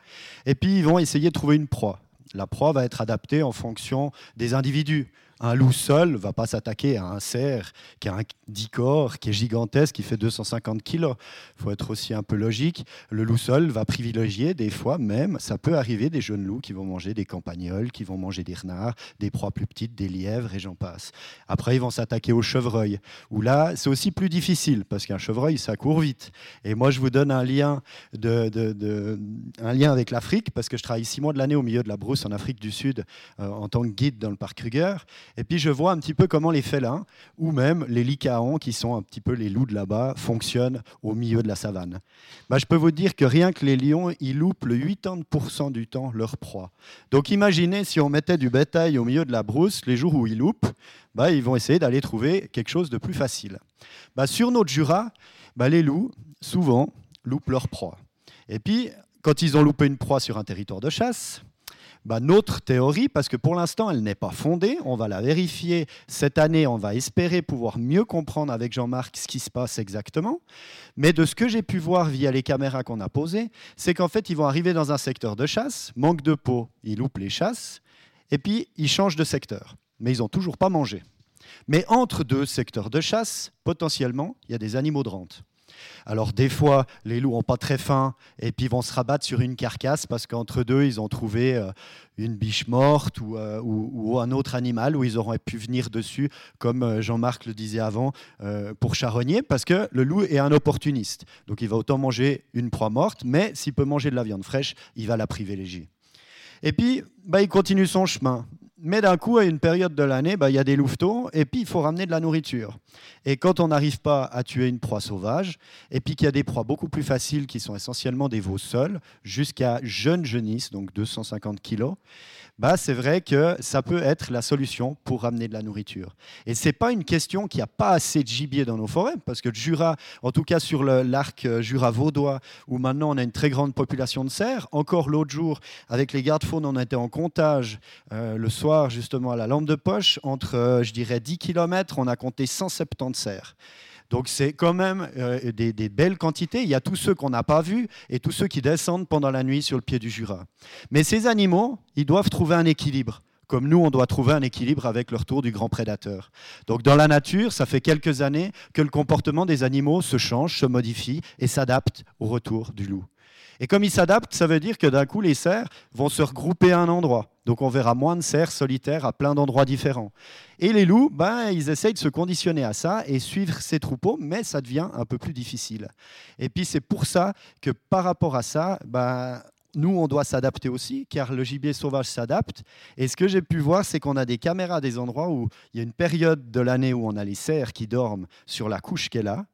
Et puis ils vont essayer de trouver une proie. La proie va être adaptée en fonction des individus. Un loup seul va pas s'attaquer à un cerf qui a un dicor qui est gigantesque, qui fait 250 kilos. Il faut être aussi un peu logique. Le loup seul va privilégier des fois même, ça peut arriver, des jeunes loups qui vont manger des campagnols, qui vont manger des renards, des proies plus petites, des lièvres et j'en passe. Après, ils vont s'attaquer au chevreuil, où là, c'est aussi plus difficile parce qu'un chevreuil, ça court vite. Et moi, je vous donne un lien, de, un lien avec l'Afrique parce que je travaille six mois de l'année au milieu de la brousse en Afrique du Sud euh, en tant que guide dans le parc Kruger. Et puis je vois un petit peu comment les félins, ou même les licaons, qui sont un petit peu les loups de là-bas, fonctionnent au milieu de la savane. Bah, je peux vous dire que rien que les lions, ils loupent le 80% du temps leur proie. Donc imaginez si on mettait du bétail au milieu de la brousse, les jours où ils loupent, bah, ils vont essayer d'aller trouver quelque chose de plus facile. Bah, sur notre Jura, bah, les loups, souvent, loupent leur proie. Et puis, quand ils ont loupé une proie sur un territoire de chasse, bah, notre théorie, parce que pour l'instant, elle n'est pas fondée, on va la vérifier cette année, on va espérer pouvoir mieux comprendre avec Jean-Marc ce qui se passe exactement. Mais de ce que j'ai pu voir via les caméras qu'on a posées, c'est qu'en fait, ils vont arriver dans un secteur de chasse, manque de peau, ils loupent les chasses, et puis ils changent de secteur. Mais ils n'ont toujours pas mangé. Mais entre deux secteurs de chasse, potentiellement, il y a des animaux de rente. Alors des fois, les loups n'ont pas très faim et puis vont se rabattre sur une carcasse parce qu'entre deux, ils ont trouvé euh, une biche morte euh, ou, un autre animal où ils auraient pu venir dessus, comme euh, Jean-Marc le disait avant, pour charogner, parce que le loup est un opportuniste. Donc il va autant manger une proie morte, mais s'il peut manger de la viande fraîche, il va la privilégier. Et puis, bah, il continue son chemin. Mais d'un coup, à une période de l'année, bah, il y a des louveteaux et puis il faut ramener de la nourriture. Et quand on n'arrive pas à tuer une proie sauvage, et puis qu'il y a des proies beaucoup plus faciles qui sont essentiellement des veaux seuls, jusqu'à jeunes genisses, donc 250 kilos, bah, c'est vrai que ça peut être la solution pour ramener de la nourriture. Et ce n'est pas une question qu'il n'y a pas assez de gibier dans nos forêts, parce que Jura, en tout cas sur l'arc euh, Jura-Vaudois, où maintenant on a une très grande population de cerfs, encore l'autre jour, avec les gardes-faunes, on était en comptage euh, le soir, justement, à la lampe de poche, entre, euh, je dirais, 10 km, on a compté 170 cerfs. Donc c'est quand même euh, des, belles quantités. Il y a tous ceux qu'on n'a pas vus et tous ceux qui descendent pendant la nuit sur le pied du Jura. Mais ces animaux, ils doivent trouver un équilibre comme nous, on doit trouver un équilibre avec le retour du grand prédateur. Donc dans la nature, ça fait quelques années que le comportement des animaux se change, se modifie et s'adapte au retour du loup. Et comme ils s'adaptent, ça veut dire que d'un coup, les cerfs vont se regrouper à un endroit. Donc on verra moins de cerfs solitaires à plein d'endroits différents. Et les loups, ben, ils essayent de se conditionner à ça et suivre ces troupeaux, mais ça devient un peu plus difficile. Et puis c'est pour ça que par rapport à ça, ben, nous, on doit s'adapter aussi, car le gibier sauvage s'adapte. Et ce que j'ai pu voir, c'est qu'on a des caméras des endroits où il y a une période de l'année où on a les cerfs qui dorment sur la couche qu'elle a,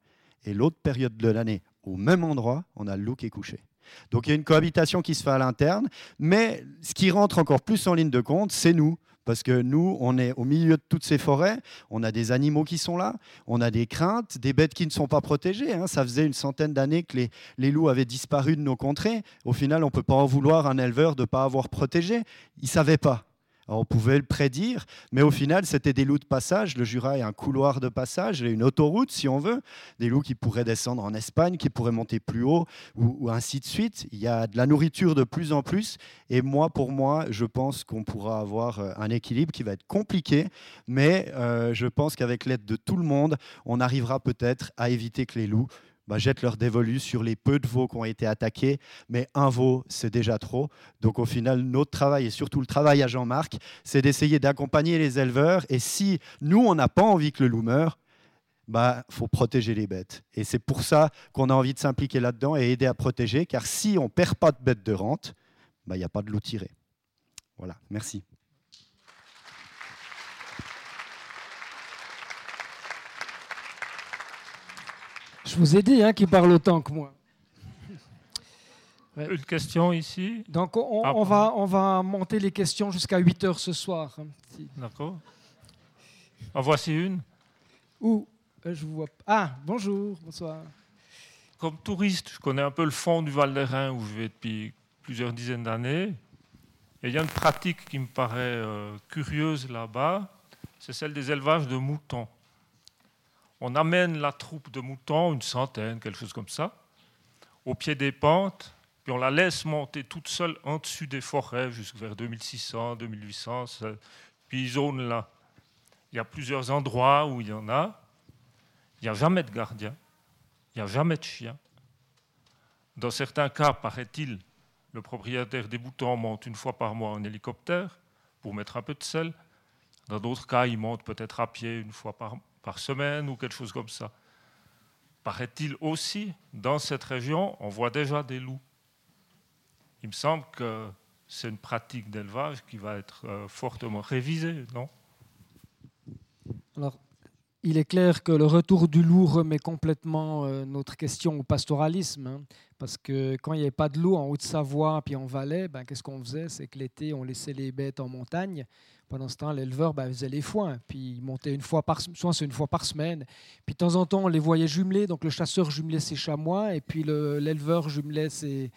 et l'autre période de l'année, au même endroit, on a le loup qui est couché. Donc il y a une cohabitation qui se fait à l'interne, mais ce qui rentre encore plus en ligne de compte, c'est nous. Parce que nous, on est au milieu de toutes ces forêts, on a des animaux qui sont là, on a des craintes, des bêtes qui ne sont pas protégées. Hein. Ça faisait une centaine d'années que les, les, loups avaient disparu de nos contrées. Au final, on ne peut pas en vouloir un éleveur de ne pas avoir protégé. Il ne savait pas on pouvait le prédire, mais au final, c'était des loups de passage. Le Jura est un couloir de passage, une autoroute, si on veut. Des loups qui pourraient descendre en Espagne, qui pourraient monter plus haut, ou, ainsi de suite. Il y a de la nourriture de plus en plus. Et moi, pour moi, je pense qu'on pourra avoir euh, un équilibre qui va être compliqué, mais euh, je pense qu'avec l'aide de tout le monde, on arrivera peut-être à éviter que les loups bah, jettent leur dévolu sur les peu de veaux qui ont été attaqués, mais un veau, c'est déjà trop. Donc au final, notre travail, et surtout le travail à Jean-Marc, c'est d'essayer d'accompagner les éleveurs. Et si nous, on n'a pas envie que le loup meure, bah, faut protéger les bêtes. Et c'est pour ça qu'on a envie de s'impliquer là-dedans et aider à protéger, car si on ne perd pas de bêtes de rente, bah, il n'y a pas de loup tiré. Voilà, merci. Je vous ai dit hein, qu'il parle autant que moi. Une question ici Donc on, ah, va, on va monter les questions jusqu'à 8 heures ce soir. Hein, D'accord. En voici une. Où euh, je vous vois. Ah, bonjour, bonsoir. Comme touriste, je connais un peu le fond du Val d'Airain où je vais depuis plusieurs dizaines d'années. Et il y a une pratique qui me paraît euh, curieuse là-bas, c'est celle des élevages de moutons on amène la troupe de moutons, une centaine, quelque chose comme ça, au pied des pentes, puis on la laisse monter toute seule en dessus des forêts jusqu'à vers 2600, 2800, puis zone là. Il y a plusieurs endroits où il y en a. Il n'y a jamais de gardien, il n'y a jamais de chien. Dans certains cas, paraît-il, le propriétaire des moutons monte une fois par mois en hélicoptère pour mettre un peu de sel. Dans d'autres cas, il monte peut-être à pied une fois par, mois par semaine ou quelque chose comme ça. Paraît-il aussi, dans cette région, on voit déjà des loups. Il me semble que c'est une pratique d'élevage qui va être euh, fortement révisée, non? Alors, il est clair que le retour du loup remet complètement euh, notre question au pastoralisme. Hein, parce que quand il n'y avait pas de loup en Haute-Savoie puis en Valais, ben, qu'est-ce qu'on faisait? C'est que l'été, on laissait les bêtes en montagne. Pendant ce temps, l'éleveur ben, faisait les foins, puis il montait une fois par, soit une fois par semaine. Puis de temps en temps, on les voyait jumelés, donc le chasseur jumelait ses chamois, et puis l'éleveur jumelait ses,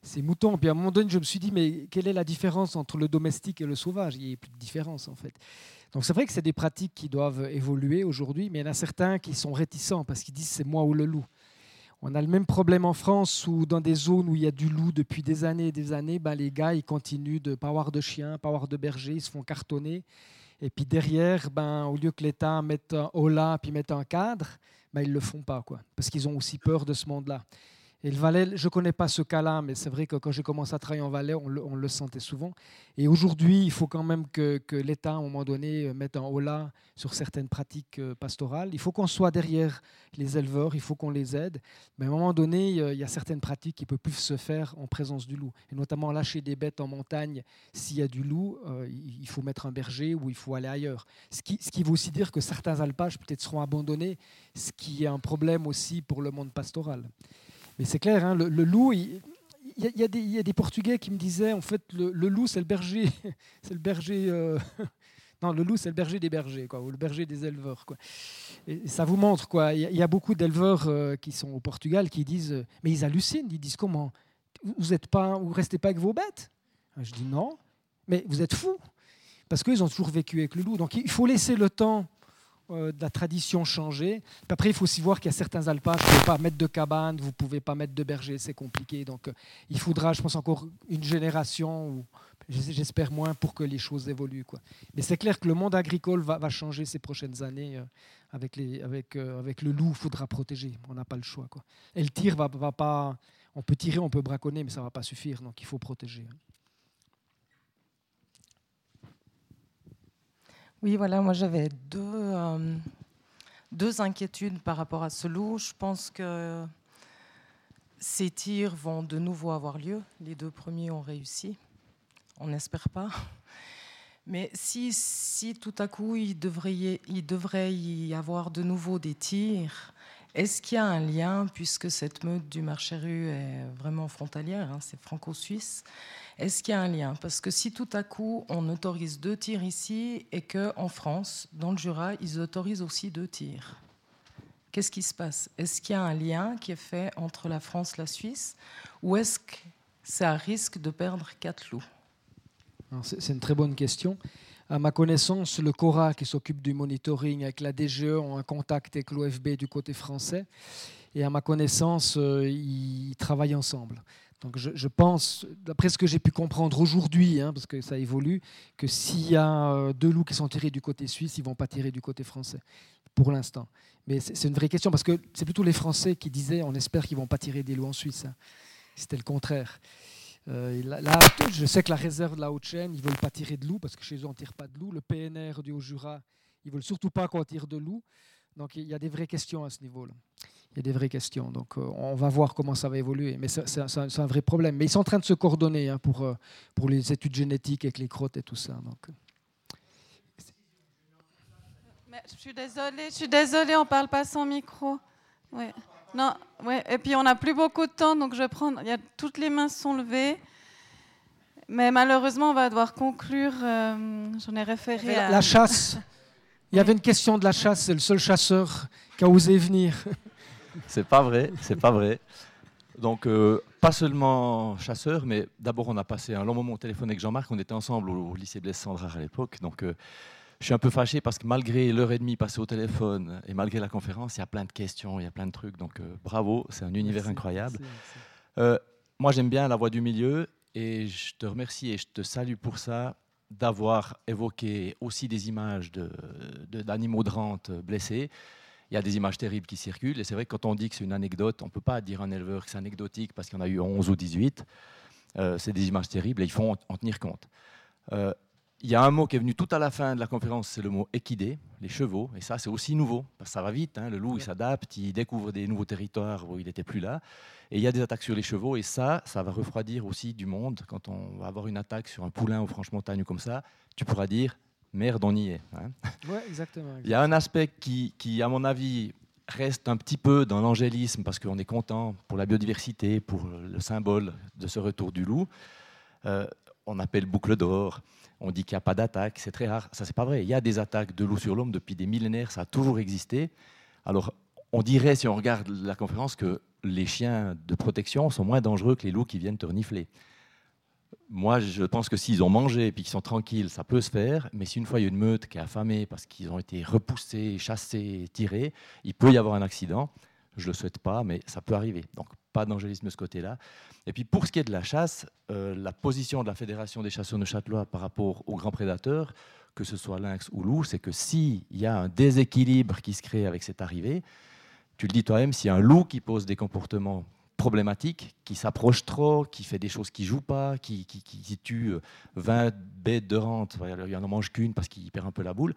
ses, moutons. Puis à un moment donné, je me suis dit, mais quelle est la différence entre le domestique et le sauvage? Il n'y a plus de différence, en fait. Donc c'est vrai que c'est des pratiques qui doivent évoluer aujourd'hui, mais il y en a certains qui sont réticents parce qu'ils disent c'est moi ou le loup. On a le même problème en France où dans des zones où il y a du loup depuis des années et des années, ben les gars ils continuent de pas avoir de chiens, pas avoir de bergers, ils se font cartonner. Et puis derrière, ben, au lieu que l'État mette un holà puis mette un cadre, ben, ils ne le font pas, quoi, parce qu'ils ont aussi peur de ce monde-là. Et le Valais, je ne connais pas ce cas-là, mais c'est vrai que quand j'ai commencé à travailler en Valais, on le, sentait souvent. Et aujourd'hui, il faut quand même que, l'État, à un moment donné, euh, mette un holà sur certaines pratiques euh, pastorales. Il faut qu'on soit derrière les éleveurs, il faut qu'on les aide. Mais à un moment donné, il y a certaines pratiques qui ne peuvent plus se faire en présence du loup. Et notamment lâcher des bêtes en montagne, s'il y a du loup, euh, il faut mettre un berger ou il faut aller ailleurs. Ce qui, ce qui veut aussi dire que certains alpages peut-être seront abandonnés, ce qui est un problème aussi pour le monde pastoral. Mais c'est clair, hein, le, loup, il, y, a, des Portugais qui me disaient, en fait, le, loup, c'est le berger, c'est le berger. Euh, non, le loup, c'est le berger des bergers, ou le berger des éleveurs. Ça vous montre, quoi. Il y, a beaucoup d'éleveurs euh, qui sont au Portugal qui disent, euh, mais ils hallucinent, ils disent comment? Vous êtes pas, vous restez pas avec vos bêtes? Je dis non, mais vous êtes fous, parce qu'ils ont toujours vécu avec le loup. Donc il faut laisser le temps euh, de la tradition changer. après, il faut aussi voir qu'il y a certains alpages, vous ne pouvez pas mettre de cabane, vous ne pouvez pas mettre de berger, c'est compliqué. Donc, euh, il faudra, je pense, encore une génération, ou j'espère moins, pour que les choses évoluent. Mais c'est clair que le monde agricole va, changer ces prochaines années. Euh, avec, le loup, il faudra protéger. On n'a pas le choix. Et le tir. On peut tirer, on peut braconner, mais ça ne va pas suffire. Donc, il faut protéger. Hein. Oui, voilà, moi j'avais deux, euh, deux inquiétudes par rapport à ce loup. Je pense que ces tirs vont de nouveau avoir lieu. Les deux premiers ont réussi. On n'espère pas. Mais si, si tout à coup il devrait, il devrait y avoir de nouveau des tirs, est-ce qu'il y a un lien, puisque cette meute du marché rue est vraiment frontalière, hein, c'est franco-suisse, est-ce qu'il y a un lien? Parce que si tout à coup on autorise deux tirs ici et qu'en France, dans le Jura, ils autorisent aussi deux tirs, qu'est-ce qui se passe? Est-ce qu'il y a un lien qui est fait entre la France et la Suisse Ou est-ce que ça risque de perdre quatre loups? C'est une très bonne question. À ma connaissance, le CORA qui s'occupe du monitoring avec la DGE ont un contact avec l'OFB du côté français. Et à ma connaissance, euh, ils travaillent ensemble. Donc je, pense, d'après ce que j'ai pu comprendre aujourd'hui, hein, parce que ça évolue, que s'il y a euh, deux loups qui sont tirés du côté suisse, ils ne vont pas tirer du côté français, pour l'instant. Mais c'est une vraie question, parce que c'est plutôt les Français qui disaient, on espère qu'ils ne vont pas tirer des loups en Suisse. Hein. C'était le contraire. Euh, là, je sais que la réserve de la Haute-Chaîne, ils ne veulent pas tirer de loups, parce que chez eux, on ne tire pas de loups. Le PNR du Haut-Jura, ils ne veulent surtout pas qu'on tire de loups. Donc il y a des vraies questions à ce niveau-là il y a des vraies questions. Donc euh, on va voir comment ça va évoluer. Mais c'est un, vrai problème. Mais ils sont en train de se coordonner hein, pour, euh, pour les études génétiques avec les crottes et tout ça. Donc. Euh. je suis désolée, je suis désolée, on ne parle pas sans micro. Ouais. Non, ouais. Et puis on n'a plus beaucoup de temps, donc je vais prendre. Il y a, toutes les mains sont levées. Mais malheureusement, on va devoir conclure. J'en ai référé à. La chasse. Il y avait une question de la chasse. C'est le seul chasseur qui a osé venir. c'est pas vrai, c'est pas vrai. Donc, euh, pas seulement chasseur, mais d'abord, on a passé un long moment au téléphone avec Jean-Marc. On était ensemble au, lycée Blaise Sandrard à l'époque. Donc, euh, je suis un peu fâché parce que malgré l'heure et demie passée au téléphone et malgré la conférence, il y a plein de questions, il y a plein de trucs. Donc, euh, bravo, c'est un univers incroyable. moi, j'aime bien la voix du milieu et je te remercie et je te salue pour ça d'avoir évoqué aussi des images d'animaux de, de rente blessés il y a des images terribles qui circulent. Et c'est vrai que quand on dit que c'est une anecdote, on ne peut pas dire à un éleveur que c'est anecdotique parce qu'il y en a eu 11 ou 18. Euh, c'est des images terribles et il faut en, tenir compte. Euh, il y a un mot qui est venu tout à la fin de la conférence, c'est le mot équidé, les chevaux. Et ça, c'est aussi nouveau, parce que ça va vite. Hein. le loup, il s'adapte, il découvre des nouveaux territoires où il n'était plus là. Et il y a des attaques sur les chevaux. Et ça, ça va refroidir aussi du monde. Quand on va avoir une attaque sur un poulain ou franche montagne ou comme ça, tu pourras dire merde, on y est. Hein. exactement, Il y a un aspect qui, à mon avis, reste un petit peu dans l'angélisme parce qu'on est content pour la biodiversité, pour le symbole de ce retour du loup. Euh, on appelle boucle d'or. On dit qu'il n'y a pas d'attaque, c'est très rare. Ça, c'est pas vrai. Il y a des attaques de loup sur l'homme depuis des millénaires, ça a toujours existé. Alors, on dirait, si on regarde la conférence, que les chiens de protection sont moins dangereux que les loups qui viennent te renifler moi, je pense que s'ils ont mangé et qu'ils sont tranquilles, ça peut se faire. Mais si une fois il y a une meute qui est affamée parce qu'ils ont été repoussés, chassés, tirés, il peut y avoir un accident. Je ne le souhaite pas, mais ça peut arriver. Donc, pas d'angélisme de ce côté-là. Et puis, pour ce qui est de la chasse, euh, la position de la Fédération des chasseurs de Châtelois par rapport aux grands prédateurs, que ce soit lynx ou loup, c'est que s'il y a un déséquilibre qui se crée avec cette arrivée, tu le dis toi-même, s'il y a un loup qui pose des comportements problématiques, qui s'approche trop, qui fait des choses qui jouent pas, qui, tue 20 euh, bêtes de rente, il n'en mange qu'une parce qu'il perd un peu la boule,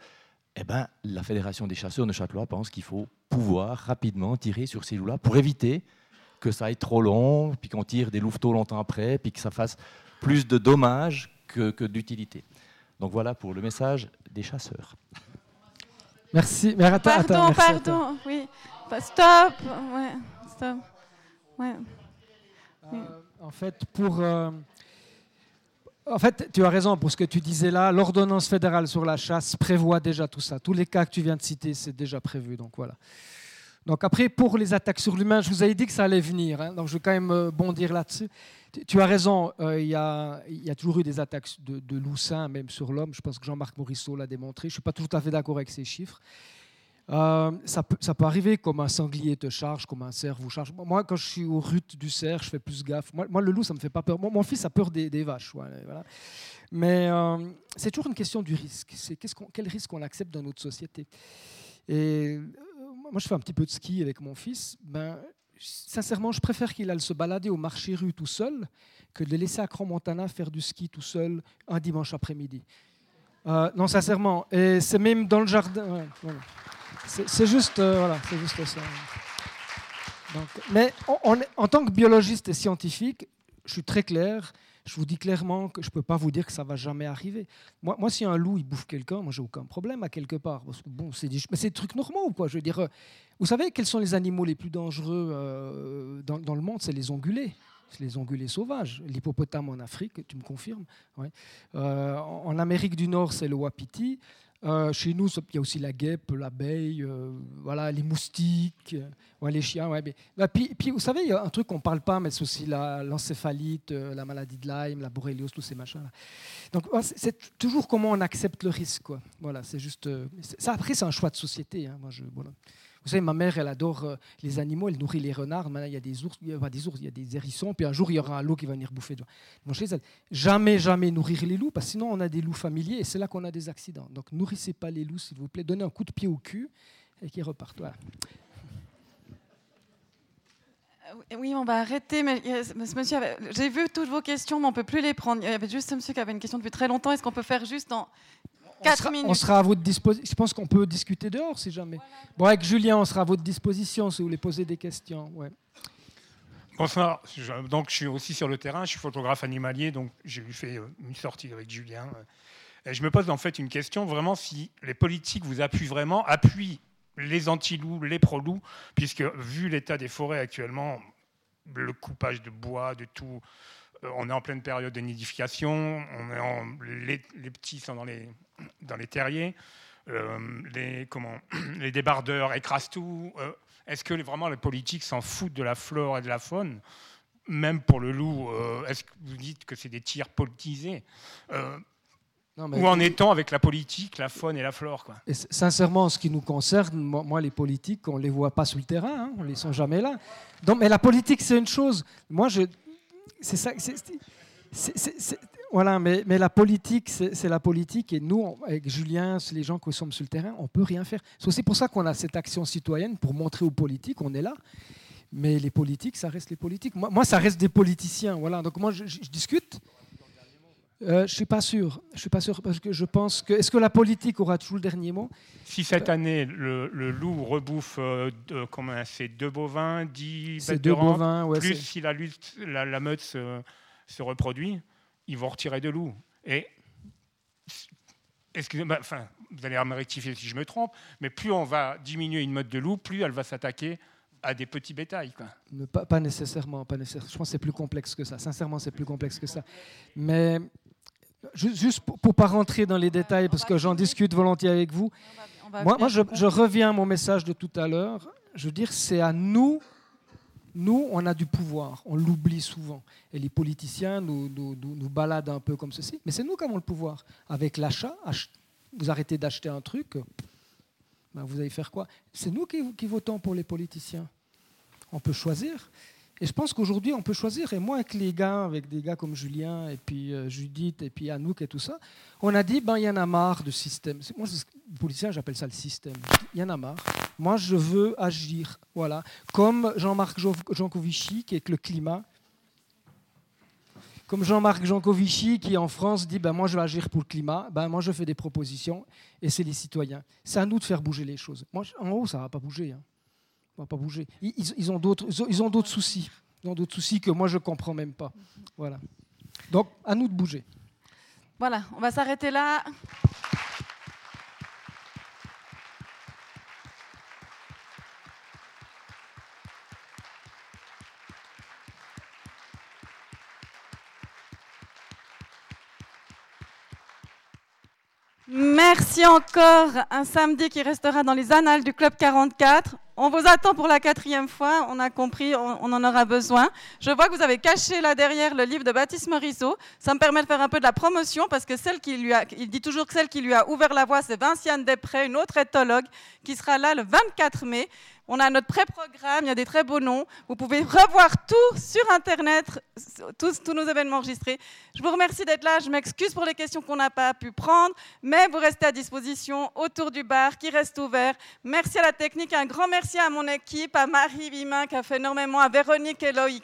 eh ben, la Fédération des chasseurs de Châtelois pense qu'il faut pouvoir rapidement tirer sur ces loups-là pour éviter que ça aille trop long, puis qu'on tire des louveteaux longtemps après, puis que ça fasse plus de dommages que, que d'utilité. Donc voilà pour le message des chasseurs. Merci. Mais pardon, pardon. Oui. Stop. Ouais. Stop. Ouais. Euh, en fait, pour. Euh, en fait, tu as raison pour ce que tu disais là. L'ordonnance fédérale sur la chasse prévoit déjà tout ça. Tous les cas que tu viens de citer, c'est déjà prévu. Donc voilà. Donc après, pour les attaques sur l'humain, je vous avais dit que ça allait venir. Hein. donc je vais quand même euh, bondir là-dessus. Tu as raison, euh, il y, a, toujours eu des attaques de, de loups même sur l'homme. Je pense que Jean-Marc Morisseau l'a démontré. Je ne suis pas tout à fait d'accord avec ces chiffres. Euh, ça, peut, arriver comme un sanglier te charge, comme un cerf vous charge. Moi, quand je suis au rut du cerf, je fais plus gaffe. Moi, le loup, ça me fait pas peur. mon fils a peur des, vaches. Voilà. Mais c'est toujours une question du risque. C'est quel risque on accepte dans notre société? Et moi, je fais un petit peu de ski avec mon fils. Ben, sincèrement, je préfère qu'il aille se balader au marché rue tout seul que de le laisser à Cran-Montana faire du ski tout seul un dimanche après-midi. Euh, non, sincèrement. Et c'est même dans le jardin. C'est juste, euh, voilà, c'est juste ça. mais en tant que biologiste et scientifique, je suis très clair je vous dis clairement que je ne peux pas vous dire que ça va jamais arriver. Moi, moi si un loup il bouffe quelqu'un, moi j'ai aucun problème à quelque part. Parce que, bon, c'est des, mais c'est des trucs normaux quoi. Je veux dire, euh, vous savez quels sont les animaux les plus dangereux euh, dans, dans, le monde? C'est les ongulés. C'est les ongulés sauvages. L'hippopotame en Afrique, tu me confirmes euh, en Amérique du Nord, c'est le wapiti. Euh, chez nous, il y a aussi la guêpe, l'abeille, euh, voilà, les moustiques, euh, les chiens. Ouais, bah, puis, vous savez, il y a un truc qu'on ne parle pas, mais c'est aussi l'encéphalite, la, maladie de Lyme, la borréliose, tous ces machins. -là. Donc, c'est toujours comment on accepte le risque. Quoi. Voilà, c'est juste. ça, après, c'est un choix de société. Hein, moi, je, voilà. Vous savez, ma mère, elle adore euh, les animaux, elle nourrit les renards. Maintenant, il y a des ours, il y a des ours, il y a des hérissons, puis un jour, il y aura un loup qui va venir bouffer. Chez jamais, jamais nourrir les loups, parce que sinon, on a des loups familiers, et c'est là qu'on a des accidents. Donc, nourrissez pas les loups, s'il vous plaît. Donnez un coup de pied au cul, et qu'ils repartent. Euh, oui, on va arrêter. Mais monsieur, j'ai vu toutes vos questions, mais on ne peut plus les prendre. Il y avait juste ce monsieur qui avait une question depuis très longtemps. Est-ce qu'on peut faire juste en on sera, à votre disposition. Je pense qu'on peut discuter dehors si jamais. Bon, avec Julien, on sera à votre disposition si vous voulez poser des questions. Ouais. Bonsoir. donc, je suis aussi sur le terrain. Je suis photographe animalier, donc j'ai fait euh, une sortie avec Julien. Et je me pose en fait une question vraiment si les politiques vous appuient vraiment, appuient les anti-loups, les pro-loups, puisque vu l'état des forêts actuellement, le coupage de bois, de tout, euh, on est en pleine période de nidification, on est en, les, les, petits sont dans les, dans les terriers, euh, les, comment, les débardeurs écrasent tout. Euh, est-ce que vraiment les politiques s'en foutent de la flore et de la faune? Même pour le loup, euh, est-ce que vous dites que c'est des tirs politisés? Ou en étant avec la politique, la faune et la flore quoi? Et Sincèrement, en ce qui nous concerne, moi, les politiques, on ne les voit pas sur le terrain, hein, on ne les sent jamais là. Donc, mais la politique, c'est une chose. Moi, je, c'est ça. C'est, voilà, mais, mais la politique, c'est la politique. Et nous, avec Julien, les gens qui sommes sur le terrain, on ne peut rien faire. C'est aussi pour ça qu'on a cette action citoyenne, pour montrer aux politiques qu'on est là. Mais les politiques, ça reste les politiques. Moi, moi ça reste des politiciens. Voilà. Donc moi, je, discute. Euh, je ne suis pas sûr. Je suis pas sûr parce que je pense que est-ce que la politique aura toujours le dernier mot? Si cette année le, loup rebouffe euh, comment c'est deux bovins, dix bêtes deux bovins, ouais, plus si la, lutte, la, la meute se, se reproduit, ils vont retirer de loup. Et excusez-moi, enfin, vous allez me rectifier si je me trompe, mais plus on va diminuer une mode de loup, plus elle va s'attaquer à des petits bétails. Quoi. Pas, pas, nécessairement, pas nécessairement. Je pense que c'est plus complexe que ça. Sincèrement, c'est plus complexe que ça. Mais juste pour ne pas rentrer dans les détails, parce que j'en discute volontiers avec vous, moi, moi je, je, reviens à mon message de tout à l'heure. Je veux dire, c'est à nous nous, on a du pouvoir, on l'oublie souvent. Et les politiciens nous, nous, nous, baladent un peu comme ceci. Mais c'est nous qui avons le pouvoir. Avec l'achat, vous arrêtez d'acheter un truc, ben vous allez faire quoi? C'est nous qui, qui, votons pour les politiciens. On peut choisir. Et je pense qu'aujourd'hui, on peut choisir. Et moi, avec les gars, avec des gars comme Julien, et puis euh, Judith, et puis Anouk et tout ça, on a dit, ben, il y en a marre de système. Moi, politicien, j'appelle ça le système. Il y en a marre. Moi, je veux agir. Voilà. Comme Jean-Marc Jancovici, qui est le climat. Comme Jean-Marc Jancovici, qui en France dit, ben, moi, je vais agir pour le climat. Ben, moi, je fais des propositions, et c'est les citoyens. C'est à nous de faire bouger les choses. Moi, en haut, ça ne va pas bouger. Hein va pas bouger. Ils, ils ont d'autres, ils ont d'autres soucis. Ils ont d'autres soucis que moi je comprends même pas. Voilà. Donc à nous de bouger. Voilà, on va s'arrêter là. Merci encore. Un samedi qui restera dans les annales du Club 44. On vous attend pour la quatrième fois, on a compris, on, en aura besoin. Je vois que vous avez caché là derrière le livre de Baptiste Morisot. Ça me permet de faire un peu de la promotion parce que qui il dit toujours que celle qui lui a ouvert la voie, c'est Vinciane Després, une autre éthologue, qui sera là le 24 mai. On a notre pré-programme, il y a des très beaux noms. Vous pouvez revoir tout sur Internet, tous, tous nos événements enregistrés. Je vous remercie d'être là. Je m'excuse pour les questions qu'on n'a pas pu prendre, mais vous restez à disposition autour du bar qui reste ouvert. Merci à la technique, un grand merci à mon équipe, à Marie Vimin qui a fait énormément, à Véronique et Loïc.